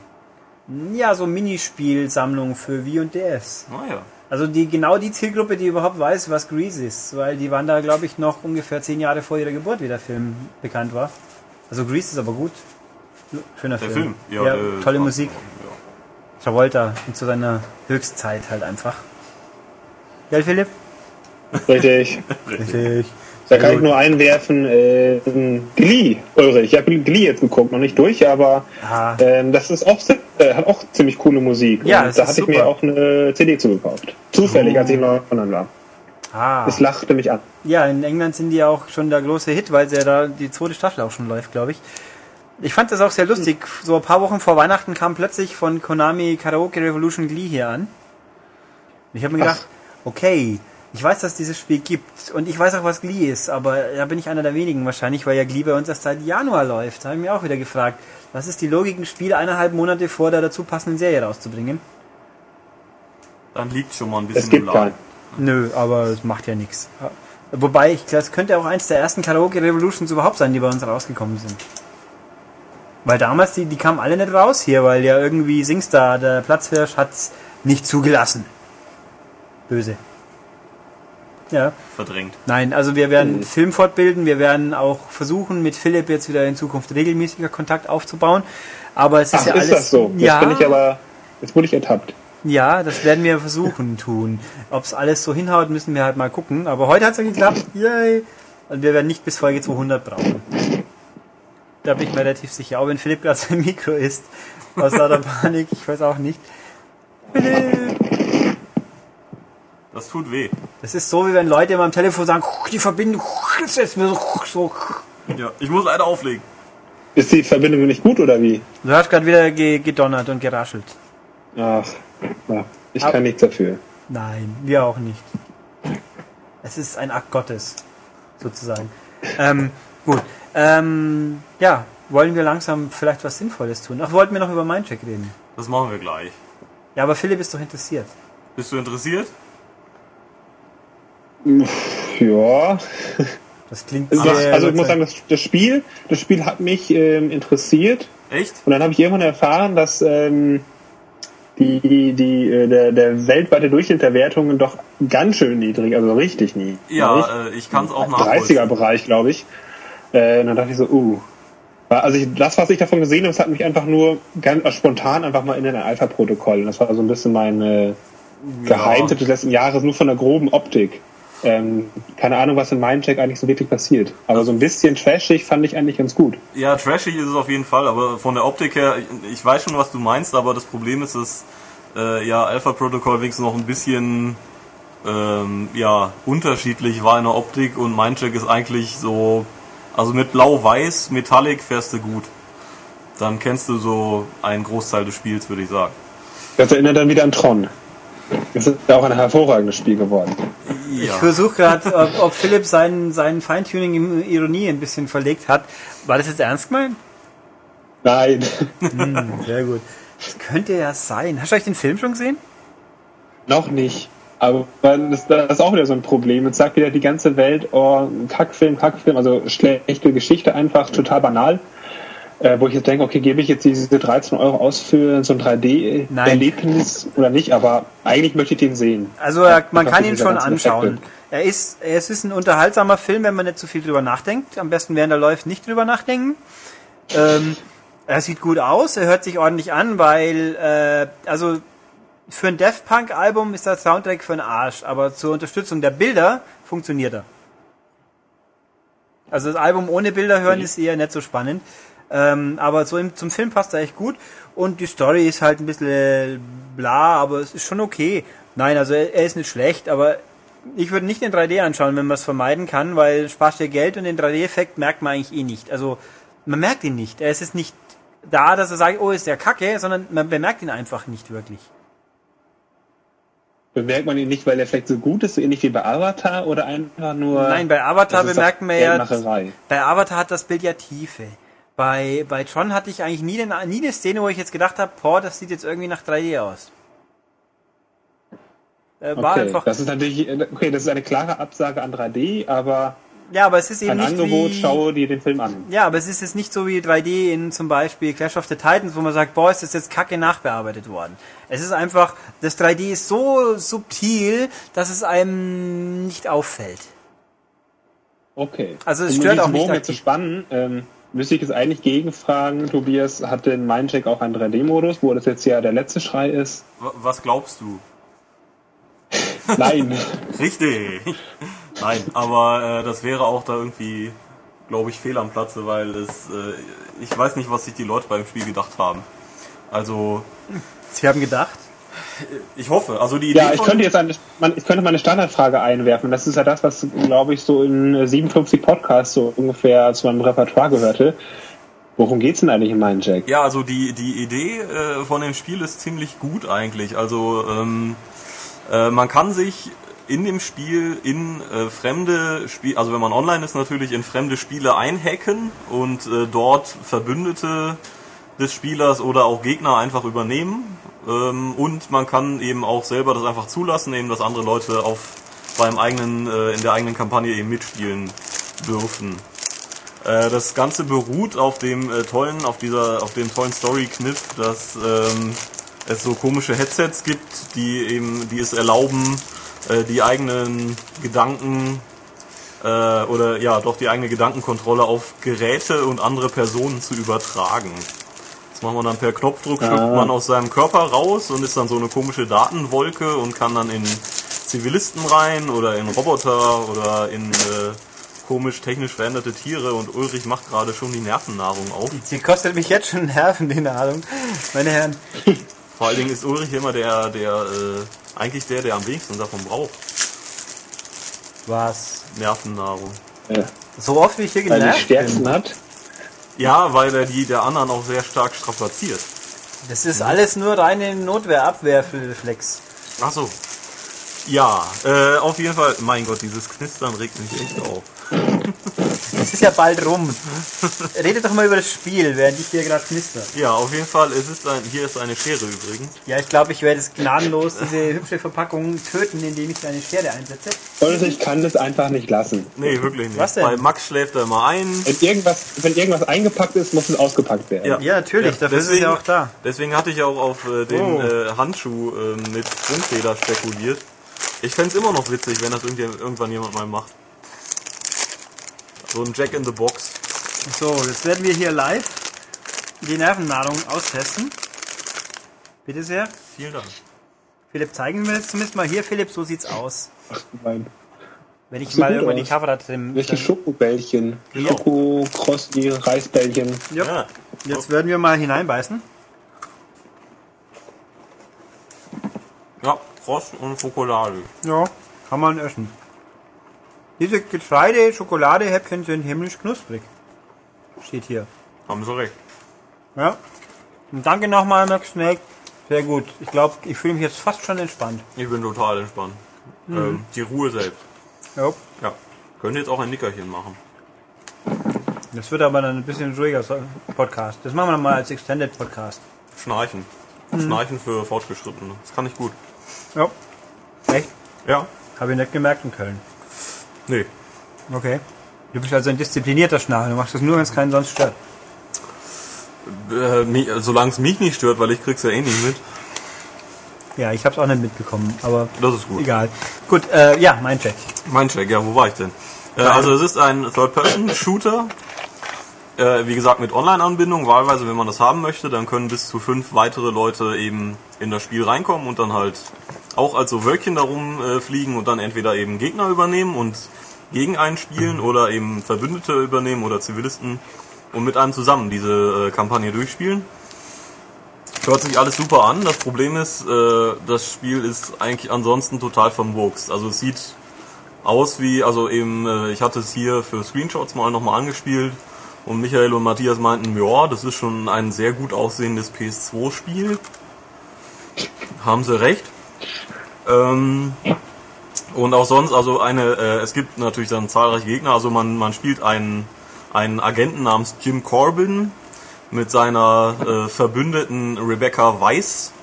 Ja, so Minispielsammlung für Wii und DS. Naja. Also die genau die Zielgruppe, die überhaupt weiß, was Grease ist, weil die waren da, glaube ich, noch ungefähr zehn Jahre vor ihrer Geburt, wie der Film bekannt war. Also Grease ist aber gut. Schöner Der Film. Film. Ja, der- tolle Musik. Ja. Travolta und zu seiner Höchstzeit halt einfach. Gell, Philipp? Richtig. Richtig. Da kann ich nur einwerfen, äh, Glee, Ulrich. Ich habe Glee jetzt geguckt, noch nicht durch, aber ähm, das ist auch, äh, hat auch ziemlich coole Musik. Ja, Und da hatte ich mir auch eine CD zugekauft. Zufällig, als ich in London war. Ah. Das lachte mich an. Ja, in England sind die auch schon der große Hit, weil ja da die zweite Staffel auch schon läuft, glaube ich. Ich fand das auch sehr lustig. So ein paar Wochen vor Weihnachten kam plötzlich von Konami Karaoke Revolution Glee hier an. Und ich habe mir gedacht, okay, ich weiß, dass es dieses Spiel gibt und ich weiß auch, was Glee ist, aber da bin ich einer der wenigen wahrscheinlich, weil ja Glee bei uns erst seit Januar läuft. Da habe ich mir auch wieder gefragt, was ist die Logik, ein Spiel eineinhalb Monate vor der dazu passenden Serie rauszubringen? Dann liegt schon mal ein bisschen Es gibt im Laden. Nö, aber es macht ja nichts. Wobei, ich glaube, es könnte auch eins der ersten Karaoke Revolutions überhaupt sein, die bei uns rausgekommen sind. Weil damals, die, die kamen alle nicht raus hier, weil ja irgendwie Singstar, der Platzhirsch, hat's nicht zugelassen. Böse. Ja, Verdrängt. nein, also wir werden Film fortbilden, wir werden auch versuchen, mit Philipp jetzt wieder in Zukunft regelmäßiger Kontakt aufzubauen. Aber es ist Ach, ja ist alles. das so? Jetzt Ja, bin ich aber, jetzt wurde ich ertappt. ja, das werden wir versuchen tun. Ob es alles so hinhaut, müssen wir halt mal gucken. Aber heute hat es ja geklappt. Yay! Und wir werden nicht bis Folge 200 brauchen. Da bin ich mir relativ sicher. Auch wenn Philipp gerade sein Mikro ist. Aus lauter Panik, ich weiß auch nicht. Philipp! Das tut weh. Das ist so, wie wenn Leute immer am Telefon sagen, die Verbindung ist jetzt mir so, so. Ja, ich muss leider auflegen. Ist die Verbindung nicht gut oder wie? Du hast gerade wieder ge gedonnert und geraschelt. Ach, ja, ich Ab- kann nichts dafür. Nein, wir auch nicht. Es ist ein Akt Gottes, sozusagen. Ähm, gut. Ähm, ja, wollen wir langsam vielleicht was Sinnvolles tun? Ach, wollten wir noch über Mindcheck reden? Das machen wir gleich. Ja, aber Philipp ist doch interessiert. Bist du interessiert? Ja, Das klingt Das, sehr also ich muss sagen, das, das Spiel, das Spiel hat mich ähm, interessiert Echt? und dann habe ich irgendwann erfahren, dass ähm, die, die, die, äh, der, der weltweite Durchschnitt der Wertungen doch ganz schön niedrig, also richtig niedrig. Ja, äh, ich kann es auch nachvollziehen. 30er Bereich, glaube ich. Äh, und dann dachte ich so, uh. Also ich, das, was ich davon gesehen habe, das hat mich einfach nur ganz äh, spontan einfach mal in ein Alpha-Protokoll. Und das war so ein bisschen mein äh, Geheimtipp des letzten Jahres, nur von der groben Optik. Ähm, keine Ahnung, was in Mindcheck eigentlich so wirklich passiert. Aber so ein bisschen trashig fand ich eigentlich ganz gut. Ja, trashig ist es auf jeden Fall, aber von der Optik her, ich, ich weiß schon, was du meinst, aber das Problem ist, dass äh, ja Alpha Protocol wenigstens noch ein bisschen ähm, ja unterschiedlich war in der Optik und Mindcheck ist eigentlich so, also mit Blau-Weiß, Metallic fährst du gut. Dann kennst du so einen Großteil des Spiels, würde ich sagen. Das erinnert dann wieder an Tron. Das ist auch ein hervorragendes Spiel geworden. Ich Ja. versuche gerade, ob, ob Philipp sein, sein Feintuning in Ironie ein bisschen verlegt hat. War das jetzt ernst gemeint? Nein. Hm, sehr gut. Das könnte ja sein. Hast du euch den Film schon gesehen? Noch nicht. Aber das, das ist auch wieder so ein Problem. Jetzt sagt wieder die ganze Welt, oh, Kackfilm, Kackfilm, also schlechte Geschichte einfach, total banal. Äh, wo ich jetzt denke, okay, gebe ich jetzt diese 13 Euro aus für so ein 3D-Erlebnis oder nicht, aber eigentlich möchte ich den sehen. Also er, man kann ihn schon anschauen. Effekte. Er ist, es ist ein unterhaltsamer Film, wenn man nicht zu viel drüber nachdenkt. Am besten während er läuft nicht drüber nachdenken. Ähm, er sieht gut aus, er hört sich ordentlich an, weil äh, also für ein Daft Punk Album ist der Soundtrack für den Arsch, aber zur Unterstützung der Bilder funktioniert er. Also das Album ohne Bilder hören ist eher nicht so spannend. Ähm, aber so im, zum Film passt er echt gut. Und die Story ist halt ein bisschen bla, aber es ist schon okay. Nein, also er, er ist nicht schlecht, aber ich würde nicht in 3D anschauen, wenn man es vermeiden kann, weil spart dir Geld und den 3D-Effekt merkt man eigentlich eh nicht. Also man merkt ihn nicht. Er ist jetzt nicht da, dass er sagt, oh, ist der kacke, sondern man bemerkt ihn einfach nicht wirklich. Bemerkt man ihn nicht, weil er vielleicht so gut ist, so ähnlich wie bei Avatar oder einfach nur. Nein, bei Avatar bemerkt man ja, bei Avatar hat das Bild ja Tiefe. Bei, bei Tron hatte ich eigentlich nie, den, nie eine Szene, wo ich jetzt gedacht habe, boah, das sieht jetzt irgendwie nach 3D aus. Äh, war Okay, einfach, das ist natürlich, okay, das ist eine klare Absage an 3D, aber Ja, aber es ist eben Ein nicht Angebot, wie... schaue dir den Film an. Ja, aber es ist jetzt nicht so wie 3D in zum Beispiel Clash of the Titans, wo man sagt, boah, ist das jetzt kacke nachbearbeitet worden. Es ist einfach, das 3D ist so subtil, dass es einem nicht auffällt. Okay. Also es um stört auch nicht jetzt zu spannen, ähm, müsste ich es eigentlich gegenfragen, Tobias, hat denn Mindcheck auch einen 3D-Modus, wo das jetzt ja der letzte Schrei ist? Wa- Was glaubst du? Nein. Richtig. Nein, aber äh, das wäre auch da irgendwie, glaube ich, fehl am Platze, weil es, äh, ich weiß nicht, was sich die Leute beim Spiel gedacht haben. Also, Sie haben gedacht, ich hoffe. Also die Idee Ja, ich könnte jetzt eine, man, ich könnte mal eine Standardfrage einwerfen. Das ist ja das, was, glaube ich, so in 57 Podcasts so ungefähr zu meinem Repertoire gehörte. Worum geht's denn eigentlich in Mindcheck? Ja, also die, die Idee äh, von dem Spiel ist ziemlich gut eigentlich. Also ähm, äh, man kann sich in dem Spiel in äh, fremde Spiele, also wenn man online ist natürlich, in fremde Spiele einhacken und äh, dort Verbündete des Spielers oder auch Gegner einfach übernehmen. Ähm, und man kann eben auch selber das einfach zulassen, eben dass andere Leute auf beim eigenen, äh, in der eigenen Kampagne eben mitspielen dürfen. Äh, das Ganze beruht auf dem äh, tollen, auf dieser, auf dem tollen Story-Kniff, dass ähm, es so komische Headsets gibt, die eben, die es erlauben, äh, die eigenen Gedanken äh, oder ja, doch die eigene Gedankenkontrolle auf Geräte und andere Personen zu übertragen. Das macht man dann per Knopfdruck, schlüpft Ah. man aus seinem Körper raus und ist dann so eine komische Datenwolke und kann dann in Zivilisten rein oder in Roboter oder in äh, komisch technisch veränderte Tiere und Ulrich macht gerade schon die Nervennahrung auf. sie kostet mich jetzt schon Nerven, die Nahrung. Meine Herren, Vor allen Dingen ist Ulrich immer der, der, äh, eigentlich der, der am wenigsten davon braucht. was? Nervennahrung. Ja, So oft wie ich hier weil die genervt stärksten bin. hat. Ja, weil er die der anderen auch sehr stark strapaziert. Das ist alles nur reine Notwehr-Abwehrreflex. Ach so. Ja, äh, auf jeden Fall, mein Gott, dieses Knistern regt mich echt auf. Es ist ja bald rum. Redet doch mal über das Spiel, während ich hier gerade knister. Ja, auf jeden Fall, es ist ein, hier ist eine Schere übrigens. Ja, ich glaube, ich werde es gnadenlos, diese hübsche Verpackung töten, indem ich eine Schere einsetze. Und ich kann das einfach nicht lassen. Nee, wirklich nicht. Was denn? Bei Max schläft er immer ein. Wenn irgendwas, wenn irgendwas eingepackt ist, muss es ausgepackt werden. Ja. Ja, natürlich, dafür ist es ja auch da. Deswegen hatte ich auch auf äh, den Oh. äh, Handschuh äh, mit Sprungfeder spekuliert. Ich fänd's immer noch witzig, wenn das irgendwie, irgendwann jemand mal macht. So ein Jack in the Box. So, jetzt werden wir hier live die Nervennahrung austesten. Bitte sehr. Vielen Dank. Philipp, zeigen wir jetzt zumindest mal hier, Philipp, so sieht's aus. Mein, Wenn ich mal irgendwann die. Cover da drin. welche Schokobällchen? Genau. Schoko-Krossi, Reisbällchen. Ja. Ja. Jetzt werden wir mal hineinbeißen. Ja, Frost und Schokolade. Ja, kann man essen. Diese Getreide-Schokoladehäppchen sind himmlisch knusprig. Steht hier. Haben Sie recht. Ja. Und danke nochmal, Max Snake. Sehr gut. Ich glaube, ich fühle mich jetzt fast schon entspannt. Ich bin total entspannt. Mhm. Ähm, die Ruhe selbst. Ja. Ja. Könnte jetzt auch ein Nickerchen machen. Das wird aber dann ein bisschen ruhiger Podcast. Das machen wir mal als Extended Podcast. Schnarchen. Mhm. Schnarchen für Fortgeschrittene. Das kann ich gut. Ja. Echt? Ja. Habe ich nicht gemerkt in Köln. Nee. Okay. Du bist also ein disziplinierter Schnarcher. Du machst das nur, wenn es keinen sonst stört. Äh, mich- Solange es mich nicht stört, weil ich krieg's ja eh nicht mit. Ja, ich habe es auch nicht mitbekommen, aber Das ist gut. egal. Gut, äh, ja, mein Check. Mein Check, ja, wo war ich denn? Äh, also es ist ein Third-Person-Shooter. Äh, wie gesagt, mit Online-Anbindung. Wahlweise, wenn man das haben möchte, dann können bis zu fünf weitere Leute eben in das Spiel reinkommen und dann halt auch als so Wölkchen darum fliegen und dann entweder eben Gegner übernehmen und gegen einen spielen oder eben Verbündete übernehmen oder Zivilisten und mit einem zusammen diese äh, Kampagne durchspielen. Hört sich alles super an. Das Problem ist, äh, das Spiel ist eigentlich ansonsten total vermurkst. Also es sieht aus wie, also eben, äh, ich hatte es hier für Screenshots mal nochmal angespielt und Michael und Matthias meinten, ja, das ist schon ein sehr gut aussehendes PS2-Spiel. Haben sie recht. Ähm, und auch sonst, also eine, äh, es gibt natürlich dann zahlreiche Gegner, also man, man spielt einen, einen Agenten namens Jim Corbin mit seiner äh, Verbündeten Rebecca Weiss.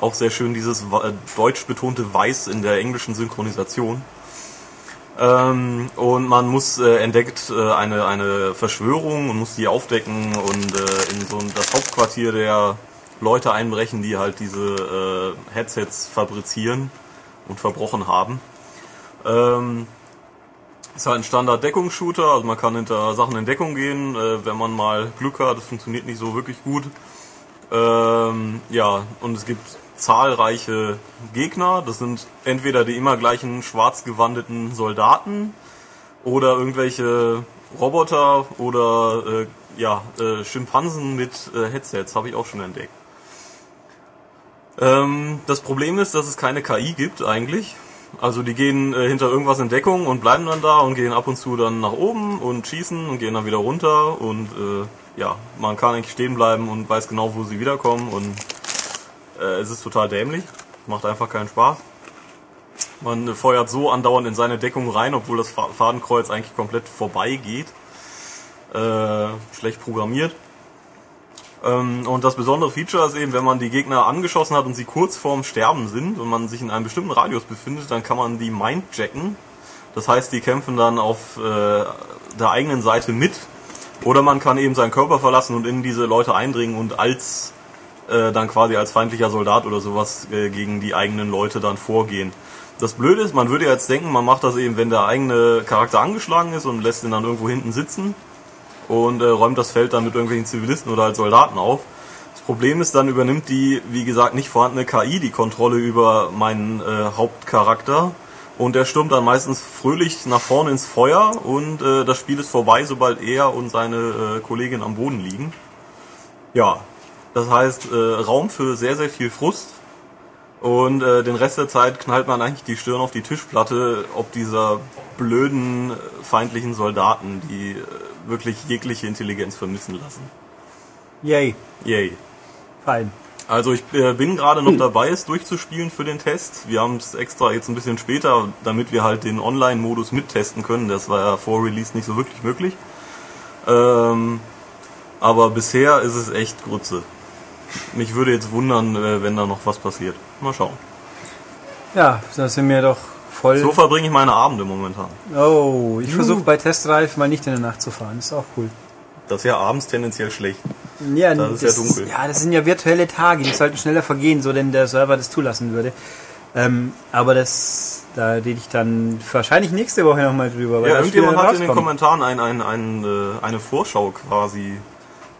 Auch sehr schön dieses äh, deutsch betonte Weiß in der englischen Synchronisation. Ähm, und man muss äh, entdeckt äh, eine eine Verschwörung und muss die aufdecken und äh, in so ein, das Hauptquartier der Leute einbrechen, die halt diese äh, Headsets fabrizieren und verbrochen haben. Ähm, ist halt ein Standard-Deckungsshooter, also man kann hinter Sachen in Deckung gehen, äh, wenn man mal Glück hat. Das funktioniert nicht so wirklich gut. Ähm, ja, und es gibt zahlreiche Gegner. Das sind entweder die immer gleichen schwarz gewandeten Soldaten oder irgendwelche Roboter oder äh, ja, äh, Schimpansen mit äh, Headsets, habe ich auch schon entdeckt. Ähm, das Problem ist, dass es keine KI gibt eigentlich. Also die gehen äh, hinter irgendwas in Deckung und bleiben dann da und gehen ab und zu dann nach oben und schießen und gehen dann wieder runter und äh, ja, man kann eigentlich stehen bleiben und weiß genau, wo sie wiederkommen und äh, es ist total dämlich, macht einfach keinen Spaß. Man äh, feuert so andauernd in seine Deckung rein, obwohl das Fa- Fadenkreuz eigentlich komplett vorbei geht. Äh, schlecht programmiert. Ähm, und das besondere Feature ist eben, wenn man die Gegner angeschossen hat und sie kurz vorm Sterben sind und man sich in einem bestimmten Radius befindet, dann kann man die mindjacken. Das heißt, die kämpfen dann auf äh, der eigenen Seite mit. Oder man kann eben seinen Körper verlassen und in diese Leute eindringen und als äh, dann quasi als feindlicher Soldat oder sowas äh, gegen die eigenen Leute dann vorgehen. Das Blöde ist, man würde jetzt denken, man macht das eben, wenn der eigene Charakter angeschlagen ist und lässt ihn dann irgendwo hinten sitzen und äh, räumt das Feld dann mit irgendwelchen Zivilisten oder als Soldaten auf. Das Problem ist, dann übernimmt die, wie gesagt, nicht vorhandene KI die Kontrolle über meinen äh, Hauptcharakter und der stürmt dann meistens fröhlich nach vorne ins Feuer und äh, das Spiel ist vorbei, sobald er und seine äh, Kollegin am Boden liegen. Ja, das heißt äh, Raum für sehr, sehr viel Frust und äh, den Rest der Zeit knallt man eigentlich die Stirn auf die Tischplatte, ob dieser blöden, äh, feindlichen Soldaten, die äh, wirklich jegliche Intelligenz vermissen lassen. Yay, Yay. fein. Also ich äh, bin gerade noch dabei, es durchzuspielen für den Test. Wir haben es extra jetzt ein bisschen später, damit wir halt den Online-Modus mittesten können. Das war ja vor Release nicht so wirklich möglich. Ähm, aber bisher ist es echt Grütze. Mich würde jetzt wundern, äh, wenn da noch was passiert. Mal schauen. Ja, da sind wir doch voll. So verbringe ich meine Abende momentan. Oh, ich versuche bei Testreif mal nicht in der Nacht zu fahren. Ist auch cool. Das ist ja abends tendenziell schlecht. Ja, Das ist ja dunkel. Ja, das sind ja virtuelle Tage, die sollten schneller vergehen, so denn der Server das zulassen würde. Ähm, aber das, da rede ich dann wahrscheinlich nächste Woche nochmal drüber. Ja, das irgendjemand hat in den. Kommentaren ein, ein, ein, äh, eine Vorschau quasi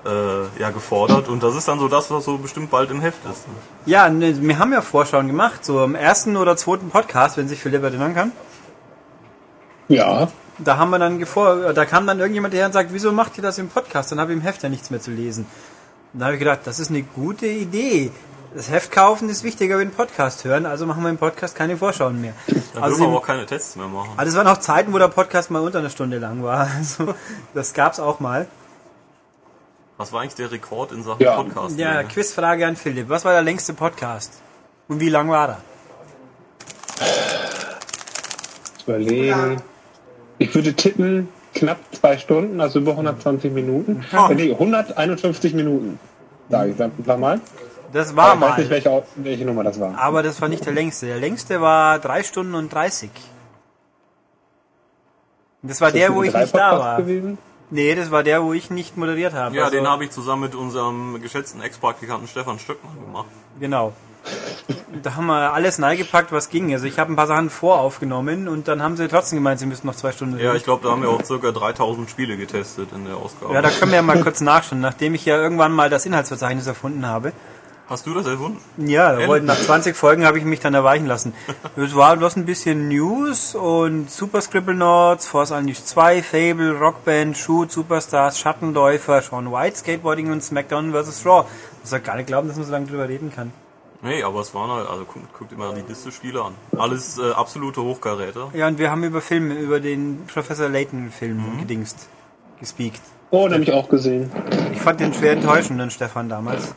äh, ja, gefordert und das ist dann so das, was so bestimmt bald im Heft ist. Ja, ne, wir haben ja Vorschauen gemacht, so im ersten oder zweiten Podcast, wenn sich Philipp erinnern kann. Ja. Da haben wir dann gefor da kam dann irgendjemand her und sagt, wieso macht ihr das im Podcast? Dann habe ich im Heft ja nichts mehr zu lesen. Und da habe ich gedacht, das ist eine gute Idee. Das Heft kaufen ist wichtiger wie den Podcast hören, also machen wir im Podcast keine Vorschauen mehr. Dann dürfen Also, wir aber auch keine Tests mehr machen. also es waren auch Zeiten, wo der Podcast mal unter einer Stunde lang war. Also das gab's auch mal. Was war eigentlich der Rekord in Sachen Ja. Podcast? Ja, Quizfrage an Philipp. Was war der längste Podcast? Und wie lang war er? Überlegen. Ich würde tippen, knapp zwei Stunden, also über 120 Minuten. Ah. Äh, nee, 151 Minuten. Sag ich einfach mal. Das war ich weiß nicht, mal. welche, welche Nummer das war. Aber das war nicht der längste. Der längste war drei Stunden und 30. Und Das war der, wo ich nicht da Drei-Podcast war. Gewesen? Nee, das war der, wo ich nicht moderiert habe. Ja, Also, den habe ich zusammen mit unserem geschätzten Ex-Praktikanten Stefan Stöckmann gemacht. Genau. Da haben wir alles neigepackt, was ging. Also ich habe ein paar Sachen voraufgenommen und dann haben sie trotzdem gemeint, sie müssen noch zwei Stunden Ja, ich glaube, da haben wir auch circa 3000 Spiele getestet in der Ausgabe. ja, da können wir ja mal kurz nachschauen, nachdem ich ja irgendwann mal das Inhaltsverzeichnis erfunden habe. Hast du das erfunden? Ja, da wollten nach 20 Folgen habe ich mich dann erweichen lassen. Es war bloß ein bisschen News und Super Scribblenauts, Force Unleashed 2, Fable, Rockband, Shoot, Superstars, Schattenläufer, Sean White, Skateboarding und SmackDown vs. Raw. Ich soll gar nicht glauben, dass man so lange drüber reden kann. Nee, aber es waren halt, also guckt, guckt immer die Liste Spiele an. Alles äh, absolute Hochkaräter. Ja, und wir haben über Filme, über den Professor Layton Film gedingst, gespeakt. Oh, den habe ich auch gesehen. Ich fand den schwer enttäuschend, den Stefan damals.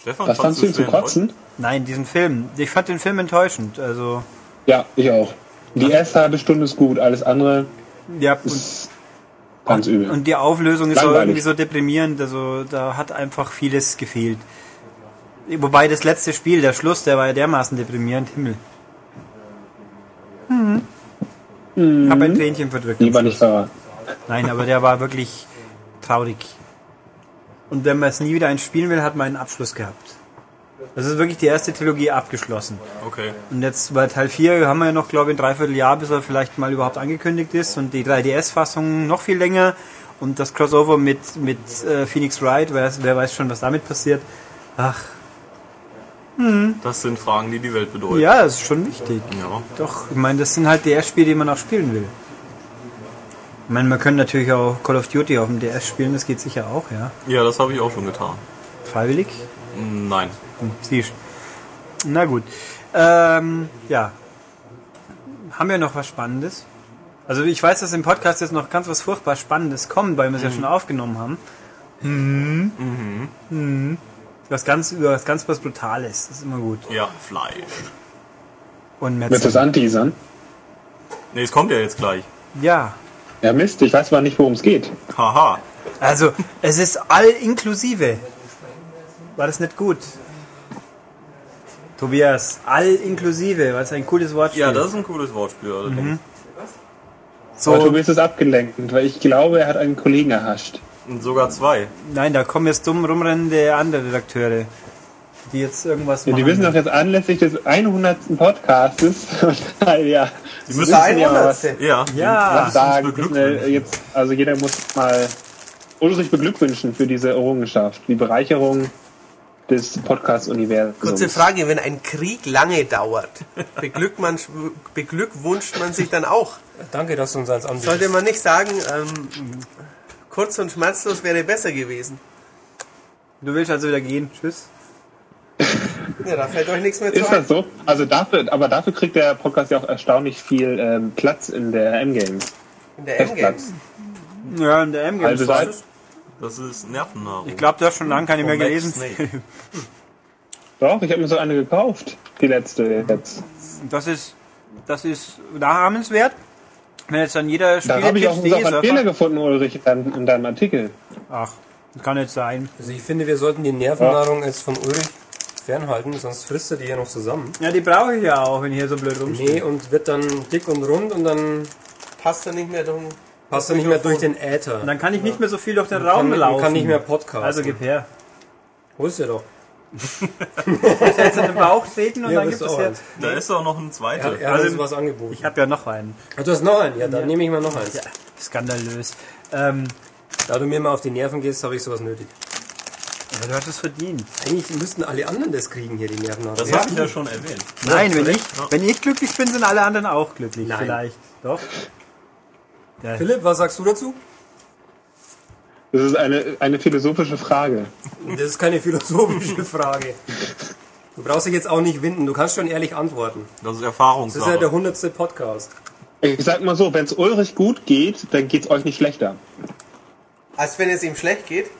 Stefan, Was fandst du ihn zu kotzen? Nein, diesen Film. Ich fand den Film enttäuschend. Also, Ja, ich auch. Die erste halbe Stunde ist gut, alles andere ja, und, ist ganz übel. und die Auflösung ist auch irgendwie so deprimierend. Also, da hat einfach vieles gefehlt. Wobei das letzte Spiel, der Schluss, der war ja dermaßen deprimierend. Himmel. Ich habe ein Tränchen verdrückt. Lieber nicht verraten. Nein, aber der war wirklich traurig. Und wenn man es nie wieder einspielen will, hat man einen Abschluss gehabt. Das ist wirklich die erste Trilogie abgeschlossen. Okay. Und jetzt bei Teil 4 haben wir ja noch, glaube ich, ein Dreivierteljahr, bis er vielleicht mal überhaupt angekündigt ist. Und die 3DS-Fassung noch viel länger. Und das Crossover mit, mit äh, Phoenix Wright, wer, wer weiß schon, was damit passiert. Ach, Das sind Fragen, die die Welt bedeuten. ja, das ist schon wichtig. Ja. Doch, ich meine, das sind halt DS-Spiele, die man auch spielen will. Ich meine, man kann natürlich auch Call of Duty auf dem DS spielen, das geht sicher auch, ja. Ja, das habe ich auch schon getan. Freiwillig? Nein. Hm, siehst. Na gut. Ähm, ja. Haben wir noch was Spannendes? Also ich weiß, dass im Podcast jetzt noch ganz was furchtbar Spannendes kommt, weil wir es ja schon aufgenommen haben. Mhm. Mhm. Was ganz über was ganz was Brutales. Das ist immer gut. Ja, Fleisch. Und Willst du das anteasern? Nee, es kommt ja jetzt gleich. Ja. Ja, Mist, ich weiß aber nicht, worum es geht. Haha. Also, es ist all inklusive. War das nicht gut? Tobias, all inklusive, weil es ein cooles Wort Ja, das ist ein cooles Wortspiel. allerdings. so. Aber Tobias ist abgelenkt, weil ich glaube, er hat einen Kollegen erhascht. Und sogar zwei. Nein, da kommen jetzt dumm rumrennende andere Redakteure, die jetzt irgendwas Ja, machen. die wissen doch jetzt anlässlich des 100. Podcastes, ja, Die Sie müssen müssen ja mal was, Ja. Ja, was sagen. beglückwünschen. Jetzt, also jeder muss mal Ulrich beglückwünschen für diese Errungenschaft, die Bereicherung des Podcast-Universums. Kurze Frage, wenn ein Krieg lange dauert, beglückt man, beglückwünscht man sich dann auch? Danke, dass du uns eins anbietest. Sollte man nicht sagen, ähm, kurz und schmerzlos wäre besser gewesen. du willst also wieder gehen. Tschüss. Ja, da fällt euch nichts mehr zu Ist ein. das so? Also dafür, aber dafür kriegt der Podcast ja auch erstaunlich viel ähm, Platz in der M-Games. In der M-Games. Ja, in der M Also seit, was. Das ist Nervennahrung. Ich glaube, du hast schon lange keine mehr Vom gelesen. Doch, ich habe mir so eine gekauft, die letzte jetzt. Das ist, das ist nachahmenswert. Wenn jetzt dann jeder Da habe ich auch einen Fehler gefunden, Ulrich, in deinem, in deinem Artikel. Ach, das kann nicht sein. Also ich finde, wir sollten die Nervennahrung jetzt von Ulrich fernhalten, sonst frisst er die ja noch zusammen. Ja, die brauche ich ja auch, wenn ich hier so blöd rumstehe. Nee, und wird dann dick und rund und dann Passt er nicht mehr drum. passt er nicht mehr durch den Äther. Und dann kann ich nicht mehr so viel durch den Raum kann, laufen. kann nicht mehr Podcasten. Also gib her. Holst dir doch. Jetzt in den Bauch treten und Ja, dann gibt es auch jetzt. Da ist auch noch ein zweiter. Er, er Also- was angeboten. Ich habe ja noch einen. Ah, du hast noch einen? Ja, dann nehme ich mal noch eins. Skandalös. Ähm, Da du mir mal auf die Nerven gehst, habe ich sowas nötig. Aber du hast es verdient. Eigentlich müssten alle anderen das kriegen hier, die Nervennahrung. Das habe ich ja schon erwähnt. Nein, wenn ich, Ja. wenn ich glücklich bin, sind alle anderen auch glücklich. Nein. Vielleicht. Doch. Ja. Philipp, was sagst du dazu? Das ist eine, eine philosophische Frage. Das ist keine philosophische Frage. Du brauchst dich jetzt auch nicht winden, du kannst schon ehrlich antworten. Das ist Das Erfahrungssache. ist ja der hundertste Podcast. Ich sag mal so, wenn es Ulrich gut geht, dann geht's euch nicht schlechter. Als wenn es ihm schlecht geht?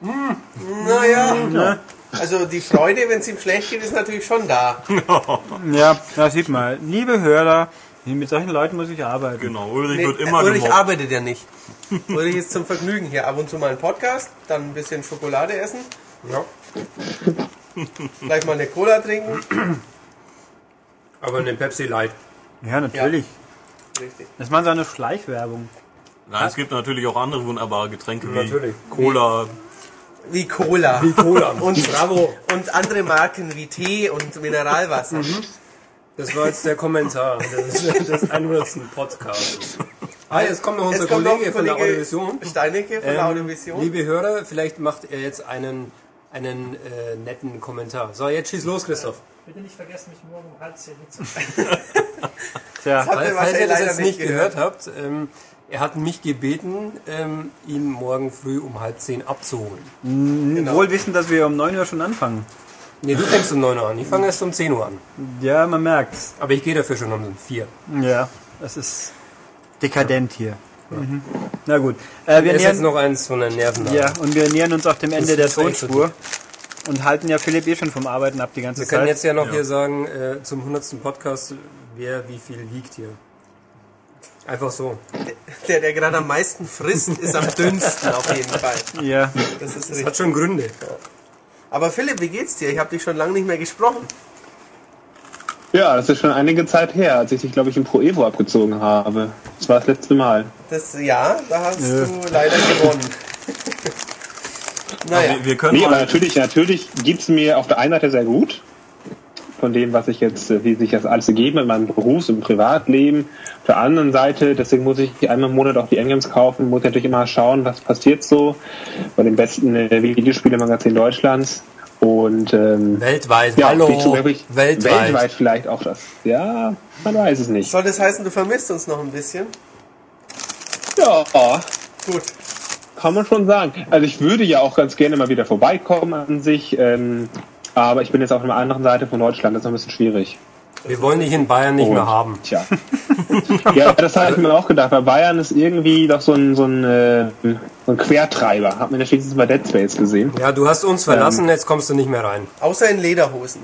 Naja. Also die Freude, wenn es ihm schlecht geht, ist natürlich schon da. Ja, da sieht man. Liebe Hörer, mit solchen Leuten muss ich arbeiten. genau, Ulrich Nee, wird immer Ulrich gemobbt. arbeitet ja nicht. Ulrich ist zum Vergnügen hier. Ab und zu mal einen Podcast, dann ein bisschen Schokolade essen, Ja. vielleicht mal eine Cola trinken. Aber eine Pepsi Light. Ja, natürlich. Richtig. Das machen so eine Schleichwerbung. Nein, es gibt natürlich auch andere wunderbare Getränke wie Natürlich. Cola. Wie Cola. Wie Cola. Und, Bravo. und andere Marken wie Tee und Mineralwasser. Das war jetzt der Kommentar des, des 100. Podcasts. Ah, jetzt kommt noch unser kommt noch Kollege, von der Kollege Audiovision. Steinecke von der Ähm, Audiovision. Liebe Hörer, vielleicht macht er jetzt einen, einen äh, netten Kommentar. So, jetzt schieß los, Christoph. Bitte nicht vergessen, mich morgen um halb zehn zu Tja, Falls, falls ihr das leider jetzt nicht gehört habt, ähm, er hat mich gebeten, ähm, ihn morgen früh um halb zehn abzuholen. Genau. wohl wissen, dass wir um 9 Uhr schon anfangen. Nee, du fängst um 9 Uhr an. Ich fange erst um 10 Uhr an. Ja, man merkt's. Aber ich gehe dafür schon um 4. Ja, das ist dekadent hier. Mhm. Na gut. Äh, wir Er ist jetzt nähern, noch eins von den Nerven. ja, und wir nähern uns auch dem Ende der Tonspur. Und halten ja Philipp eh schon vom Arbeiten ab die ganze Wir können Zeit. jetzt ja noch hier sagen, äh, zum 100. Podcast, wer wie viel wiegt hier. Einfach so. Der, der gerade am meisten frisst, ist am dünnsten auf jeden Fall. ja, Das ist Das richtig. hat schon Gründe. Aber Philipp, wie geht's dir? Ich habe dich schon lange nicht mehr gesprochen. Ja, das ist schon einige Zeit her, als ich dich, glaube ich, im Pro Evo abgezogen habe. Das war das letzte Mal. Das, ja, da hast du leider gewonnen. naja, Wir, wir können Nee, aber natürlich, natürlich gibt's mir auf der einen Seite sehr gut, von dem, was ich jetzt, äh, wie sich das alles ergeben in meinem Berufs- und Privatleben. Auf der anderen Seite, deswegen muss ich einmal im Monat auch die Endgames kaufen, muss ich natürlich immer schauen, was passiert so bei dem besten äh, Videospielemagazin Deutschlands. Und ähm, Weltweit. ja, Hallo. wirklich Weltweit. weltweit vielleicht auch das. Ja, man weiß es nicht. soll das heißen, du vermisst uns noch ein bisschen? Ja, Gut. kann man schon sagen. Also ich würde ja auch ganz gerne mal wieder vorbeikommen an sich, ähm, aber ich bin jetzt auf einer anderen Seite von Deutschland, das ist noch ein bisschen schwierig. Wir wollen dich in Bayern nicht Und, mehr haben. Tja. ja, das habe ich mir auch gedacht, weil Bayern ist irgendwie doch so ein, so ein, äh, so ein Quertreiber. Hat man ja schließlich bei Dead Space gesehen. Ja, du hast uns verlassen, jetzt kommst du nicht mehr rein. Außer in Lederhosen.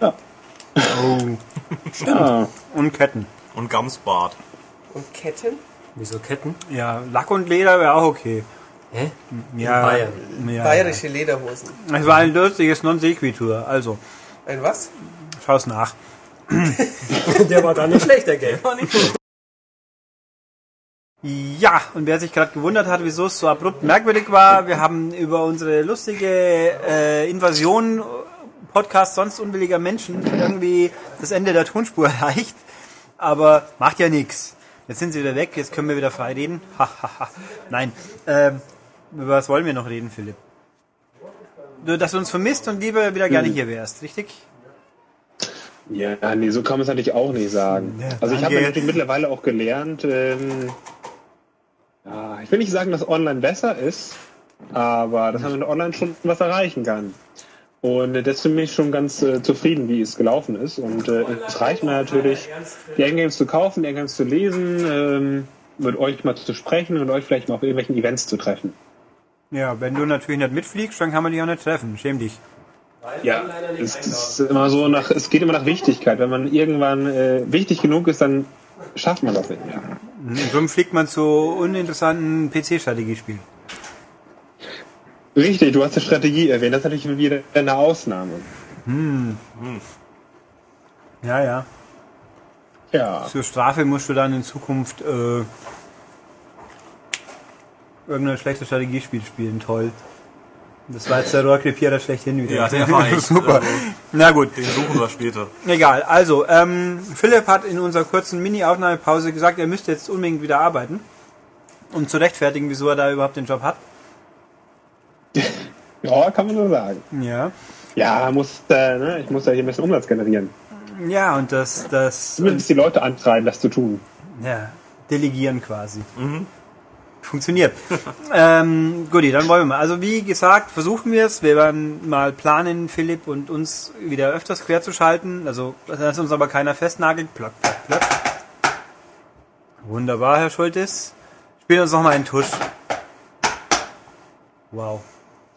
Ja. Und Ketten. und Gamsbart. Und Ketten? Wieso Ketten? Ja, Lack und Leder wäre auch okay. Hä? Ja, Bayern. Ja, Bayerische Lederhosen. Es war ein lustiges Non-Sequitur. Also, Ein was? schau's nach. Der war gar nicht schlecht, der Game. Ja, und wer sich gerade gewundert hat, wieso es so abrupt merkwürdig war, wir haben über unsere lustige äh, Invasion Podcast sonst unwilliger Menschen irgendwie das Ende der Tonspur erreicht. Aber macht ja nichts. Jetzt sind sie wieder weg, jetzt können wir wieder frei reden. Nein. Ähm, über was wollen wir noch reden, Philipp? Du, dass du uns vermisst und lieber wieder gerne hier wärst, richtig? Ja, nee, so kann man es natürlich auch nicht sagen. Ja, also ich habe natürlich mittlerweile auch gelernt, ähm, ja, ich will nicht sagen, dass online besser ist, aber dass man mit online schon was erreichen kann. Und äh, das bin ich schon ganz äh, zufrieden, wie es gelaufen ist. Und äh, es reicht mir natürlich, die Endgames zu kaufen, die Endgames zu lesen, ähm, mit euch mal zu sprechen und euch vielleicht mal auf irgendwelchen Events zu treffen. Ja, wenn du natürlich nicht mitfliegst, dann kann man dich auch nicht treffen. Schäm dich. Ja, es ist immer so nach, es geht immer nach Wichtigkeit. Wenn man irgendwann äh, wichtig genug ist, dann schafft man das nicht mehr. Und darum fliegt man zu uninteressanten PC-Strategiespielen. Richtig, du hast die Strategie erwähnt, das ist natürlich wieder eine Ausnahme. Ja, ja. Ja. Zur Strafe musst du dann in Zukunft äh, irgendein schlechtes Strategiespiel spielen. Toll. Das war jetzt der Rohrkrepierer schlechthin wieder. Ja, der war echt, Super. also- Na gut. Den suchen wir später. Egal. Also, ähm, Philipp hat in unserer kurzen Mini-Aufnahmepause gesagt, er müsste jetzt unbedingt wieder arbeiten. Um zu rechtfertigen, wieso er da überhaupt den Job hat. Ja, kann man so sagen. Ja. Ja, muss, äh, ne, ich muss da hier ein bisschen Umsatz generieren. Ja, und das, das, Zumindest die Leute antreiben, das zu tun. ja, delegieren quasi. Funktioniert. ähm, Guti, dann wollen wir mal. Also wie gesagt, versuchen wir es. Wir werden mal planen, Philipp und uns wieder öfters quer zu schalten. Also dass uns aber keiner festnagelt. Plock, plock, plock. Wunderbar, Herr Schultes. Spielen uns noch mal einen Tusch. Wow.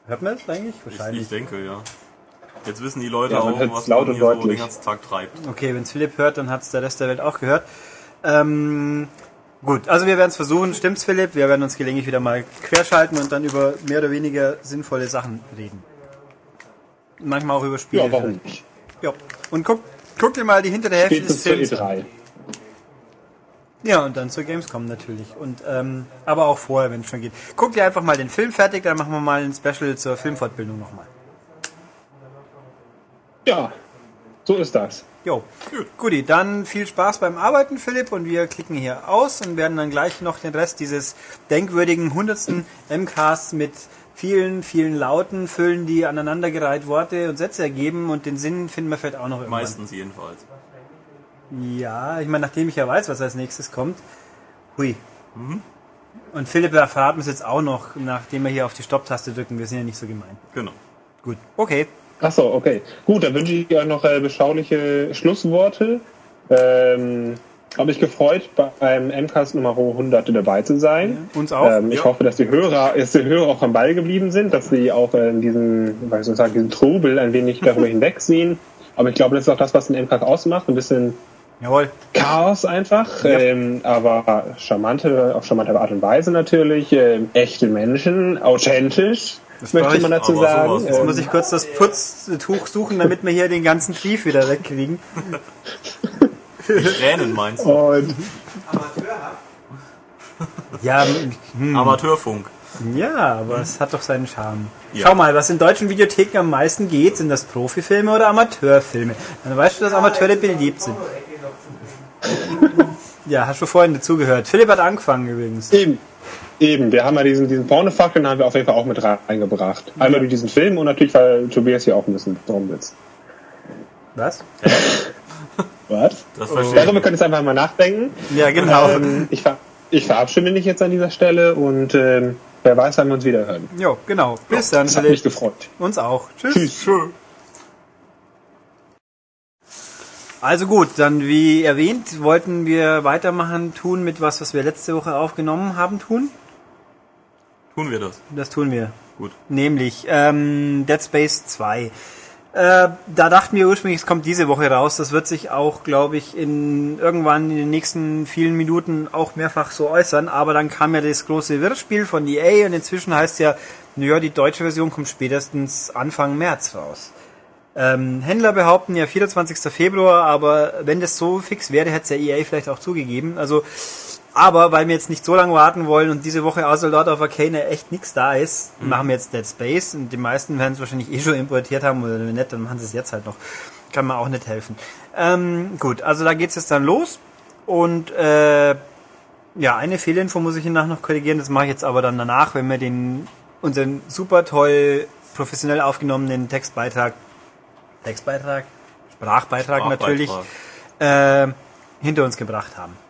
Hört man das eigentlich? Ich, Wahrscheinlich. ich denke, ja. Jetzt wissen die Leute Ja, auch, was laut man und hier so den ganzen Tag treibt. Okay, wenn es Philipp hört, dann hat es der Rest der Welt auch gehört. Ähm, gut, also wir werden es versuchen. Stimmt's, Philipp? Wir werden uns gelegentlich wieder mal querschalten und dann über mehr oder weniger sinnvolle Sachen reden. Manchmal auch über Spiele. Ja, warum nicht? Ja. Und guck, guck dir mal die hintere Hälfte des Spätestens zur Films an. E3. Ja, und dann zur Gamescom natürlich. Und ähm, aber auch vorher, wenn es schon geht. Guck dir einfach mal den Film fertig, dann machen wir mal ein Special zur Filmfortbildung nochmal. Ja, so ist das. Jo, Guti, dann viel Spaß beim Arbeiten, Philipp, und wir klicken hier aus und werden dann gleich noch den Rest dieses denkwürdigen hundertsten MCasts mit vielen, vielen Lauten füllen, die aneinandergereiht Worte und Sätze ergeben und den Sinn finden wir vielleicht auch noch irgendwann. Meistens jedenfalls. Ja, ich meine, nachdem ich ja weiß, was als nächstes kommt. Hui. Und Philipp wir es jetzt auch noch, nachdem wir hier auf die Stopptaste drücken. Wir sind ja nicht so gemein. Genau. Gut. Okay. Ach so, okay. Gut, dann wünsche ich euch noch äh, beschauliche Schlussworte. Ähm, habe mich gefreut, beim MCAS Nummer 100 dabei zu sein. Uns auch. Ähm, ich Ja. hoffe, dass die Hörer, dass die Hörer auch am Ball geblieben sind, dass sie auch äh, in diesem, soll ich sagen, diesen Trubel ein wenig darüber hinwegsehen. Aber ich glaube, das ist auch das, was den MCAS ausmacht. Ein bisschen Jawohl. Chaos einfach, Ja. ähm, aber charmante, auf charmante Art und Weise natürlich, ähm, echte Menschen, authentisch. Möchte man dazu sagen. Jetzt muss ich kurz das Putztuch suchen, damit wir hier den ganzen Schlief wieder wegkriegen. Tränen meinst du? und Ja, hm, Amateurfunk. ja, aber es hat doch seinen Charme. Ja. Schau mal, was in deutschen Videotheken am meisten geht, sind das Profifilme oder Amateurfilme? Dann weißt du, dass Amateure beliebt sind. Ja, hast du vorhin dazugehört. Philipp hat angefangen übrigens. eben, eben, wir haben ja diesen, diesen Pornofaktor, den haben wir auf jeden Fall auch mit reingebracht. Einmal durch diesen Film und natürlich, weil Tobias hier auch ein bisschen drum sitzt. Was? Was? Das verstehe Darüber ich. könnt ihr jetzt einfach mal nachdenken. Ja, genau. Ähm, ich, ver ich verabschiede mich jetzt an dieser Stelle und ähm, wer weiß, wann wir uns wieder hören. Jo, genau. Bis dann, Das hat mich gefreut. Uns auch. Tschüss. Tschüss. Also gut, dann wie erwähnt, wollten wir weitermachen, tun mit was, was wir letzte Woche aufgenommen haben, tun. Tun wir das. Das tun wir. Gut. Nämlich ähm, Dead Space 2. Äh, da dachten wir ursprünglich, es kommt diese Woche raus. Das wird sich auch, glaube ich, in irgendwann in den nächsten vielen Minuten auch mehrfach so äußern. Aber dann kam ja das große Wirrspiel von EA und inzwischen heißt ja, naja, die deutsche Version kommt spätestens Anfang März raus. Ähm, Händler behaupten ja 24. Februar, aber wenn das so fix wäre, hätte es ja EA vielleicht auch zugegeben. Also, aber weil wir jetzt nicht so lange warten wollen und diese Woche außer Lord of Arcane echt nichts da ist, machen wir jetzt Dead Space und die meisten werden es wahrscheinlich eh schon importiert haben oder wenn nicht, dann machen sie es jetzt halt noch. Kann man auch nicht helfen. Ähm, gut, also da geht's jetzt dann los und äh, ja, eine Fehlinfo muss ich hiernach noch korrigieren, das mache ich jetzt aber dann danach, wenn wir den unseren super toll professionell aufgenommenen Textbeitrag Textbeitrag, Sprachbeitrag, natürlich, äh, hinter uns gebracht haben.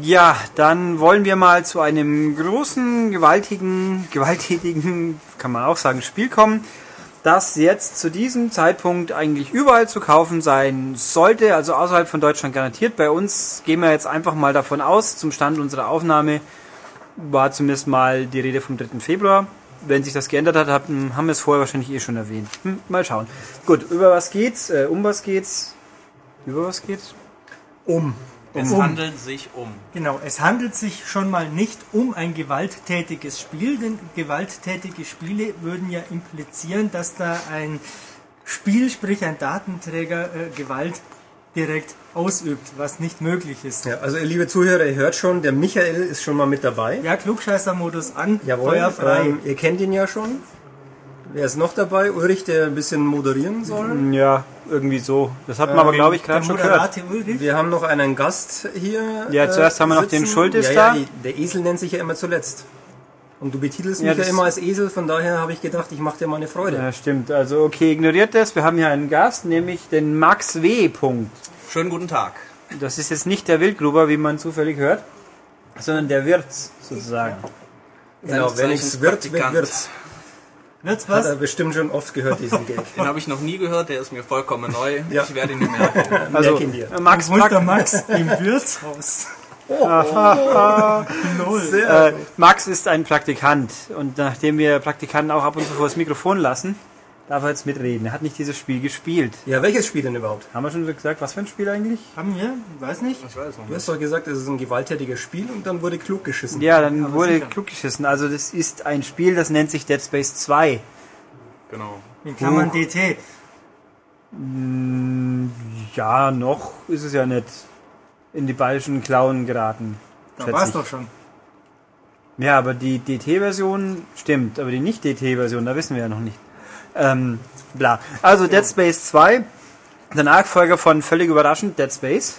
Ja, dann wollen wir mal zu einem großen, gewaltigen, gewalttätigen, kann man auch sagen, Spiel kommen, das jetzt zu diesem Zeitpunkt eigentlich überall zu kaufen sein sollte, also außerhalb von Deutschland garantiert. Bei uns gehen wir jetzt einfach mal davon aus, zum Stand unserer Aufnahme war zumindest mal die Rede vom 3. Februar. Wenn sich das geändert hat, haben wir es vorher wahrscheinlich eh schon erwähnt. Hm, mal schauen. Gut, über was geht's? Äh, um was geht's? Über was geht's? Um. Es Um. handelt sich um. Genau, es handelt sich schon mal nicht um ein gewalttätiges Spiel, denn gewalttätige Spiele würden ja implizieren, dass da ein Spiel, sprich ein Datenträger, äh, Gewalt direkt ausübt, was nicht möglich ist. Ja, also ihr liebe Zuhörer, ihr hört schon, der Michael ist schon mal mit dabei. Ja, Klugscheißer-Modus an, Jawohl, feuerfrei. ähm, ihr kennt ihn ja schon. Wer ist noch dabei? Ulrich, der ein bisschen moderieren soll. Ja, irgendwie so. Das hat man aber, glaube ich, gerade schon gehört. Ulrich. Wir haben noch einen Gast hier. Ja, zuerst haben wir noch den sitzen. Schultes ja, da. Ja, der Esel nennt sich ja immer zuletzt. Und du betitelst Ja, mich ja immer als Esel, von daher habe ich gedacht, ich mache dir mal eine Freude. Ja, stimmt. Also, okay, ignoriert das. Wir haben hier einen Gast, nämlich den Max W. Punkt. Schönen guten Tag. Das ist jetzt nicht der Wildgruber, wie man zufällig hört, sondern der Wirt, sozusagen. Genau, wenn nichts wird, wird wird's. Wird's Hat er was? bestimmt schon oft gehört, diesen Gag. Den habe ich noch nie gehört, der ist mir vollkommen neu. Ja. Ich werde ihn mir merken. Also, dir. Max, Max, Max im Wirtshaus. äh, Max ist ein Praktikant und nachdem wir Praktikanten auch ab und zu vor das Mikrofon lassen, darf er jetzt mitreden. Er hat nicht dieses Spiel gespielt. Ja, welches Spiel denn überhaupt? Haben wir schon gesagt, was für ein Spiel eigentlich? Haben wir? Weiß nicht. Ich weiß noch Du hast doch gesagt, es ist ein gewalttätiges Spiel und dann wurde klug geschissen. Ja, dann wurde sicher. klug geschissen. Also das ist ein Spiel, das nennt sich Dead Space 2. Genau. In Klammern DT. Ja, noch ist es ja nicht in die bayerischen Klauen geraten. Da war's ich. doch schon. Ja, aber die DT-Version stimmt, aber die Nicht-DT-Version, da wissen wir ja noch nicht. Ähm, bla. Also Dead Space 2, der Nachfolger von völlig überraschend Dead Space.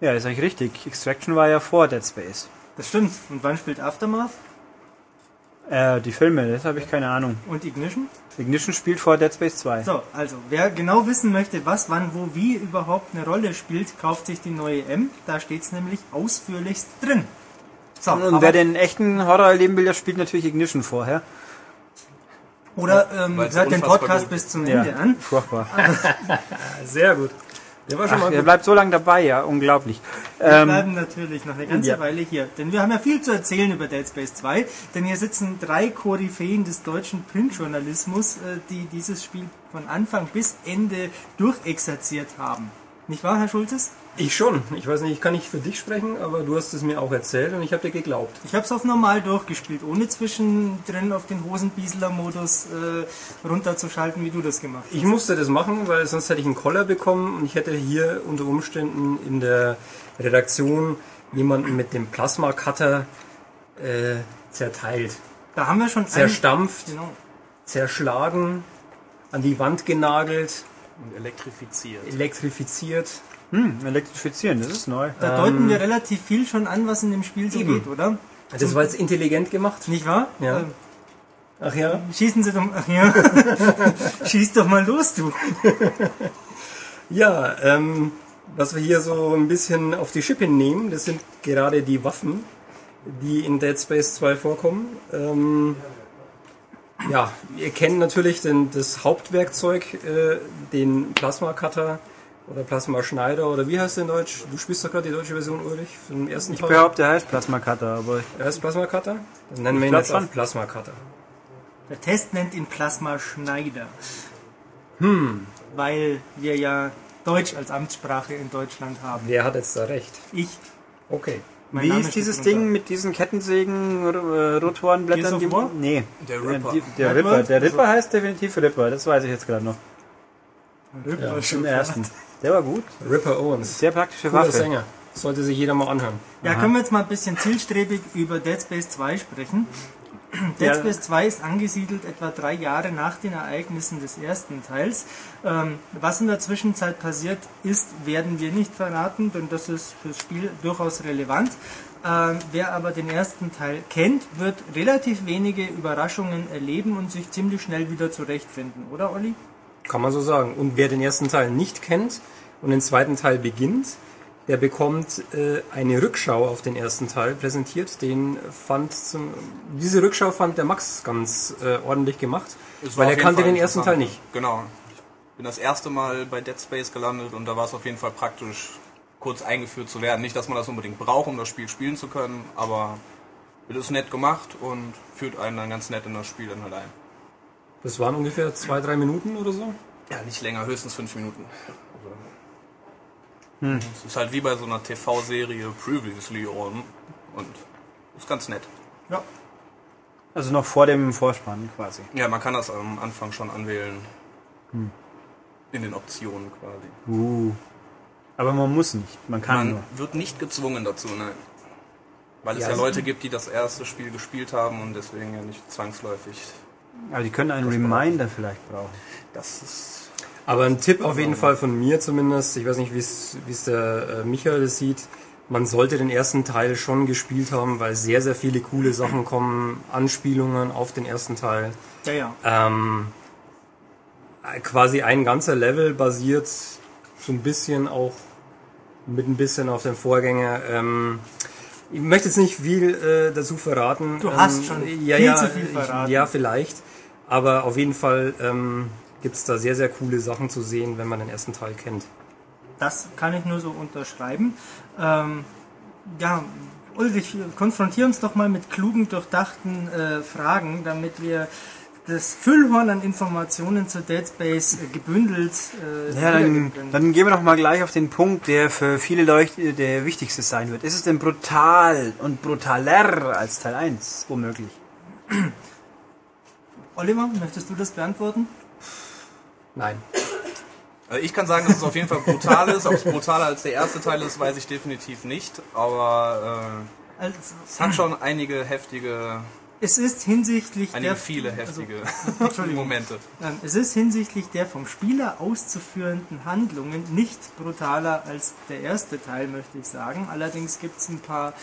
Ja, ist eigentlich richtig. Extraction war ja vor Dead Space. Das stimmt. Und wann spielt Aftermath? Äh, die Filme, das habe ich keine Ahnung. Und Ignition? Ignition spielt vor Dead Space 2. So, also, wer genau wissen möchte, was, wann, wo, wie überhaupt eine Rolle spielt, kauft sich die neue M. Da steht's nämlich ausführlichst drin. So, Und wer den echten Horror erleben will, der spielt natürlich Ignition vorher. Oder ähm, hört den Podcast gut bis zum Ja, Ende an. furchtbar. Sehr gut. Der war schon Ach, mal er bleibt so lange dabei, ja, unglaublich. Wir Ähm, bleiben natürlich noch eine ganze ja. Weile hier, denn wir haben ja viel zu erzählen über Dead Space 2, denn hier sitzen drei Koryphäen des deutschen Printjournalismus, äh, die dieses Spiel von Anfang bis Ende durchexerziert haben. Nicht wahr, Herr Schultes? Ich schon. Ich weiß nicht, ich kann nicht für dich sprechen, aber du hast es mir auch erzählt und ich habe dir geglaubt. Ich habe es auf normal durchgespielt, ohne zwischendrin auf den Hosenbieseler-Modus äh, runterzuschalten, wie du das gemacht hast. Ich musste das machen, weil sonst hätte ich einen Koller bekommen und ich hätte hier unter Umständen in der Redaktion jemanden mit dem Plasma-Cutter äh, zerteilt. Da haben wir schon ein- Zerstampft, Genau. zerschlagen, an die Wand genagelt, Und elektrifiziert. elektrifiziert. Hm, elektrifizieren, das ist neu. Da deuten wir relativ viel schon an, was in dem Spiel so Eben. geht, oder? Das war jetzt intelligent gemacht. Nicht wahr? Ja. Ähm, Ach ja. schießen Sie doch ach ja. Schieß doch mal los, du. Ja, ähm, was wir hier so ein bisschen auf die Schippe nehmen, das sind gerade die Waffen, die in Dead Space 2 vorkommen. Ähm, ja, ihr kennt natürlich den, das Hauptwerkzeug, äh, den Plasma Cutter oder Plasma Schneider oder wie heißt der in Deutsch? Du spielst doch gerade die deutsche Version, Ulrich, für den ersten Ich Teil. behaupte, er heißt Plasma Cutter, aber ich Er heißt Plasma Cutter? Dann nennen wir ihn jetzt auch Plasma Cutter. Der Test nennt ihn Plasma Schneider. Hm. Weil wir ja Deutsch als Amtssprache in Deutschland haben. Wer hat jetzt da recht? Ich. Okay. Mein Wie Name ist dieses. Ding mit diesen Kettensägen, äh, Rotorenblättern? Of die- War? Nee. Der Äh, Ripper. Der Redwood? Ripper. Der Ripper heißt definitiv Ripper, das weiß ich jetzt gerade noch. Ripper Ja, schon Im ersten. Der war gut. Ripper Owens. Sehr praktische Cooler Waffe. Sänger. Sollte sich jeder mal anhören. Ja, können wir jetzt mal ein bisschen zielstrebig über Dead Space 2 sprechen. Dead. Space 2 ist angesiedelt etwa drei Jahre nach den Ereignissen des ersten Teils. Ähm, was in der Zwischenzeit passiert ist, werden wir nicht verraten, denn das ist fürs Spiel durchaus relevant. Ähm, wer aber den ersten Teil kennt, wird relativ wenige Überraschungen erleben und sich ziemlich schnell wieder zurechtfinden, oder Olli? Kann man so sagen. Und wer den ersten Teil nicht kennt und den zweiten Teil beginnt, der bekommt äh, eine Rückschau auf den ersten Teil präsentiert. Den fand zum, diese Rückschau fand der Max ganz äh, ordentlich gemacht, weil er kannte Fall den ersten Teil nicht. Genau. Ich bin das erste Mal bei Dead Space gelandet und da war es auf jeden Fall praktisch, kurz eingeführt zu werden. Nicht, dass man das unbedingt braucht, um das Spiel spielen zu können, aber es ist nett gemacht und führt einen dann ganz nett in das Spiel dann halt ein. Das waren ungefähr zwei, drei Minuten oder so. Ja, nicht länger, höchstens fünf Minuten. Es ist halt wie bei so einer TV-Serie Previously on und ist ganz nett. Ja. Also noch vor dem Vorspann quasi. Ja, man kann das am Anfang schon anwählen. In den Optionen quasi. Uh. Aber man muss nicht. Man kann Man nur. wird nicht gezwungen dazu, nein. Weil es Ja, ja, also- Leute gibt, die das erste Spiel gespielt haben und deswegen ja nicht zwangsläufig. Aber die können einen Reminder vielleicht brauchen. Das ist. Aber ein Tipp auf jeden Fall von mir zumindest, ich weiß nicht, wie es wie es der äh, Michael das sieht, man sollte den ersten Teil schon gespielt haben, weil sehr, sehr viele coole Sachen kommen, Anspielungen auf den ersten Teil. Ja, ja. Ähm, äh, quasi ein ganzer Level basiert so ein bisschen auch mit ein bisschen auf den Vorgänger. Ähm, ich möchte jetzt nicht viel äh, dazu verraten. Du hast ähm, schon ja, viel ja, zu viel ich- verraten. Ja, vielleicht. Aber auf jeden Fall ähm, gibt es da sehr, sehr coole Sachen zu sehen, wenn man den ersten Teil kennt. Das kann ich nur so unterschreiben. Ähm, ja, Ulrich, konfrontier uns doch mal mit klugen, durchdachten äh, Fragen, damit wir das Füllhorn an Informationen zu Dead Space äh, gebündelt äh, Ja, dann, dann gehen wir doch mal gleich auf den Punkt, der für viele Leute der wichtigste sein wird. Ist es denn brutal und brutaler als Teil 1? Womöglich. Oliver, möchtest du das beantworten? Nein. Also ich kann sagen, dass es auf jeden Fall brutal ist. Ob es brutaler als der erste Teil ist, weiß ich definitiv nicht. Aber Also, äh, es hat schon einige heftige, es ist hinsichtlich einige der viele heftige also. Momente. Es ist hinsichtlich der vom Spieler auszuführenden Handlungen nicht brutaler als der erste Teil, möchte ich sagen. Allerdings gibt es ein paar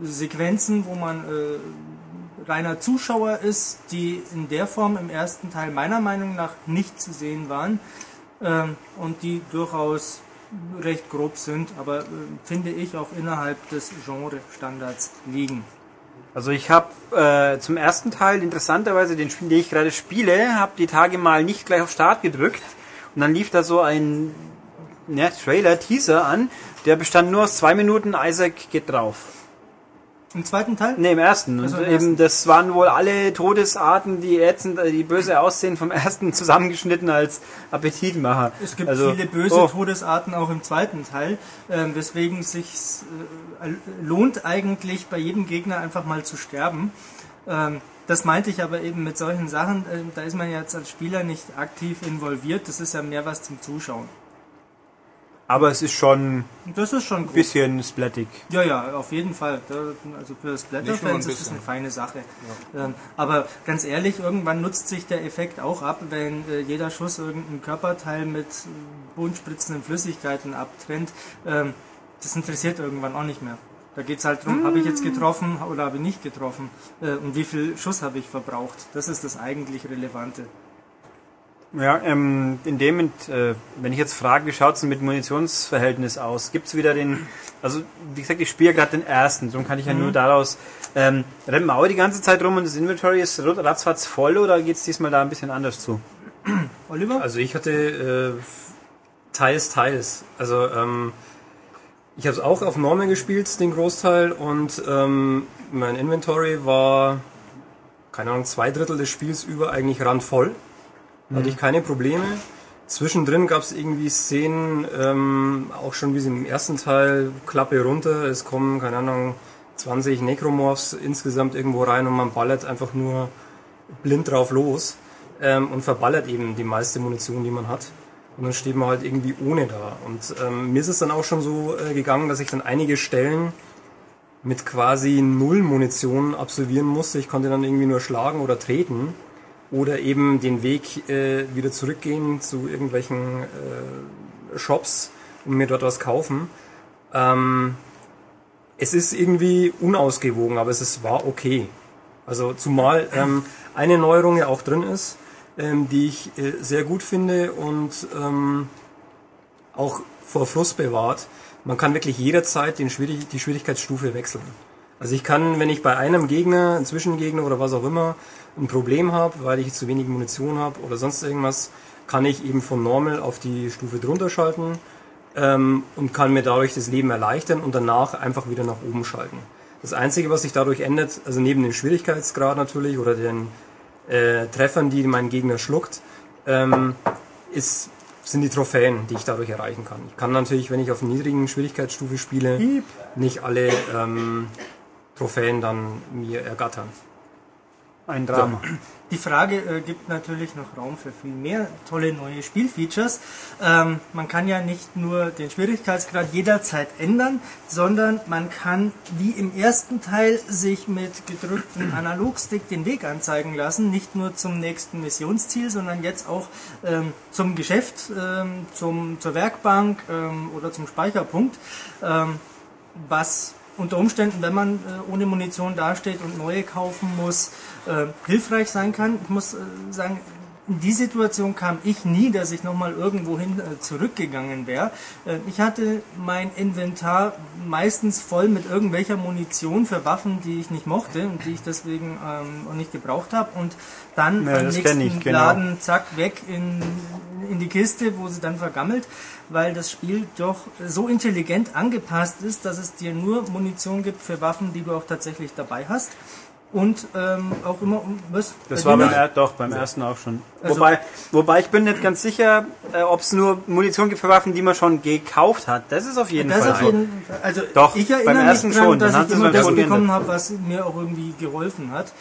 Sequenzen, wo man äh, reiner Zuschauer ist, die in der Form im ersten Teil meiner Meinung nach nicht zu sehen waren ähm, und die durchaus recht grob sind, aber äh, finde ich auch innerhalb des Genre-Standards liegen. Also ich habe äh, zum ersten Teil interessanterweise den Spiel, den ich gerade spiele, habe die Tage mal nicht gleich auf Start gedrückt und dann lief da so ein ja, Trailer, Teaser an, der bestand nur aus zwei Minuten, Isaac geht drauf. Im zweiten Teil? Ne, im ersten. Also im eben, ersten. das waren wohl alle Todesarten, die ätzend, äh, die böse aussehen, vom ersten zusammengeschnitten als Appetitmacher. Es gibt Also, viele böse oh, Todesarten auch im zweiten Teil, ähm, weswegen es sich äh, lohnt eigentlich bei jedem Gegner einfach mal zu sterben. Ähm, das meinte ich aber eben mit solchen Sachen, äh, da ist man jetzt als Spieler nicht aktiv involviert, das ist ja mehr was zum Zuschauen. Aber es ist schon das ist schon ein bisschen splattig. Ja, ja, auf jeden Fall. Also für ein Splatterfans ist das eine feine Sache. Ähm, aber ganz ehrlich, irgendwann nutzt sich der Effekt auch ab, wenn äh, jeder Schuss irgendein Körperteil mit äh, buntspritzenden Flüssigkeiten abtrennt. Ähm, das interessiert irgendwann auch nicht mehr. Da geht's halt drum, habe ich jetzt getroffen oder habe ich nicht getroffen? Äh, und wie viel Schuss habe ich verbraucht? Das ist das eigentlich Relevante. Ja, ähm, in dem, äh, wenn ich jetzt frage, wie schaut's denn mit Munitionsverhältnis aus? Gibt's wieder den, also wie gesagt, ich spiele gerade den ersten, darum kann ich ja nur daraus, ähm, rennt man auch die ganze Zeit rum und das Inventory ist ratzfatz voll oder geht's diesmal da ein bisschen anders zu? Oliver? Also ich hatte äh, teils, teils. Also ähm, ich habe es auch auf Normal gespielt, den Großteil, und ähm, mein Inventory war, keine Ahnung, zwei Drittel des Spiels über eigentlich randvoll. Da hatte ich keine Probleme. Zwischendrin gab es irgendwie Szenen, ähm, auch schon wie sie im ersten Teil, Klappe runter, es kommen, keine Ahnung, 20 Necromorphs insgesamt irgendwo rein und man ballert einfach nur blind drauf los ähm, und verballert eben die meiste Munition, die man hat. Und dann steht man halt irgendwie ohne da. Und ähm, mir ist es dann auch schon so äh, gegangen, dass ich dann einige Stellen mit quasi null Munition absolvieren musste. Ich konnte dann irgendwie nur schlagen oder treten oder eben den Weg äh, wieder zurückgehen zu irgendwelchen äh, Shops und mir dort was kaufen. Ähm, es ist irgendwie unausgewogen, aber es ist, war okay. Also zumal ähm, eine Neuerung ja auch drin ist, ähm, die ich äh, sehr gut finde und ähm, auch vor Frust bewahrt. Man kann wirklich jederzeit den Schwierig die Schwierigkeitsstufe wechseln. Also ich kann, wenn ich bei einem Gegner, Zwischengegner oder was auch immer, ein Problem habe, weil ich zu wenig Munition habe oder sonst irgendwas, kann ich eben von Normal auf die Stufe drunter schalten ähm, und kann mir dadurch das Leben erleichtern und danach einfach wieder nach oben schalten. Das Einzige, was sich dadurch ändert, also neben dem Schwierigkeitsgrad natürlich oder den äh, Treffern, die mein Gegner schluckt, ähm, ist, sind die Trophäen, die ich dadurch erreichen kann. Ich kann natürlich, wenn ich auf niedrigen Schwierigkeitsstufe spiele, nicht alle ähm, Trophäen dann mir ergattern. Ein Drama. Die Frage äh, gibt natürlich noch Raum für viel mehr tolle neue Spielfeatures. Ähm, man kann ja nicht nur den Schwierigkeitsgrad jederzeit ändern, sondern man kann wie im ersten Teil sich mit gedrücktem Analogstick den Weg anzeigen lassen, nicht nur zum nächsten Missionsziel, sondern jetzt auch ähm, zum Geschäft, ähm, zum, zur Werkbank ähm, oder zum Speicherpunkt, ähm, was unter Umständen, wenn man äh, ohne Munition dasteht und neue kaufen muss, äh, hilfreich sein kann. Ich muss äh, sagen, in die Situation kam ich nie, dass ich nochmal irgendwohin äh, zurückgegangen wäre. Äh, ich hatte mein Inventar meistens voll mit irgendwelcher Munition für Waffen, die ich nicht mochte und die ich deswegen ähm, auch nicht gebraucht habe. Und dann Ja, beim das nächsten ich, genau. Laden zack weg in, in die Kiste, wo sie dann vergammelt, weil das Spiel doch so intelligent angepasst ist, dass es dir nur Munition gibt für Waffen, die du auch tatsächlich dabei hast. Und ähm, auch immer was? Das bei war beim, er doch beim ersten auch schon. Also- wobei, wobei ich bin nicht ganz sicher, äh, ob es nur Munition gibt für Waffen, die man schon gekauft hat. Das ist auf jeden Das Fall. auf jeden. Also Doch, ich beim erinnere mich ersten dran, schon, dass dann ich immer beim das bekommen habe, was mir auch irgendwie geholfen hat.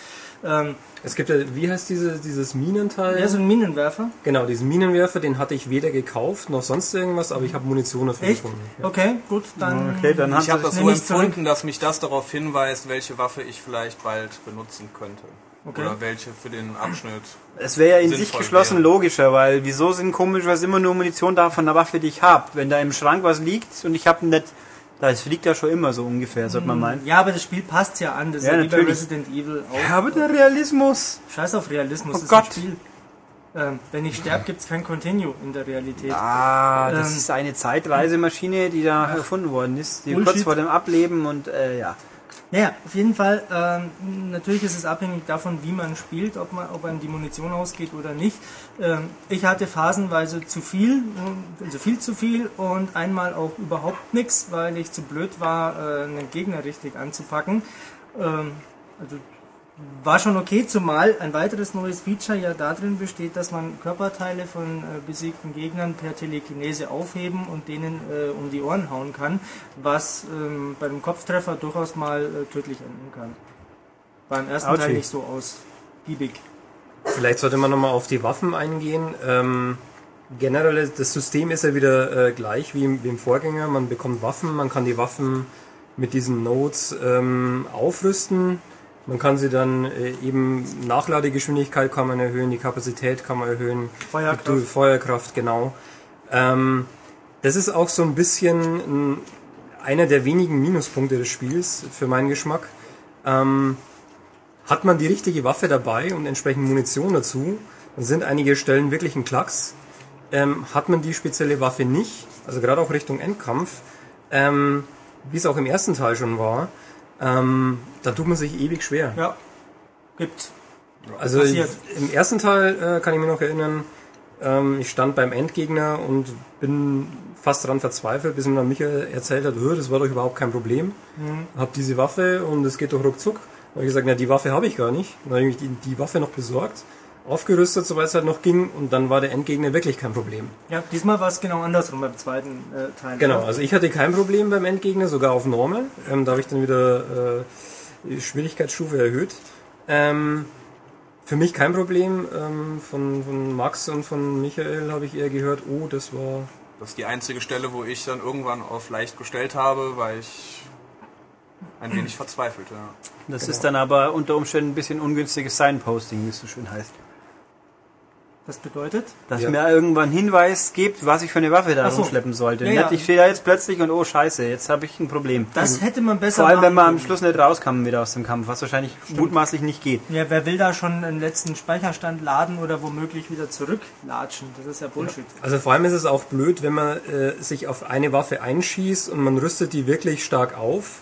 Ähm, Es gibt ja, wie heißt diese, dieses Minenteil? ja, so ein Minenwerfer. Genau, diesen Minenwerfer, den hatte ich weder gekauft noch sonst irgendwas, aber ich habe Munition dafür Echt? gefunden. Ja. Okay, gut, dann. Okay, dann Ich habe das so nicht zurück. empfunden, dass mich das darauf hinweist, welche Waffe ich vielleicht bald benutzen könnte. Okay. Oder welche für den Abschnitt. Es wäre ja in sich geschlossen wäre. logischer, weil wieso sind komischerweise immer nur Munition da von der Waffe, die ich habe? Wenn da im Schrank was liegt und ich habe nicht, das liegt ja schon immer so ungefähr, sollte man meinen. Ja, aber das Spiel passt ja an. Das Ja, ist ja wie bei. Resident Evil auch. Ja, aber der Realismus. Scheiß auf Realismus, Oh das Gott. ist ein Spiel. Ähm, wenn ich sterbe, gibt es kein Continue in der Realität. Ah, das Ähm, ist eine Zeitreisemaschine, die da erfunden worden ist, die Bullshit. kurz vor dem Ableben und äh, ja. Naja, auf jeden Fall, ähm, natürlich ist es abhängig davon, wie man spielt, ob, man, ob einem die Munition ausgeht oder nicht. Ähm, ich hatte phasenweise zu viel, also viel zu viel und einmal auch überhaupt nichts, weil ich zu blöd war, äh, einen Gegner richtig anzupacken. Ähm, also war schon okay, zumal ein weiteres neues Feature ja darin besteht, dass man Körperteile von äh, besiegten Gegnern per Telekinese aufheben und denen äh, um die Ohren hauen kann, was ähm, bei einem Kopftreffer durchaus mal äh, tödlich enden kann. Beim ersten Teil Ouchie. nicht so ausgiebig. Vielleicht sollte man nochmal auf die Waffen eingehen. Ähm, generell, das System ist ja wieder äh, gleich wie im, wie im Vorgänger. Man bekommt Waffen, man kann die Waffen mit diesen Nodes ähm, aufrüsten. Man kann sie dann äh, eben Nachladegeschwindigkeit kann man erhöhen, die Kapazität kann man erhöhen, Feuerkraft. die Feuerkraft genau. Ähm, das ist auch so ein bisschen ein, einer der wenigen Minuspunkte des Spiels für meinen Geschmack. Ähm, hat man die richtige Waffe dabei und entsprechend Munition dazu, dann sind einige Stellen wirklich ein Klacks. Ähm, hat man die spezielle Waffe nicht, also gerade auch Richtung Endkampf, ähm, wie es auch im ersten Teil schon war, ähm, da tut man sich ewig schwer. Ja, gibt. Also ich, im ersten Teil äh, kann ich mich noch erinnern, ähm, ich stand beim Endgegner und bin fast daran verzweifelt, bis mir dann Michael erzählt hat, "Hö, das war doch überhaupt kein Problem. Hab diese Waffe und es geht doch ruckzuck. Dann habe ich gesagt, na die Waffe habe ich gar nicht. Dann habe ich die, die Waffe noch besorgt, aufgerüstet, soweit es halt noch ging und dann war der Endgegner wirklich kein Problem. Ja, diesmal war es genau andersrum beim zweiten äh, Teil. Genau, also ich hatte kein Problem beim Endgegner, sogar auf Normal. Ähm, da habe ich dann wieder äh, die Schwierigkeitsstufe erhöht. Ähm, für mich kein Problem. Ähm, von, von Max und von Michael habe ich eher gehört, oh, das war. Das ist die einzige Stelle, wo ich dann irgendwann auf leicht gestellt habe, weil ich ein wenig verzweifelte. Ja. Das ist dann aber unter Umständen ein bisschen ungünstiges Signposting, wie es so schön heißt. Das bedeutet? Dass Ja. mir irgendwann einen Hinweis gibt, was ich für eine Waffe da so. rumschleppen sollte. Ja, ja. Ich stehe da jetzt plötzlich und oh scheiße, jetzt habe ich ein Problem. Das hätte man besser Vor allem, wenn man am Schluss nicht rauskam wieder aus dem Kampf, was wahrscheinlich mutmaßlich nicht geht. Ja, wer will da schon einen letzten Speicherstand laden oder womöglich wieder zurücklatschen? Das ist ja Bullshit. Also vor allem ist es auch blöd, wenn man äh, sich auf eine Waffe einschießt und man rüstet die wirklich stark auf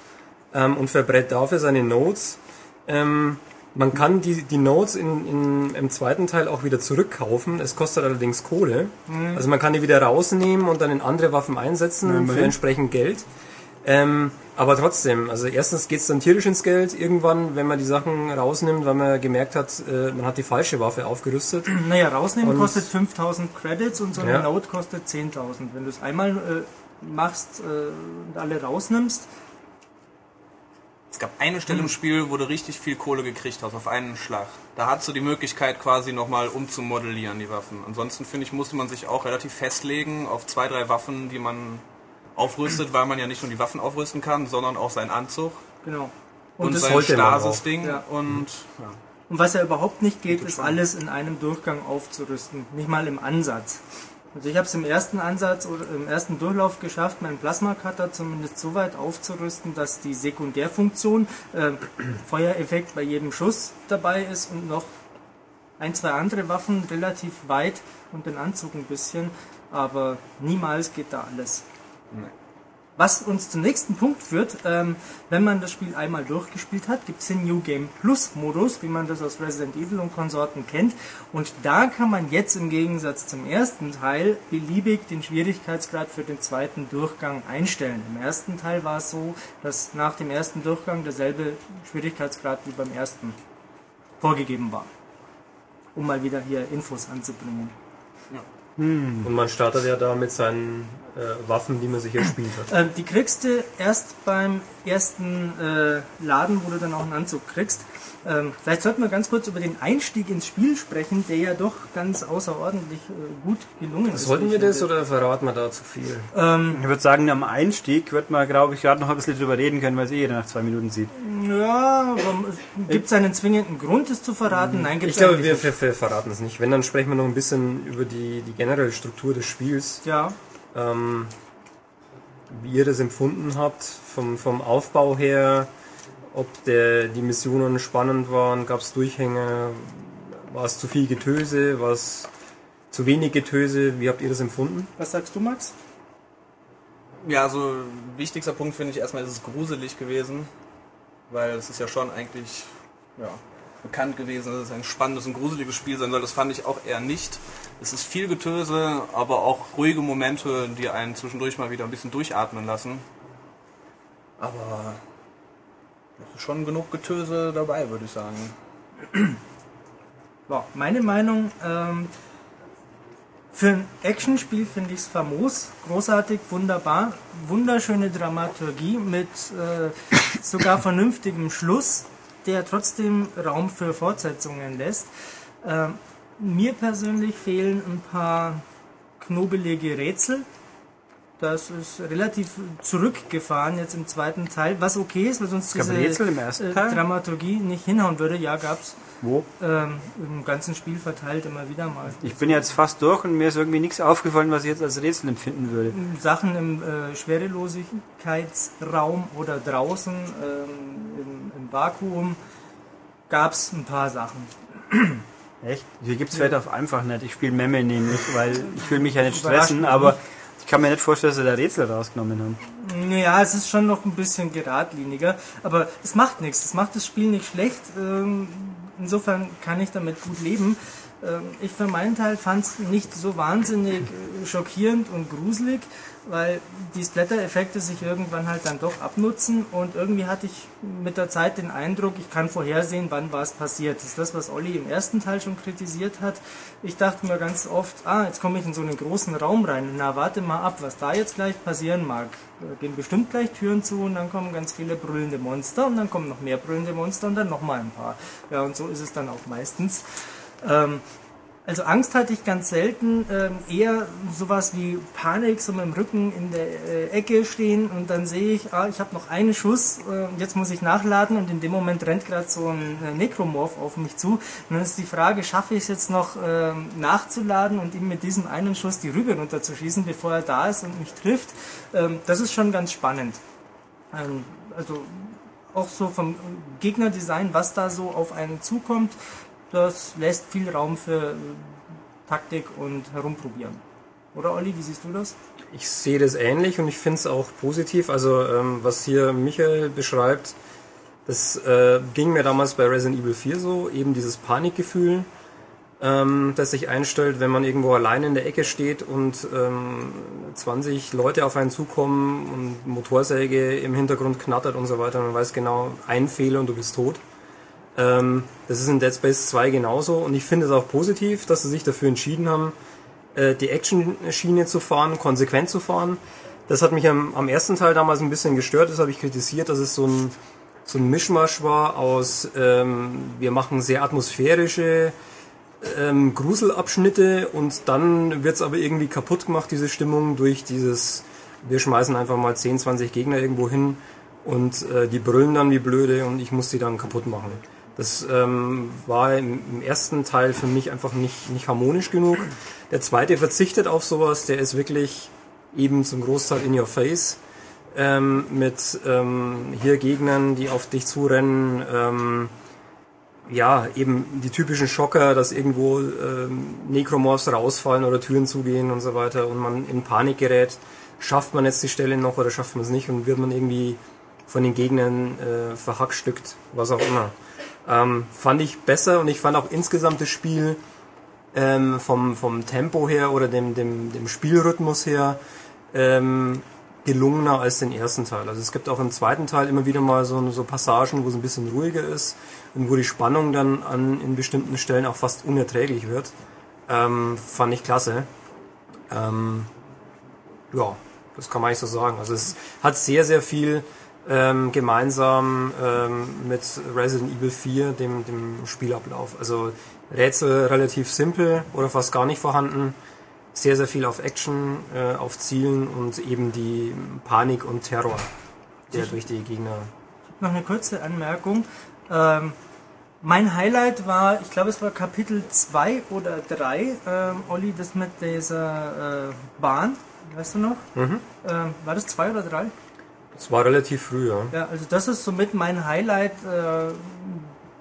ähm, und verbrät dafür seine Nodes. Ähm, man kann die, die Nodes in, in, im zweiten Teil auch wieder zurückkaufen. Es kostet allerdings Kohle. Also man kann die wieder rausnehmen und dann in andere Waffen einsetzen für immerhin. entsprechend Geld. Ähm, aber trotzdem, also erstens geht's dann tierisch ins Geld irgendwann, wenn man die Sachen rausnimmt, weil man gemerkt hat, äh, man hat die falsche Waffe aufgerüstet. Naja, rausnehmen Und- kostet 5000 Credits und so eine Ja. Note kostet 10.000. Wenn du es einmal äh, machst äh, und alle rausnimmst, Es gab eine Stelle im Spiel, wo du richtig viel Kohle gekriegt hast, auf einen Schlag. Da hast du die Möglichkeit quasi nochmal umzumodellieren, die Waffen. Ansonsten finde ich, musste man sich auch relativ festlegen auf zwei, drei Waffen, die man aufrüstet, weil man ja nicht nur die Waffen aufrüsten kann, sondern auch seinen Anzug genau. und, das sein. Stasis-Ding. Ja. Und Und was ja überhaupt nicht geht, ist alles in einem Durchgang aufzurüsten. Nicht mal im Ansatz. Also ich habe es im ersten Ansatz oder im ersten Durchlauf geschafft, meinen Plasma-Cutter zumindest so weit aufzurüsten, dass die Sekundärfunktion, äh, Feuereffekt bei jedem Schuss dabei ist und noch ein, zwei andere Waffen relativ weit und den Anzug ein bisschen, aber niemals geht da alles. Was uns zum nächsten Punkt führt, ähm, wenn man das Spiel einmal durchgespielt hat, gibt es den New Game Plus Modus, wie man das aus Resident Evil und Konsorten kennt. Und da kann man jetzt im Gegensatz zum ersten Teil beliebig den Schwierigkeitsgrad für den zweiten Durchgang einstellen. Im ersten Teil war es so, dass nach dem ersten Durchgang derselbe Schwierigkeitsgrad wie beim ersten vorgegeben war. Um mal wieder hier Infos anzubringen. Und man startet ja da mit seinen äh, Waffen, die man sich erspielt hat. Ähm, die kriegst du erst beim ersten äh, Laden, wo du dann auch einen Anzug kriegst. Ähm, vielleicht sollten wir ganz kurz über den Einstieg ins Spiel sprechen, der ja doch ganz außerordentlich äh, gut gelungen ist. Sollten wir ich das oder verraten wir da zu viel? Ähm, Ich würde sagen, am Einstieg wird man, glaube ich, gerade noch ein bisschen drüber reden können, weil es eh jeder nach zwei Minuten sieht. ja, gibt es einen zwingenden Grund, es zu verraten? Nein, gibt Ich es glaube, eigentlich wir, wir, wir verraten es nicht. Wenn, dann sprechen wir noch ein bisschen über die, die generelle Struktur des Spiels. Ja, Ähm, wie ihr das empfunden habt, vom, vom Aufbau her, ob der, die Missionen spannend waren, gab es Durchhänge, war es zu viel Getöse, war es zu wenig Getöse, wie habt ihr das empfunden? was sagst du, Max? ja, also wichtigster Punkt finde ich erstmal, ist es gruselig gewesen. weil es ist ja schon eigentlich ja, bekannt gewesen, dass es ein spannendes und gruseliges Spiel sein soll. Das fand ich auch eher nicht. Es ist viel Getöse, aber auch ruhige Momente, die einen zwischendurch mal wieder ein bisschen durchatmen lassen. Aber es ist schon genug Getöse dabei, würde ich sagen. Ja, meine Meinung, ähm, für ein Actionspiel finde ich es famos, großartig, wunderbar, wunderschöne Dramaturgie mit äh, sogar vernünftigem Schluss, der trotzdem Raum für Fortsetzungen lässt. Ähm, mir persönlich fehlen ein paar knobelige Rätsel. Das ist relativ zurückgefahren jetzt im zweiten Teil, was okay ist, weil sonst diese äh? Dramaturgie nicht hinhauen würde. Ja, gab's. Wo? Ähm, Im ganzen Spiel verteilt immer wieder mal. Ich bin jetzt fast durch und mir ist irgendwie nichts aufgefallen, was ich jetzt als Rätsel empfinden würde. Sachen im äh, Schwerelosigkeitsraum oder draußen ähm, im, im Vakuum gab es ein paar Sachen. Echt? Hier gibt's vielleicht auf einfach nicht. Ich spiele Memme nämlich, weil ich will mich ja nicht stressen, aber ich kann mir nicht vorstellen, dass sie da Rätsel rausgenommen haben. Naja, es ist schon noch ein bisschen geradliniger, aber es macht nichts. Es macht das Spiel nicht schlecht. Ähm, insofern kann ich damit gut leben. Ähm, ich für meinen Teil fand es nicht so wahnsinnig äh, schockierend und gruselig, weil die Splatter-Effekte sich irgendwann halt dann doch abnutzen und irgendwie hatte ich mit der Zeit den Eindruck, ich kann vorhersehen, wann was passiert. Das ist das, was Olli im ersten Teil schon kritisiert hat. Ich dachte mir ganz oft, ah, jetzt komme ich in so einen großen Raum rein. Na, warte mal ab, was da jetzt gleich passieren mag. Da gehen bestimmt gleich Türen zu und dann kommen ganz viele brüllende Monster und dann kommen noch mehr brüllende Monster und dann noch mal ein paar. Ja, und so ist es dann auch meistens. Ähm, also Angst hatte ich ganz selten, ähm, eher sowas wie Panik, so mit dem Rücken in der äh, Ecke stehen und dann sehe ich, ah, ich habe noch einen Schuss, äh, jetzt muss ich nachladen und in dem Moment rennt gerade so ein äh, Necromorph auf mich zu. Und dann ist die Frage, schaffe ich es jetzt noch ähm, nachzuladen und ihm mit diesem einen Schuss die Rübe runterzuschießen, bevor er da ist und mich trifft. Ähm, das ist schon ganz spannend. Ähm, also auch so vom Gegnerdesign, was da so auf einen zukommt, das lässt viel Raum für äh, Taktik und Herumprobieren. Oder Olli, wie siehst du das? Ich sehe das ähnlich und ich finde es auch positiv. Also ähm, was hier Michael beschreibt, das äh, ging mir damals bei Resident Evil 4 so, eben dieses Panikgefühl, ähm, das sich einstellt, wenn man irgendwo allein in der Ecke steht und ähm, 20 Leute auf einen zukommen und Motorsäge im Hintergrund knattert und so weiter. Man weiß genau, ein Fehler und du bist tot. Ähm, das ist in Dead Space 2 genauso und ich finde es auch positiv, dass sie sich dafür entschieden haben, äh, die Action-Schiene zu fahren, konsequent zu fahren. Das hat mich am, am ersten Teil damals ein bisschen gestört, das habe ich kritisiert, dass es so ein, so ein Mischmasch war aus, ähm, wir machen sehr atmosphärische ähm, Gruselabschnitte und dann wird's aber irgendwie kaputt gemacht, diese Stimmung, durch dieses, wir schmeißen einfach mal 10, 20 Gegner irgendwo hin und äh, die brüllen dann wie blöde und ich muss die dann kaputt machen. Das ähm, war im, im ersten Teil für mich einfach nicht, nicht harmonisch genug. Der zweite verzichtet auf sowas, der ist wirklich eben zum Großteil in your face. Ähm, mit ähm, hier Gegnern, die auf dich zurennen, ähm, ja, eben die typischen Schocker, dass irgendwo ähm, Necromorphs rausfallen oder Türen zugehen und so weiter und man in Panik gerät. Schafft man jetzt die Stelle noch oder schafft man es nicht und wird man irgendwie von den Gegnern äh, verhackstückt, was auch immer. Ähm, fand ich besser und ich fand auch insgesamt das Spiel ähm, vom, vom Tempo her oder dem, dem, dem Spielrhythmus her ähm, gelungener als den ersten Teil. Also es gibt auch im zweiten Teil immer wieder mal so, so Passagen, wo es ein bisschen ruhiger ist und wo die Spannung dann an in bestimmten Stellen auch fast unerträglich wird. Ähm, fand ich klasse. Ähm, ja, das kann man eigentlich so sagen. Also es hat sehr, sehr viel ähm, gemeinsam ähm, mit Resident Evil 4, dem, dem Spielablauf. Also Rätsel relativ simpel oder fast gar nicht vorhanden. Sehr, sehr viel auf Action, äh, auf Zielen und eben die Panik und Terror, der durch die Gegner. Noch eine kurze Anmerkung. Ähm, mein Highlight war, ich glaube es war Kapitel 2 oder 3, ähm, Olli, das mit dieser äh, Bahn, weißt du noch? Mhm. Ähm, war das 2 oder 3? Es war relativ früh, ja. Ja, also das ist somit mein Highlight äh,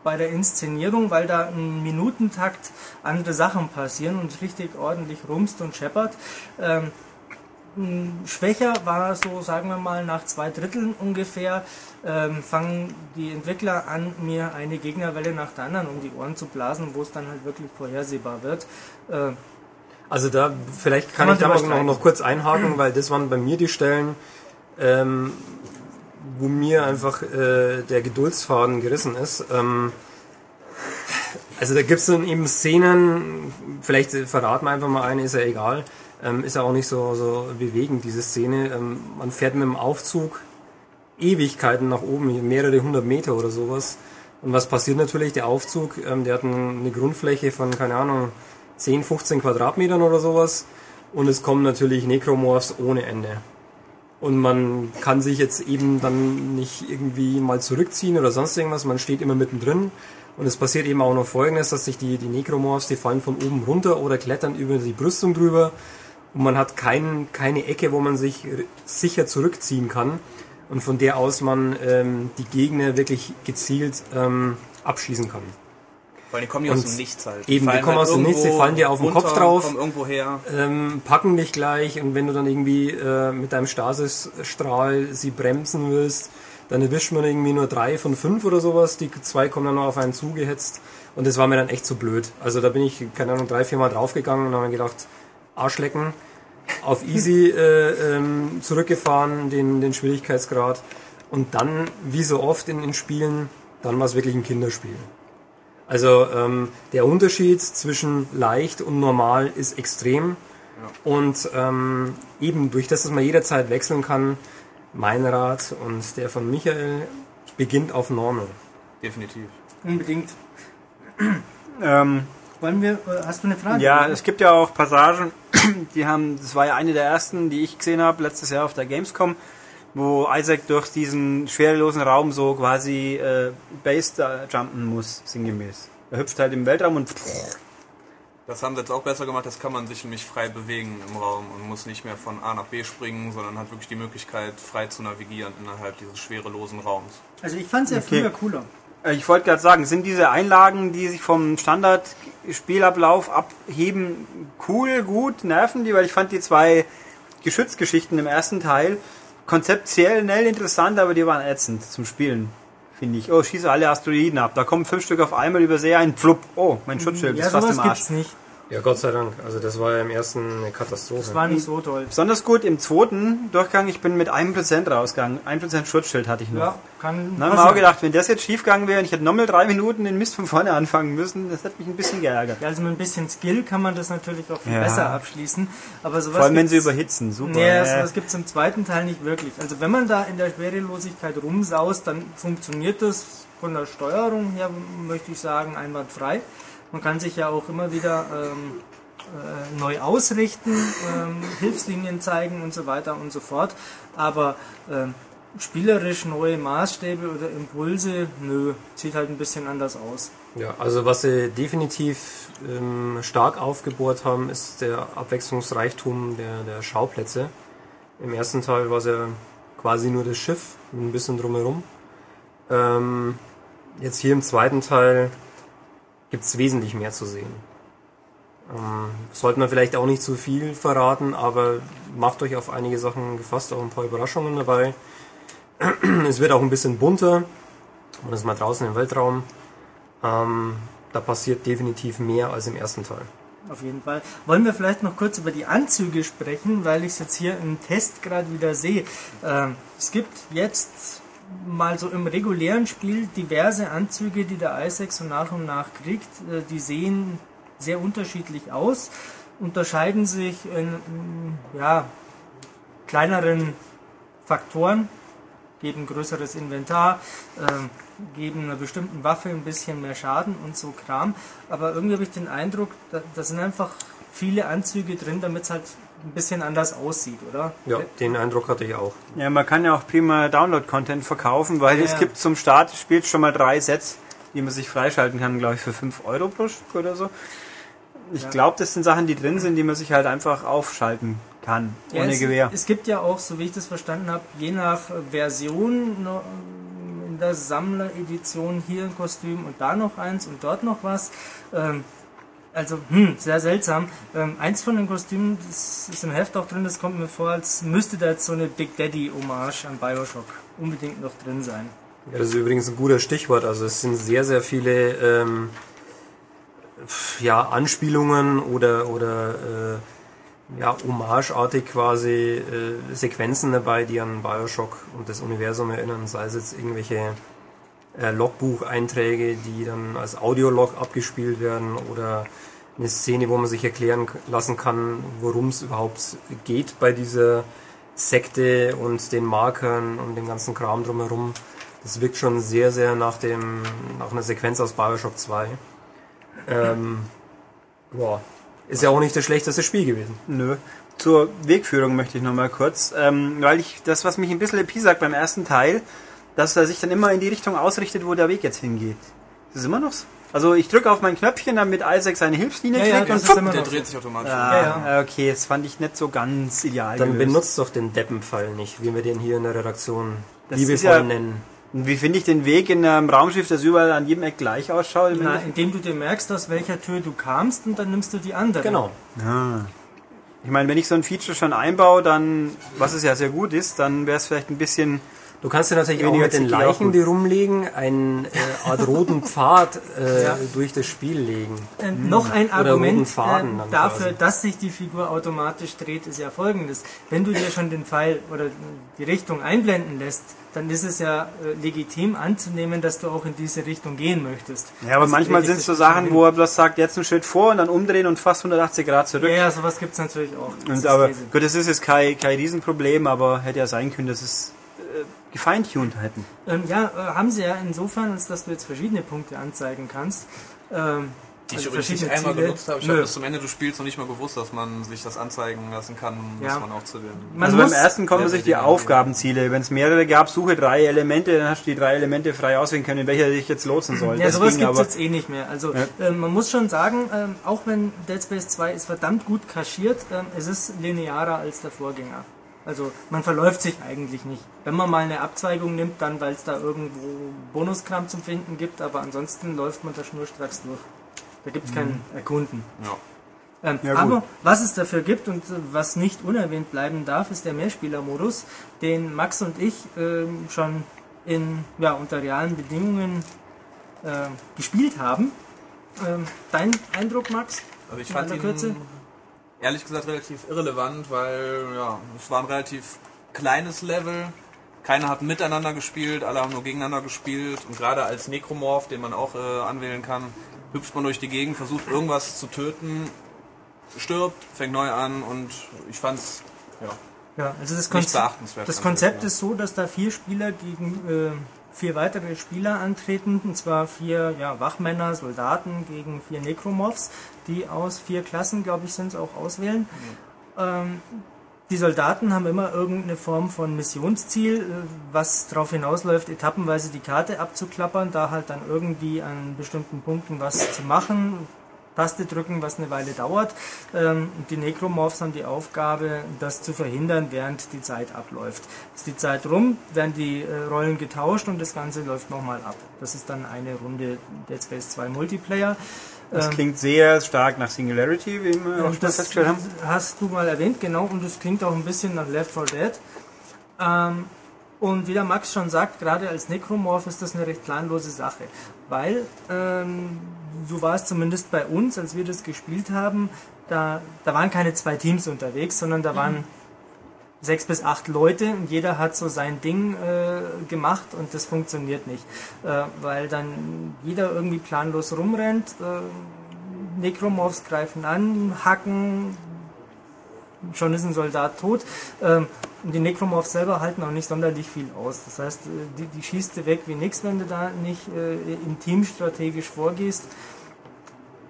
bei der Inszenierung, weil da im Minutentakt andere Sachen passieren und richtig ordentlich rumst und scheppert. Ähm, schwächer war so, sagen wir mal, nach zwei Dritteln ungefähr, ähm, fangen die Entwickler an, mir eine Gegnerwelle nach der anderen um die Ohren zu blasen, wo es dann halt wirklich vorhersehbar wird. Äh, Also da, vielleicht kann man ich da noch, noch kurz einhaken, weil das waren bei mir die Stellen, ähm, wo mir einfach äh, der Geduldsfaden gerissen ist. Ähm, also da gibt es dann eben Szenen, vielleicht verraten wir einfach mal eine, ist ja egal, ähm, ist ja auch nicht so, so bewegend, diese Szene. Ähm, man fährt mit dem Aufzug Ewigkeiten nach oben, mehrere hundert Meter oder sowas. Und was passiert natürlich? Der Aufzug, ähm, der hat ein- eine Grundfläche von, keine Ahnung, 10, 15 Quadratmetern oder sowas. Und es kommen natürlich Necromorphs ohne Ende. Und man kann sich jetzt eben dann nicht irgendwie mal zurückziehen oder sonst irgendwas. Man steht immer mittendrin. Und es passiert eben auch noch Folgendes, dass sich die, die Necromorphs, die fallen von oben runter oder klettern über die Brüstung drüber. Und man hat kein, keine Ecke, wo man sich sicher zurückziehen kann. Und von der aus man ähm, die Gegner wirklich gezielt ähm, abschießen kann. Weil die kommen ja aus Und dem Nichts halt. eben, die fallen kommen aus dem Nichts, die fallen dir auf den runter, Kopf drauf. Ähm, packen dich gleich und wenn du dann irgendwie äh, mit deinem Stasisstrahl sie bremsen willst, dann erwischt man irgendwie nur drei von fünf oder sowas. Die zwei kommen dann noch auf einen zugehetzt und das war mir dann echt zu blöd. Also da bin ich, keine Ahnung, drei, vier Mal draufgegangen und habe mir gedacht, Arschlecken, auf easy äh, ähm, zurückgefahren, den, den Schwierigkeitsgrad und dann, wie so oft in den Spielen, dann war es wirklich ein Kinderspiel. Also ähm, der Unterschied zwischen leicht und normal ist extrem. Und ähm, eben durch das, dass man jederzeit wechseln kann, mein Rat und der von Michael beginnt auf Normal. Definitiv. unbedingt. Ähm, Wollen wir, äh, hast du eine Frage? ja, es gibt ja auch Passagen, die haben, das war ja eine der ersten, die ich gesehen habe letztes Jahr auf der Gamescom, wo Isaac durch diesen schwerelosen Raum so quasi äh, Base jumpen muss, sinngemäß. Er hüpft halt im Weltraum und Das haben sie jetzt auch besser gemacht, das kann man sich nämlich frei bewegen im Raum und muss nicht mehr von A nach B springen, sondern hat wirklich die Möglichkeit, frei zu navigieren innerhalb dieses schwerelosen Raums. Also ich fand es ja Okay. früher cooler. Äh, Ich wollte gerade sagen, sind diese Einlagen, die sich vom Standard-Spielablauf abheben, cool, gut, nerven die? Weil ich fand die zwei Geschützgeschichten im ersten Teil konzeptionell interessant, aber die waren ätzend zum Spielen, finde ich. Oh, schieße alle Asteroiden ab. Da kommen fünf Stück auf einmal über See ein, flupp. Oh, mein Schutzschild Ja, ist fast im Arsch. gibt's nicht. Ja, Gott sei Dank. Also das war ja im ersten eine Katastrophe. Das war nicht so toll. Besonders gut im zweiten Durchgang, ich bin mit 1% rausgegangen. 1% Schutzschild hatte ich noch. Ja, kann. Dann habe ich mir auch gedacht, wenn das jetzt schief gegangen wäre und ich hätte nochmal drei Minuten den Mist von vorne anfangen müssen, das hätte mich ein bisschen geärgert. Ja, also mit ein bisschen Skill kann man das natürlich auch viel Ja. besser abschließen. Aber sowas Vor allem, wenn sie gibt's- überhitzen, super. Nee, Ja. sowas gibt es im zweiten Teil nicht wirklich. Also wenn man da in der Schwerelosigkeit rumsaust, dann funktioniert das von der Steuerung her, möchte ich sagen, einwandfrei. Man kann sich ja auch immer wieder ähm, äh, neu ausrichten, ähm, Hilfslinien zeigen und so weiter und so fort. Aber ähm, spielerisch neue Maßstäbe oder Impulse, nö, sieht halt ein bisschen anders aus. Ja, also was sie definitiv ähm, stark aufgebohrt haben, ist der Abwechslungsreichtum der, der Schauplätze. Im ersten Teil war es ja quasi nur das Schiff, ein bisschen drumherum. Ähm, jetzt hier im zweiten Teil gibt es wesentlich mehr zu sehen. Ähm, sollte man vielleicht auch nicht zu viel verraten, aber macht euch auf einige Sachen gefasst, auch ein paar Überraschungen dabei. es wird auch ein bisschen bunter. Man ist mal draußen im Weltraum. Ähm, da passiert definitiv mehr als im ersten Teil. Auf jeden Fall. Wollen wir vielleicht noch kurz über die Anzüge sprechen, weil ich es jetzt hier im Test gerade wieder sehe. Ähm, es gibt jetzt mal so im regulären Spiel diverse Anzüge, die der Isaac so nach und nach kriegt. Äh, die sehen sehr unterschiedlich aus, unterscheiden sich in mm, ja, kleineren Faktoren, geben größeres Inventar, ähm, geben einer bestimmten Waffe ein bisschen mehr Schaden und so Kram. Aber irgendwie habe ich den Eindruck, da, da sind einfach viele Anzüge drin, damit es halt ein bisschen anders aussieht, oder? Ja, den Eindruck hatte ich auch. Ja, man kann ja auch prima Download-Content verkaufen, weil Ja. es gibt zum Start des Spiels schon mal drei Sets, die man sich freischalten kann, glaube ich, für 5 Euro pro Stück oder so. Ich glaube, das sind Sachen, die drin sind, die man sich halt einfach aufschalten kann, Ja, ohne es, Gewehr. Es gibt ja auch, so wie ich das verstanden habe, je nach Version noch in der Sammleredition hier ein Kostüm und da noch eins und dort noch was. Ähm, Also, hm, sehr seltsam. Ähm, eins von den Kostümen, das ist im Heft auch drin, das kommt mir vor, als müsste da jetzt so eine Big Daddy-Hommage an Bioshock unbedingt noch drin sein. Ja, das ist übrigens ein guter Stichwort. Also es sind sehr, sehr viele ähm, ja, Anspielungen oder, oder äh, ja, hommageartig quasi äh, Sequenzen dabei, die an Bioshock und das Universum erinnern, sei es jetzt irgendwelche äh, Logbucheinträge, die dann als Audiolog abgespielt werden oder eine Szene, wo man sich erklären lassen kann, worum es überhaupt geht bei dieser Sekte und den Markern und dem ganzen Kram drumherum. Das wirkt schon sehr, sehr nach dem, nach einer Sequenz aus Bioshock 2. Ähm, boah. Ist ja auch nicht das schlechteste Spiel gewesen. Nö. Zur Wegführung möchte ich nochmal kurz, ähm, weil ich das, was mich ein bisschen sagt beim ersten Teil, dass er sich dann immer in die Richtung ausrichtet, wo der Weg jetzt hingeht. Das ist immer noch so. Also ich drücke auf mein Knöpfchen, damit Isaac seine Hilfslinie Ja, ja, kriegt das und immer Der noch so. dreht sich automatisch. Ah, Ja, ja, okay, das fand ich nicht so ganz ideal. Dann gelöst. benutzt doch den Deppenpfeil nicht, wie wir den hier in der Redaktion Das liebevoll ist ja- nennen. Und wie finde ich den Weg in einem Raumschiff, das überall an jedem Eck gleich ausschaut? Na, indem du dir merkst, aus welcher Tür du kamst und dann nimmst du die andere. Genau. Ah. Ich meine, wenn ich so ein Feature schon einbaue, dann, was es ja sehr gut ist, dann wäre es vielleicht ein bisschen Du kannst dir natürlich auch Weniger mit den Leichen, die rumliegen, einen äh, Art roten Pfad äh, Ja. durch das Spiel legen. Äh, noch ein Oder Argument Faden äh, dann dafür, quasi. dass sich die Figur automatisch dreht, ist ja folgendes. Wenn du dir schon den Pfeil oder die Richtung einblenden lässt, dann ist es ja äh, legitim anzunehmen, dass du auch in diese Richtung gehen möchtest. Ja, aber Das manchmal sind es so Sachen, wo er bloß sagt, jetzt einen Schritt vor und dann umdrehen und fast 180 Grad zurück. Ja, ja, sowas gibt's natürlich auch. Das und ist aber gut, das ist jetzt kein, kein Riesenproblem, aber hätte ja sein können, dass es gefeintuned hätten. Ähm, ja, äh, haben sie ja insofern, als dass du jetzt verschiedene Punkte anzeigen kannst. Ähm, Die also ich übrigens nicht einmal Ziele. benutzt habe. Ich Nö. habe bis zum Ende des Spiels noch nicht mal gewusst, dass man sich das anzeigen lassen kann, Ja. man auch zu den... Man also beim ersten kommen sich die- Aufgabenziele. Wenn es mehrere gab, suche drei Elemente, dann hast du die drei Elemente frei auswählen können, in welcher dich jetzt lotsen soll. Ja, Das sowas gibt's aber. jetzt eh nicht mehr. Also Ja. ähm, man muss schon sagen, ähm, auch wenn Dead Space 2 ist verdammt gut kaschiert, ähm, es ist linearer als der Vorgänger. Also man verläuft sich eigentlich nicht. Wenn man mal eine Abzweigung nimmt, dann weil es da irgendwo Bonuskram zum Finden gibt, aber ansonsten läuft man da schnurstracks durch. Da gibt's kein Erkunden. Ja. Ähm, Ja, aber was es dafür gibt und äh, was nicht unerwähnt bleiben darf, ist der Mehrspielermodus, den Max und ich ähm, schon in, ja, unter realen Bedingungen äh, gespielt haben. Ähm, dein Eindruck, Max? Also ich In fand ihn Kürze? Ehrlich gesagt relativ irrelevant, weil ja, es war ein relativ kleines Level. Keiner hat miteinander gespielt, alle haben nur gegeneinander gespielt. Und gerade als Necromorph, den man auch äh, anwählen kann, hüpft man durch die Gegend, versucht irgendwas zu töten, stirbt, fängt neu an und ich fand's ja, Ja, also das, nicht Konzept, beachtenswert. das Konzept ist so, dass da vier Spieler gegen äh, vier weitere Spieler antreten, und zwar vier ja, Wachmänner, Soldaten gegen vier Necromorphs, die aus vier Klassen, glaube ich, sind es auch auswählen. Ähm, die Soldaten haben immer irgendeine Form von Missionsziel, äh, was darauf hinausläuft, etappenweise die Karte abzuklappern, da halt dann irgendwie an bestimmten Punkten was zu machen, Taste drücken, was eine Weile dauert. Ähm, die Necromorphs haben die Aufgabe, das zu verhindern, während die Zeit abläuft. Ist die Zeit rum, werden die äh, Rollen getauscht und das Ganze läuft nochmal ab. Das ist dann eine Runde Dead Space 2 Multiplayer. Das Ähm, klingt sehr stark nach Singularity, wie wir auch schon das festgestellt haben. hast du mal erwähnt, genau, und es klingt auch ein bisschen nach Left 4 Dead. Ähm, und wie der Max schon sagt, gerade als Necromorph ist das eine recht planlose Sache, weil, ähm, so war es zumindest bei uns, als wir das gespielt haben, da, da waren keine zwei Teams unterwegs, sondern da waren sechs bis acht Leute und jeder hat so sein Ding äh, gemacht und das funktioniert nicht, äh, weil dann jeder irgendwie planlos rumrennt. Äh, Necromorphs greifen an, hacken, schon ist ein Soldat tot. Ähm, und die Necromorphs selber halten auch nicht sonderlich viel aus. Das heißt, äh, die, die schießt du weg wie nix, wenn du da nicht äh, im Team strategisch vorgehst.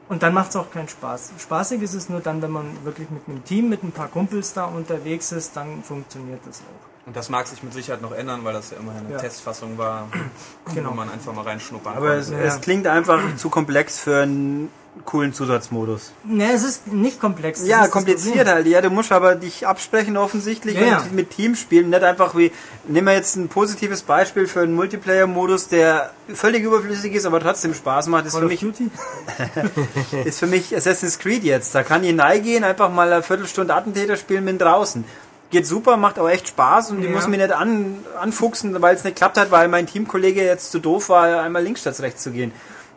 Und dann macht es auch keinen Spaß. Spaßig ist es nur dann, wenn man wirklich mit einem Team, mit ein paar Kumpels da unterwegs ist, dann funktioniert das auch. Und das mag sich mit Sicherheit noch ändern, weil das ja immerhin eine Ja. Testfassung war, Genau. wo man einfach mal reinschnuppern Aber es, konnte. es klingt einfach zu komplex für einen coolen Zusatzmodus. Ne, es ist nicht komplex. das Ja, kompliziert halt. Ja, du musst aber dich absprechen offensichtlich Ja, ja. und mit Teams spielen. Nicht einfach wie, nehmen wir jetzt ein positives Beispiel für einen Multiplayer-Modus, der völlig überflüssig ist, aber trotzdem Spaß macht. Ist Call für mich Duty? ist für mich Assassin's Creed jetzt. Da kann ich reingehen, einfach mal eine Viertelstunde Attentäter spielen, bin draußen. Geht super, macht auch echt Spaß und ich Ja. muss mich nicht an, anfuchsen, weil es nicht klappt hat, weil mein Teamkollege jetzt zu doof war, einmal links statt rechts zu gehen.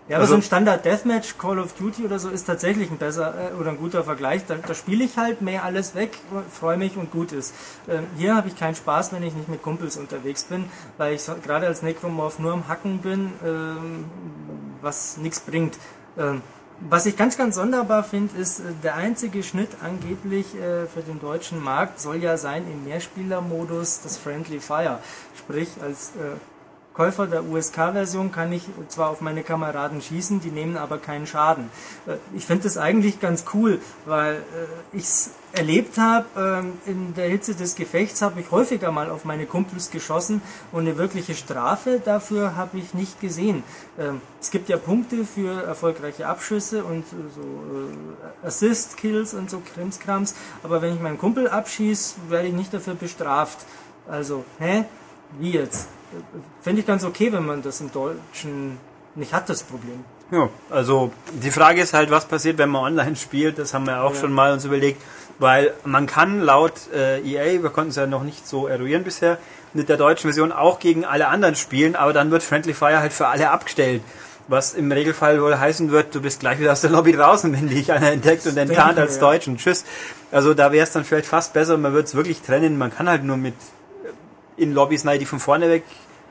Ja, aber Also- so ein Standard Deathmatch, Call of Duty oder so ist tatsächlich ein besser äh, oder ein guter Vergleich. Da, da spiele ich halt mehr alles weg, freue mich und gut ist. Ähm, hier habe ich keinen Spaß, wenn ich nicht mit Kumpels unterwegs bin, weil ich so, gerade als Necromorph nur am Hacken bin, ähm, was nichts bringt. Ähm, was ich ganz, ganz sonderbar finde, ist, äh, der einzige Schnitt angeblich äh, für den deutschen Markt soll ja sein im Mehrspielermodus das Friendly Fire. Sprich, als äh, Käufer der USK-Version kann ich zwar auf meine Kameraden schießen, die nehmen aber keinen Schaden. Äh, Ich finde das eigentlich ganz cool, weil ich es erlebt habe, ähm, in der Hitze des Gefechts habe ich häufiger mal auf meine Kumpels geschossen und eine wirkliche Strafe dafür habe ich nicht gesehen. Ähm, Es gibt ja Punkte für erfolgreiche Abschüsse und äh, so äh, Assist-Kills und so Krimskrams, aber wenn ich meinen Kumpel abschieße, werde ich nicht dafür bestraft. Also, hä? Wie jetzt? Finde ich ganz okay, wenn man das im Deutschen nicht hat, das Problem. Ja, also die Frage ist halt, was passiert, wenn man online spielt. Das haben wir auch schon mal uns überlegt, weil man kann laut äh, EA, wir konnten es ja noch nicht so eruieren bisher, mit der deutschen Version auch gegen alle anderen spielen, aber dann wird Friendly Fire halt für alle abgestellt. Was im Regelfall wohl heißen wird, du bist gleich wieder aus der Lobby draußen, wenn dich einer entdeckt und enttarnt als ja. Deutsch und tschüss. Also da wäre es dann vielleicht fast besser, man würde es wirklich trennen. Man kann halt nur mit in Lobbys rein, die von vorne weg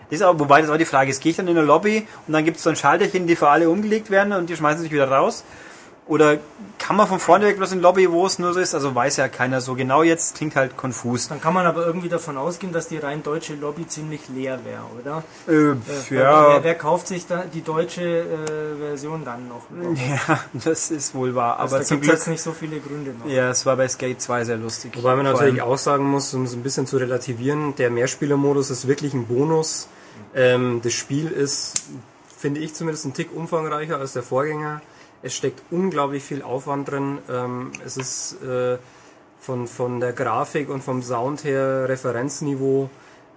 das ist auch, wobei das auch die Frage ist, gehe ich dann in eine Lobby und dann gibt es so ein Schalterchen, die für alle umgelegt werden und die schmeißen sich wieder raus? Oder kann man von vorne weg bloß in Lobby, wo es nur so ist? Also weiß ja keiner so genau jetzt, klingt halt konfus. Dann kann man aber irgendwie davon ausgehen, dass die rein deutsche Lobby ziemlich leer wäre, oder? Äh, Äh, ja, Wer, wer kauft sich da die deutsche äh, Version dann noch? ja, das ist wohl wahr. Also Aber da gibt es nicht so viele Gründe noch. ja, es war bei Skate 2 sehr lustig. Wobei man natürlich auch sagen muss, um es ein bisschen zu relativieren, der Mehrspielermodus ist wirklich ein Bonus. Ähm, das Spiel ist, finde ich zumindest, ein Tick umfangreicher als der Vorgänger. Es steckt unglaublich viel Aufwand drin. Ähm, es ist äh, von, von der Grafik und vom Sound her Referenzniveau.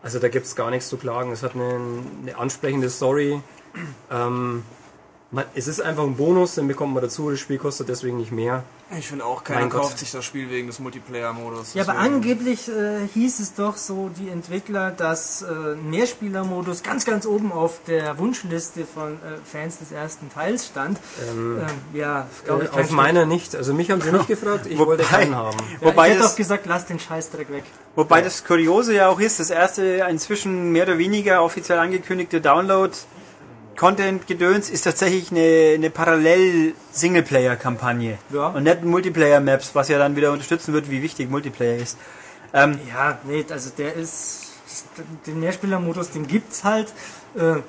Also da gibt es gar nichts zu klagen. Es hat eine, eine ansprechende Story. Ähm, man, es ist einfach ein Bonus, den bekommt man dazu. Das Spiel kostet deswegen nicht mehr. Ich finde auch, keiner Mein Gott. kauft sich das Spiel wegen des Multiplayer-Modus. Ja, aber angeblich äh, hieß es doch so, die Entwickler, dass äh, Mehrspielermodus ganz, ganz oben auf der Wunschliste von äh, Fans des ersten Teils stand. Ähm, Ähm, ja, glaube ich, äh, auf meiner nicht. Also mich haben sie nicht gefragt, ich wollte Wobei- keinen haben. Ja, Wobei ich hätte das- auch gesagt, lass den Scheißdreck weg. Wobei das Kuriose ja auch ist, das erste inzwischen mehr oder weniger offiziell angekündigte Download Content-Gedöns ist tatsächlich eine, eine Parallel-Singleplayer-Kampagne. Ja. Und nicht Multiplayer-Maps, was ja dann wieder unterstützen wird, wie wichtig Multiplayer ist. Ähm, Ja, nee, also der ist, den Mehrspielermodus, den gibt's halt. Äh,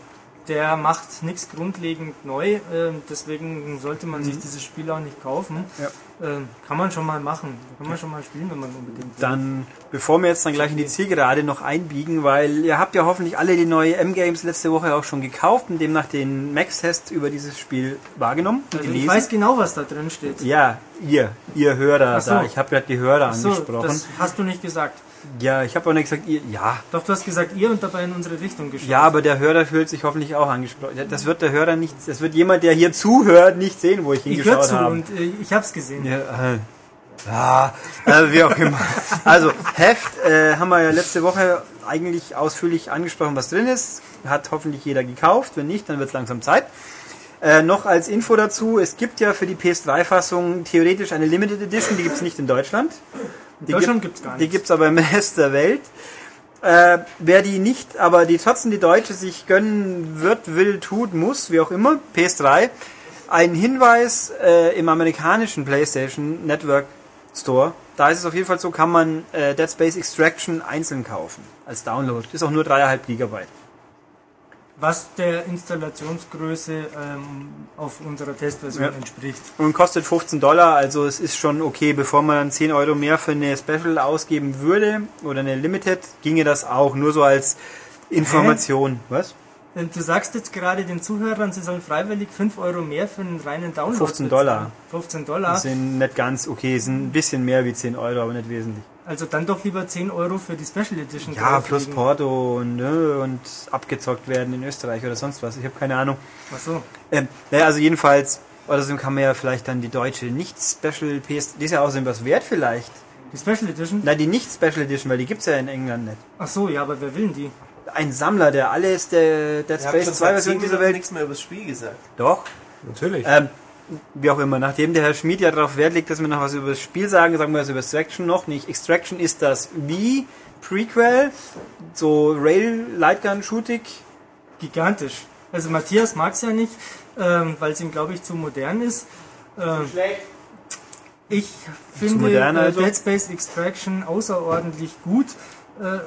der macht nichts grundlegend neu, äh, deswegen sollte man sich dieses Spiel auch nicht kaufen. Ja. Äh, kann man schon mal machen, kann man schon mal spielen, wenn man unbedingt will. dann, bevor wir jetzt dann gleich in die Zielgerade noch einbiegen, weil ihr habt ja hoffentlich alle die neue M-Games letzte Woche auch schon gekauft und demnach den Max-Test über dieses Spiel wahrgenommen Also ich gelesen. weiß genau, was da drin steht. ja, ihr, ihr Hörer so. da. Ich habe gerade die Hörer so, angesprochen. das hast du nicht gesagt. Ja, ich habe auch nicht gesagt, ihr, ja. Doch, du hast gesagt, ihr und dabei in unsere Richtung geschaut. Ja, aber der Hörer fühlt sich hoffentlich auch angesprochen. Das wird der Hörer nicht, das wird jemand, der hier zuhört, nicht sehen, wo ich ich höre hingeschaut zu habe. und äh, ich hab's gesehen. Ja, äh, ja äh, wie auch immer. Also, Heft äh, haben wir ja letzte Woche eigentlich ausführlich angesprochen, was drin ist. Hat hoffentlich jeder gekauft. Wenn nicht, dann wird es langsam Zeit. Äh, noch als Info dazu, es gibt ja für die PS3-Fassung theoretisch eine Limited Edition, die gibt es nicht in Deutschland. Die Deutschland gibt- gibt's gar Die nicht. gibt es aber im Rest der Welt. Äh, wer die nicht, aber die trotzdem die Deutsche sich gönnen wird, will, tut, muss, wie auch immer, PS3, ein Hinweis äh, im amerikanischen PlayStation Network Store. Da ist es auf jeden Fall so, kann man äh, Dead Space Extraction einzeln kaufen als Download. Ist auch nur 3,5 Gigabyte. Was der Installationsgröße ähm, auf unserer Testversion Ja. entspricht. Und kostet 15 Dollar, also es ist schon okay. Bevor man dann 10 Euro mehr für eine Special ausgeben würde oder eine Limited, ginge das auch. Nur so als Information. Was? Denn Du sagst jetzt gerade den Zuhörern, sie sollen freiwillig 5 Euro mehr für einen reinen Download 15 bezahlen. Dollar. 15 Dollar. Das sind nicht ganz okay, sind ein bisschen mehr wie 10 Euro, aber nicht wesentlich. Also dann doch lieber 10 Euro für die Special Edition. Ja, plus. Porto und, ne, und abgezockt werden in Österreich oder sonst was. Ich habe keine Ahnung. Ach so. Ähm, naja, also jedenfalls, oder so kann man ja vielleicht dann die deutsche Nicht-Special PS, die ist ja außerdem was wert vielleicht. Die Special Edition? Na, die Nicht-Special Edition, weil die gibt's ja in England nicht. Ach so, ja, aber wer will denn die? Ein Sammler, der alles der Dead Space schon 2 seit Version dieser Welt. nichts mehr über das Spiel gesagt. Doch. Natürlich. Ähm, wie auch immer, nachdem der Herr Schmid ja darauf Wert legt, dass wir noch was über das Spiel sagen, sagen wir was über Extraction noch nicht. Extraction ist das wie Prequel, so Rail Lightgun Shooting. Gigantisch. Also Matthias mag es ja nicht, ähm, weil es ihm, glaube ich, zu modern ist. Ähm, ich finde modern äh, also? Dead Space Extraction außerordentlich gut. Äh,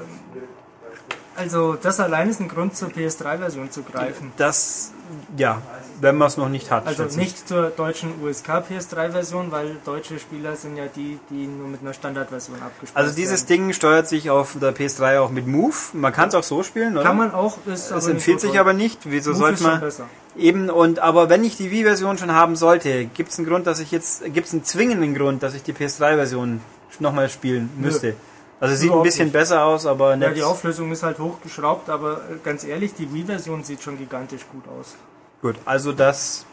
also das allein ist ein Grund, zur PS3-Version zu greifen. Das, ja, wenn man es noch nicht hat. Also nicht zur deutschen USK PS3-Version, weil deutsche Spieler sind ja die, die nur mit einer Standardversion abgespielt Also dieses werden. Ding steuert sich auf der PS3 auch mit Move. Man kann es auch so spielen, oder? Kann man auch, ist es empfiehlt sich aber nicht. Wieso Move sollte ist schon man besser. eben und aber wenn ich die Wii-Version schon haben sollte, gibt es einen Grund, dass ich jetzt gibt es einen zwingenden Grund, dass ich die PS3-Version nochmal spielen müsste. Also sieht ein bisschen nicht. besser aus, aber Ja, nicht die Auflösung ist halt hochgeschraubt, aber äh, ganz ehrlich, die Wii-Version sieht schon gigantisch gut aus. gut. Also das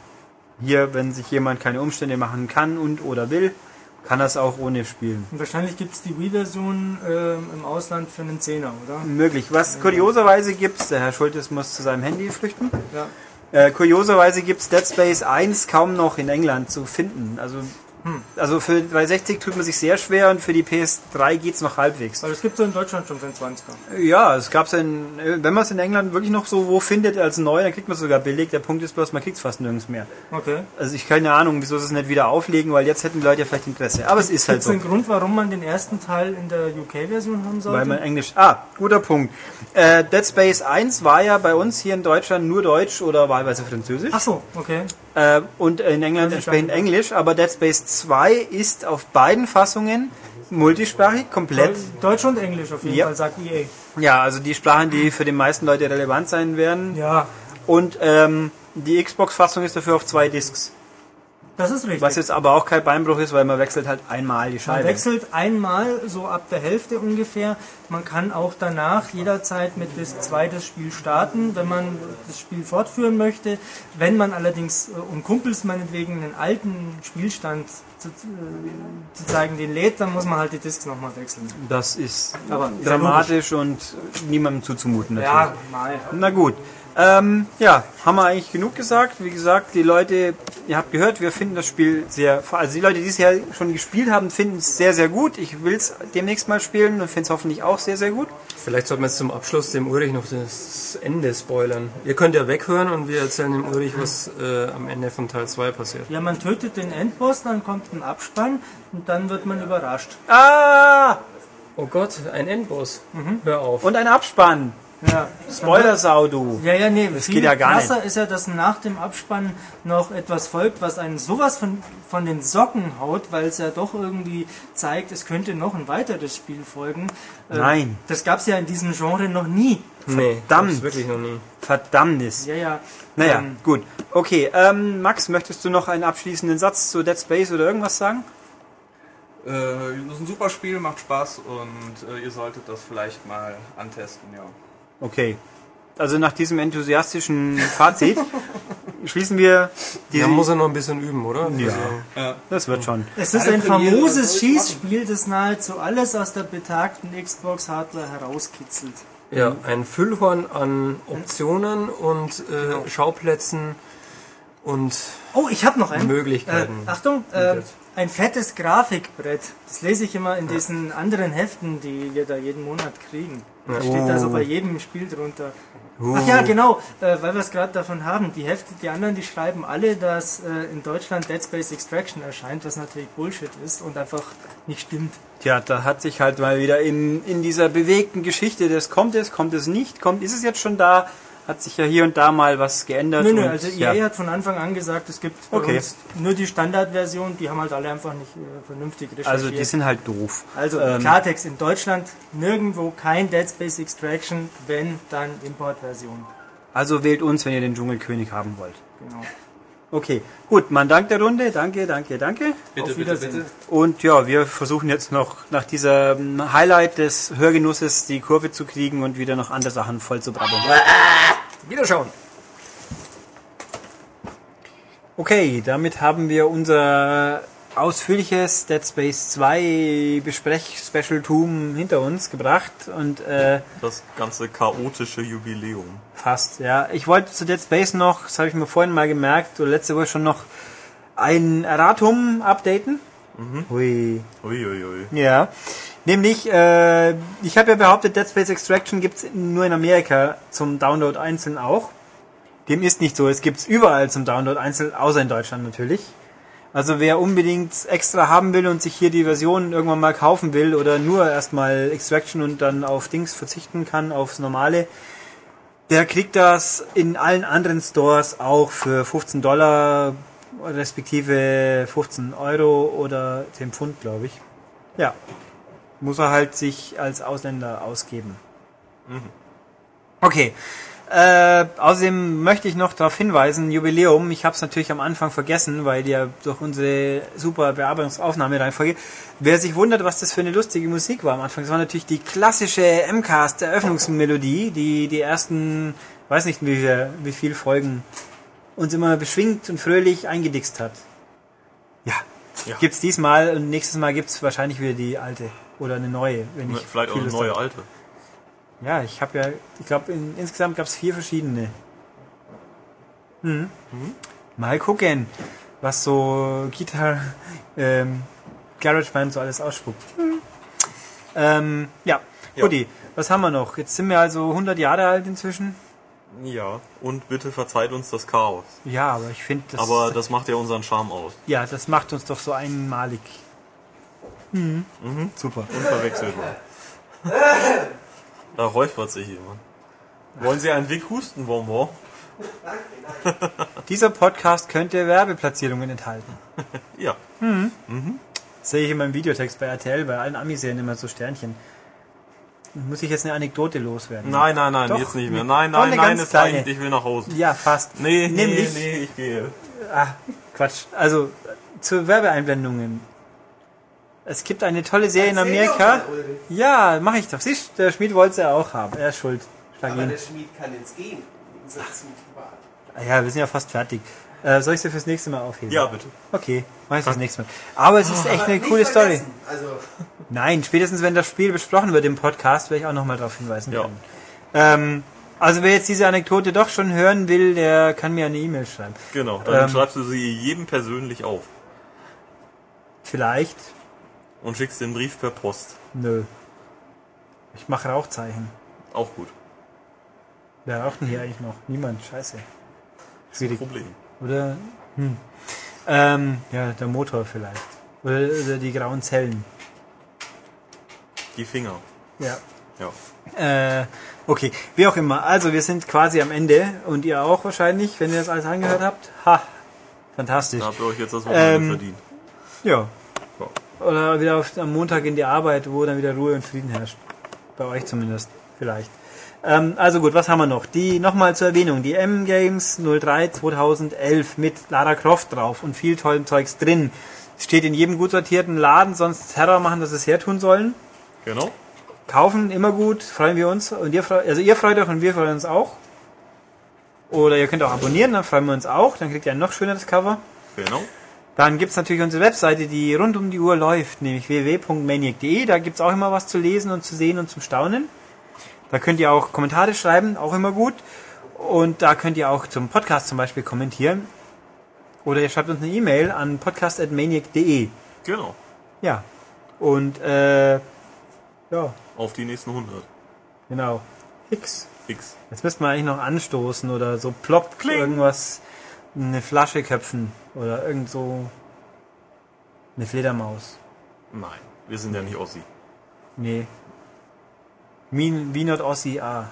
hier, wenn sich jemand keine Umstände machen kann und oder will, kann das auch ohne spielen. Und wahrscheinlich gibt es die Wii-Version ähm, im Ausland für einen Zehner, oder? Möglich. Was kurioserweise gibt's, der Herr Schultes muss zu seinem Handy flüchten. Ja. Äh, kurioserweise gibt's Dead Space 1 kaum noch in England zu finden. Also, Hm. also für 360 tut man sich sehr schwer und für die PS3 geht's noch halbwegs. Weil es gibt so in Deutschland schon für einen 20er. Ja, es gab's in, äh, wenn man es in England wirklich noch so wo findet als neu, dann kriegt man es sogar billig. Der Punkt ist bloß, man kriegt's fast nirgends mehr. Okay. Also ich keine Ahnung, wieso sie es nicht wieder auflegen, weil jetzt hätten die Leute ja vielleicht Interesse. Aber es ist halt Gibt es so. einen Grund, warum man den ersten Teil in der UK-Version haben sollte? Weil man Englisch. Ah, guter Punkt. Äh, Dead Space 1 war ja bei uns hier in Deutschland nur Deutsch oder wahlweise Französisch. Ach so, okay. Äh, und in England entsprechend Englisch. Aber Dead Space 2 ist auf beiden Fassungen multisprachig, komplett. Deutsch und Englisch auf jeden Ja. Fall, sagt EA. Ja, also die Sprachen, die für die meisten Leute relevant sein werden. Ja, Und ähm, die Xbox-Fassung ist dafür auf zwei Discs. Das ist richtig. Was jetzt aber auch kein Beinbruch ist, weil man wechselt halt einmal die Man Scheibe. wechselt einmal so ab der Hälfte ungefähr. Man kann auch danach jederzeit mit Disk 2 das Spiel starten, wenn man das Spiel fortführen möchte. Wenn man allerdings, äh, um Kumpels meinetwegen einen alten Spielstand zu, äh, zu zeigen, den lädt, dann muss man halt die Discs nochmal wechseln. Das ist Aber ist ja dramatisch und niemandem zuzumuten natürlich. Ja, mal. Na gut. Ähm, ja, haben wir eigentlich genug gesagt. Wie gesagt, die Leute, ihr habt gehört, wir finden das Spiel sehr, also die Leute, die es ja schon gespielt haben, finden es sehr, sehr gut. Ich will es demnächst mal spielen und finde es hoffentlich auch sehr, sehr gut. Vielleicht sollten wir jetzt zum Abschluss dem Ulrich noch das Ende spoilern. Ihr könnt ja weghören und wir erzählen dem Ulrich, was äh, am Ende von Teil 2 passiert. Ja, man tötet den Endboss, dann kommt ein Abspann und dann wird man überrascht. Ah! Oh Gott, ein Endboss. Hör auf. Und ein Abspann. Ja, Spoilersau, du. Ja, ja, nee, das viel geht ja gar krasser ist ja, dass nach dem Abspann noch etwas folgt, was einen sowas von, von den Socken haut, weil es ja doch irgendwie zeigt, es könnte noch ein weiteres Spiel folgen. Äh, Nein. Das gab es ja in diesem Genre noch nie. nee, verdammt. gab's wirklich noch nie. Verdammnis. Ja, ja. Naja, Ähm, gut. Okay, ähm, Max, möchtest du noch einen abschließenden Satz zu Dead Space oder irgendwas sagen? Äh, das ist ein super Spiel, macht Spaß und äh, ihr solltet das vielleicht mal antesten, ja. Okay. Also nach diesem enthusiastischen Fazit schließen wir diese... Da muss er noch ein bisschen üben, oder? Ja. Also, Das wird schon. Es ist ein famoses Schießspiel, das nahezu alles aus der betagten Xbox-Hardware herauskitzelt. ja, ein Füllhorn an Optionen und äh, Schauplätzen und Oh, ich habe noch einen. Möglichkeiten. Äh, Achtung, äh, ein fettes Grafikbrett. Das lese ich immer in diesen anderen Heften, die wir da jeden Monat kriegen. Da steht also bei jedem Spiel drunter. Ach ja, genau, äh, weil wir es gerade davon haben. Die Hefte, die anderen, die schreiben alle, dass äh, in Deutschland Dead Space Extraction erscheint, was natürlich Bullshit ist und einfach nicht stimmt. Tja, da hat sich halt mal wieder in, in dieser bewegten Geschichte des kommt es, kommt es nicht, kommt, ist es jetzt schon da, hat sich ja hier und da mal was geändert. Nö, nö, also ja. EA hat von Anfang an gesagt, es gibt Okay. nur die Standardversion, die haben halt alle einfach nicht äh, vernünftig recherchiert. Also die sind halt doof. Also ähm, Klartext in Deutschland nirgendwo kein Dead Space Extraction, wenn dann Importversion. Also wählt uns, wenn ihr den Dschungelkönig haben wollt. Genau. Okay, gut, man dankt der Runde. Danke, danke, danke. Bitte, Auf Wiedersehen. Und ja, wir versuchen jetzt noch nach dieser ähm, Highlight des Hörgenusses die Kurve zu kriegen und wieder noch andere Sachen voll zu brabbeln. Wiederschauen. Okay, damit haben wir unser ausführliches Dead Space 2 Besprech-Specialtum hinter uns gebracht und äh, Das ganze chaotische Jubiläum. fast, ja. Ich wollte zu Dead Space noch, das habe ich mir vorhin mal gemerkt, oder letzte Woche schon noch ein Erratum updaten. Hui. Uiuiui. Ja. Nämlich, äh, ich habe ja behauptet, Dead Space Extraction gibt's nur in Amerika zum Download einzeln auch. Dem ist nicht so. Es gibt's überall zum Download einzeln, außer in Deutschland natürlich. Also wer unbedingt extra haben will und sich hier die Version irgendwann mal kaufen will oder nur erstmal Extraction und dann auf Dings verzichten kann, aufs normale, der kriegt das in allen anderen Stores auch für 15 Dollar respektive 15 Euro oder 10 Pfund, glaube ich. Ja. Muss er halt sich als Ausländer ausgeben. Okay. Äh, außerdem möchte ich noch darauf hinweisen, Jubiläum, ich habe es natürlich am Anfang vergessen, weil ja durch unsere super Bearbeitungsaufnahme-Reihenfolge, wer sich wundert, was das für eine lustige Musik war am Anfang, das war natürlich die klassische MCAST-Eröffnungsmelodie, die die ersten, weiß nicht wie, viel- wie viel Folgen uns immer beschwingt und fröhlich eingedickst hat. Ja, Ja. gibt's diesmal und nächstes Mal gibt's wahrscheinlich wieder die alte oder eine neue, wenn ich Vielleicht auch eine neue alte. Ja, ich habe ja, ich glaube, in, insgesamt gab es vier verschiedene. Mhm. Mal gucken, was so Gitarre, ähm, GarageBand so alles ausspuckt. Ähm, ja, Ja. Guti, was haben wir noch? Jetzt sind wir also 100 Jahre alt inzwischen. Ja, und bitte verzeiht uns das Chaos. Ja, aber ich finde, das, Aber das macht ja unseren Charme aus. ja, das macht uns doch so einmalig. Mhm. Super. Unverwechselbar. Da räuspert sich jemand. Wollen Sie einen Weghustenbonbon? Dieser Podcast könnte Werbeplatzierungen enthalten. Ja. Das sehe ich in meinem Videotext bei RTL, bei allen Ami-Serien immer so Sternchen. Muss ich jetzt eine Anekdote loswerden? Nein, nein, nein, Doch, jetzt nicht mehr. Nein, nein, nein, es reicht. Ich will nach Hause. Ja, fast. Nee, nee, Nämlich, nee, ich gehe. Ah, Quatsch. Also, zu Werbeeinblendungen. Es gibt eine tolle Serie in Amerika. doch mal, Ulrich. Ja, mache ich doch. Siehst, der Schmied wollte es ja auch haben. Er ist schuld. Schlag Aber ihn. der Schmied kann ins Gehen. Ah Ja, wir sind ja fast fertig. Äh, soll ich sie fürs nächste Mal aufheben? Ja, bitte. Okay, mach ich fürs nächste Mal. Aber es ist echt eine coole Story. Also, Nein, spätestens wenn das Spiel besprochen wird im Podcast, werde ich auch nochmal darauf hinweisen Ja. können. Ähm, also wer jetzt diese Anekdote doch schon hören will, der kann mir eine E-Mail schreiben. Genau, dann Ähm. schreibst du sie jedem persönlich auf Vielleicht. Und schickst den Brief per Post. Nö. Ich mache Rauchzeichen. Auch gut. Wer raucht denn hier eigentlich noch? Niemand. Scheiße. Schwierig. Problem. Oder? Hm. Ähm, ja, der Motor vielleicht. Oder, oder die grauen Zellen. Die Finger. Ja. Ja. Äh, okay, wie auch immer. Also wir sind quasi am Ende und ihr auch wahrscheinlich, wenn ihr das alles angehört habt. Ha, fantastisch. Da habt ihr euch jetzt das Wochenende Ähm, verdient. Ja. Oder wieder auf, am Montag in die Arbeit, wo dann wieder Ruhe und Frieden herrscht. Bei euch zumindest, vielleicht. Ähm, also gut, was haben wir noch? Die nochmal zur Erwähnung, die M-Games 03 2011 mit Lara Croft drauf und viel tollem Zeugs drin. Steht in jedem gut sortierten Laden, sonst Terror machen, dass sie es hertun sollen. Genau. Kaufen, immer gut, freuen wir uns. Und ihr also ihr freut euch und wir freuen uns auch. Oder ihr könnt auch abonnieren, dann freuen wir uns auch. Dann kriegt ihr ein noch schöneres Cover. Genau. Dann gibt's natürlich unsere Webseite, die rund um die Uhr läuft, nämlich www.maniac.de. Da gibt's auch immer was zu lesen und zu sehen und zum Staunen. Da könnt ihr auch Kommentare schreiben, auch immer gut. Und da könnt ihr auch zum Podcast zum Beispiel kommentieren. Oder ihr schreibt uns eine E-Mail an podcast.maniac.de. Genau. Ja. Und äh, ja, Auf die nächsten 100. genau. X. X. Jetzt müssten wir eigentlich noch anstoßen oder so plopp Kling. irgendwas, eine Flasche köpfen oder irgend so eine Fledermaus. Nein, wir sind ja nicht Ossi. Nee. Wie, wie not Ossi A.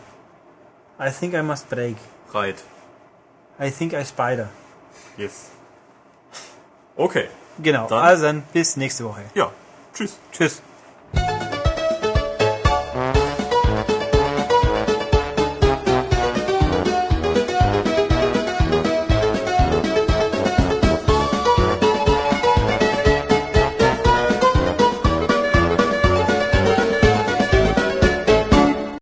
I think I must break. Right. I think I spider. Yes. Okay. Genau. Dann- Also dann bis nächste Woche. Ja. Tschüss. Tschüss.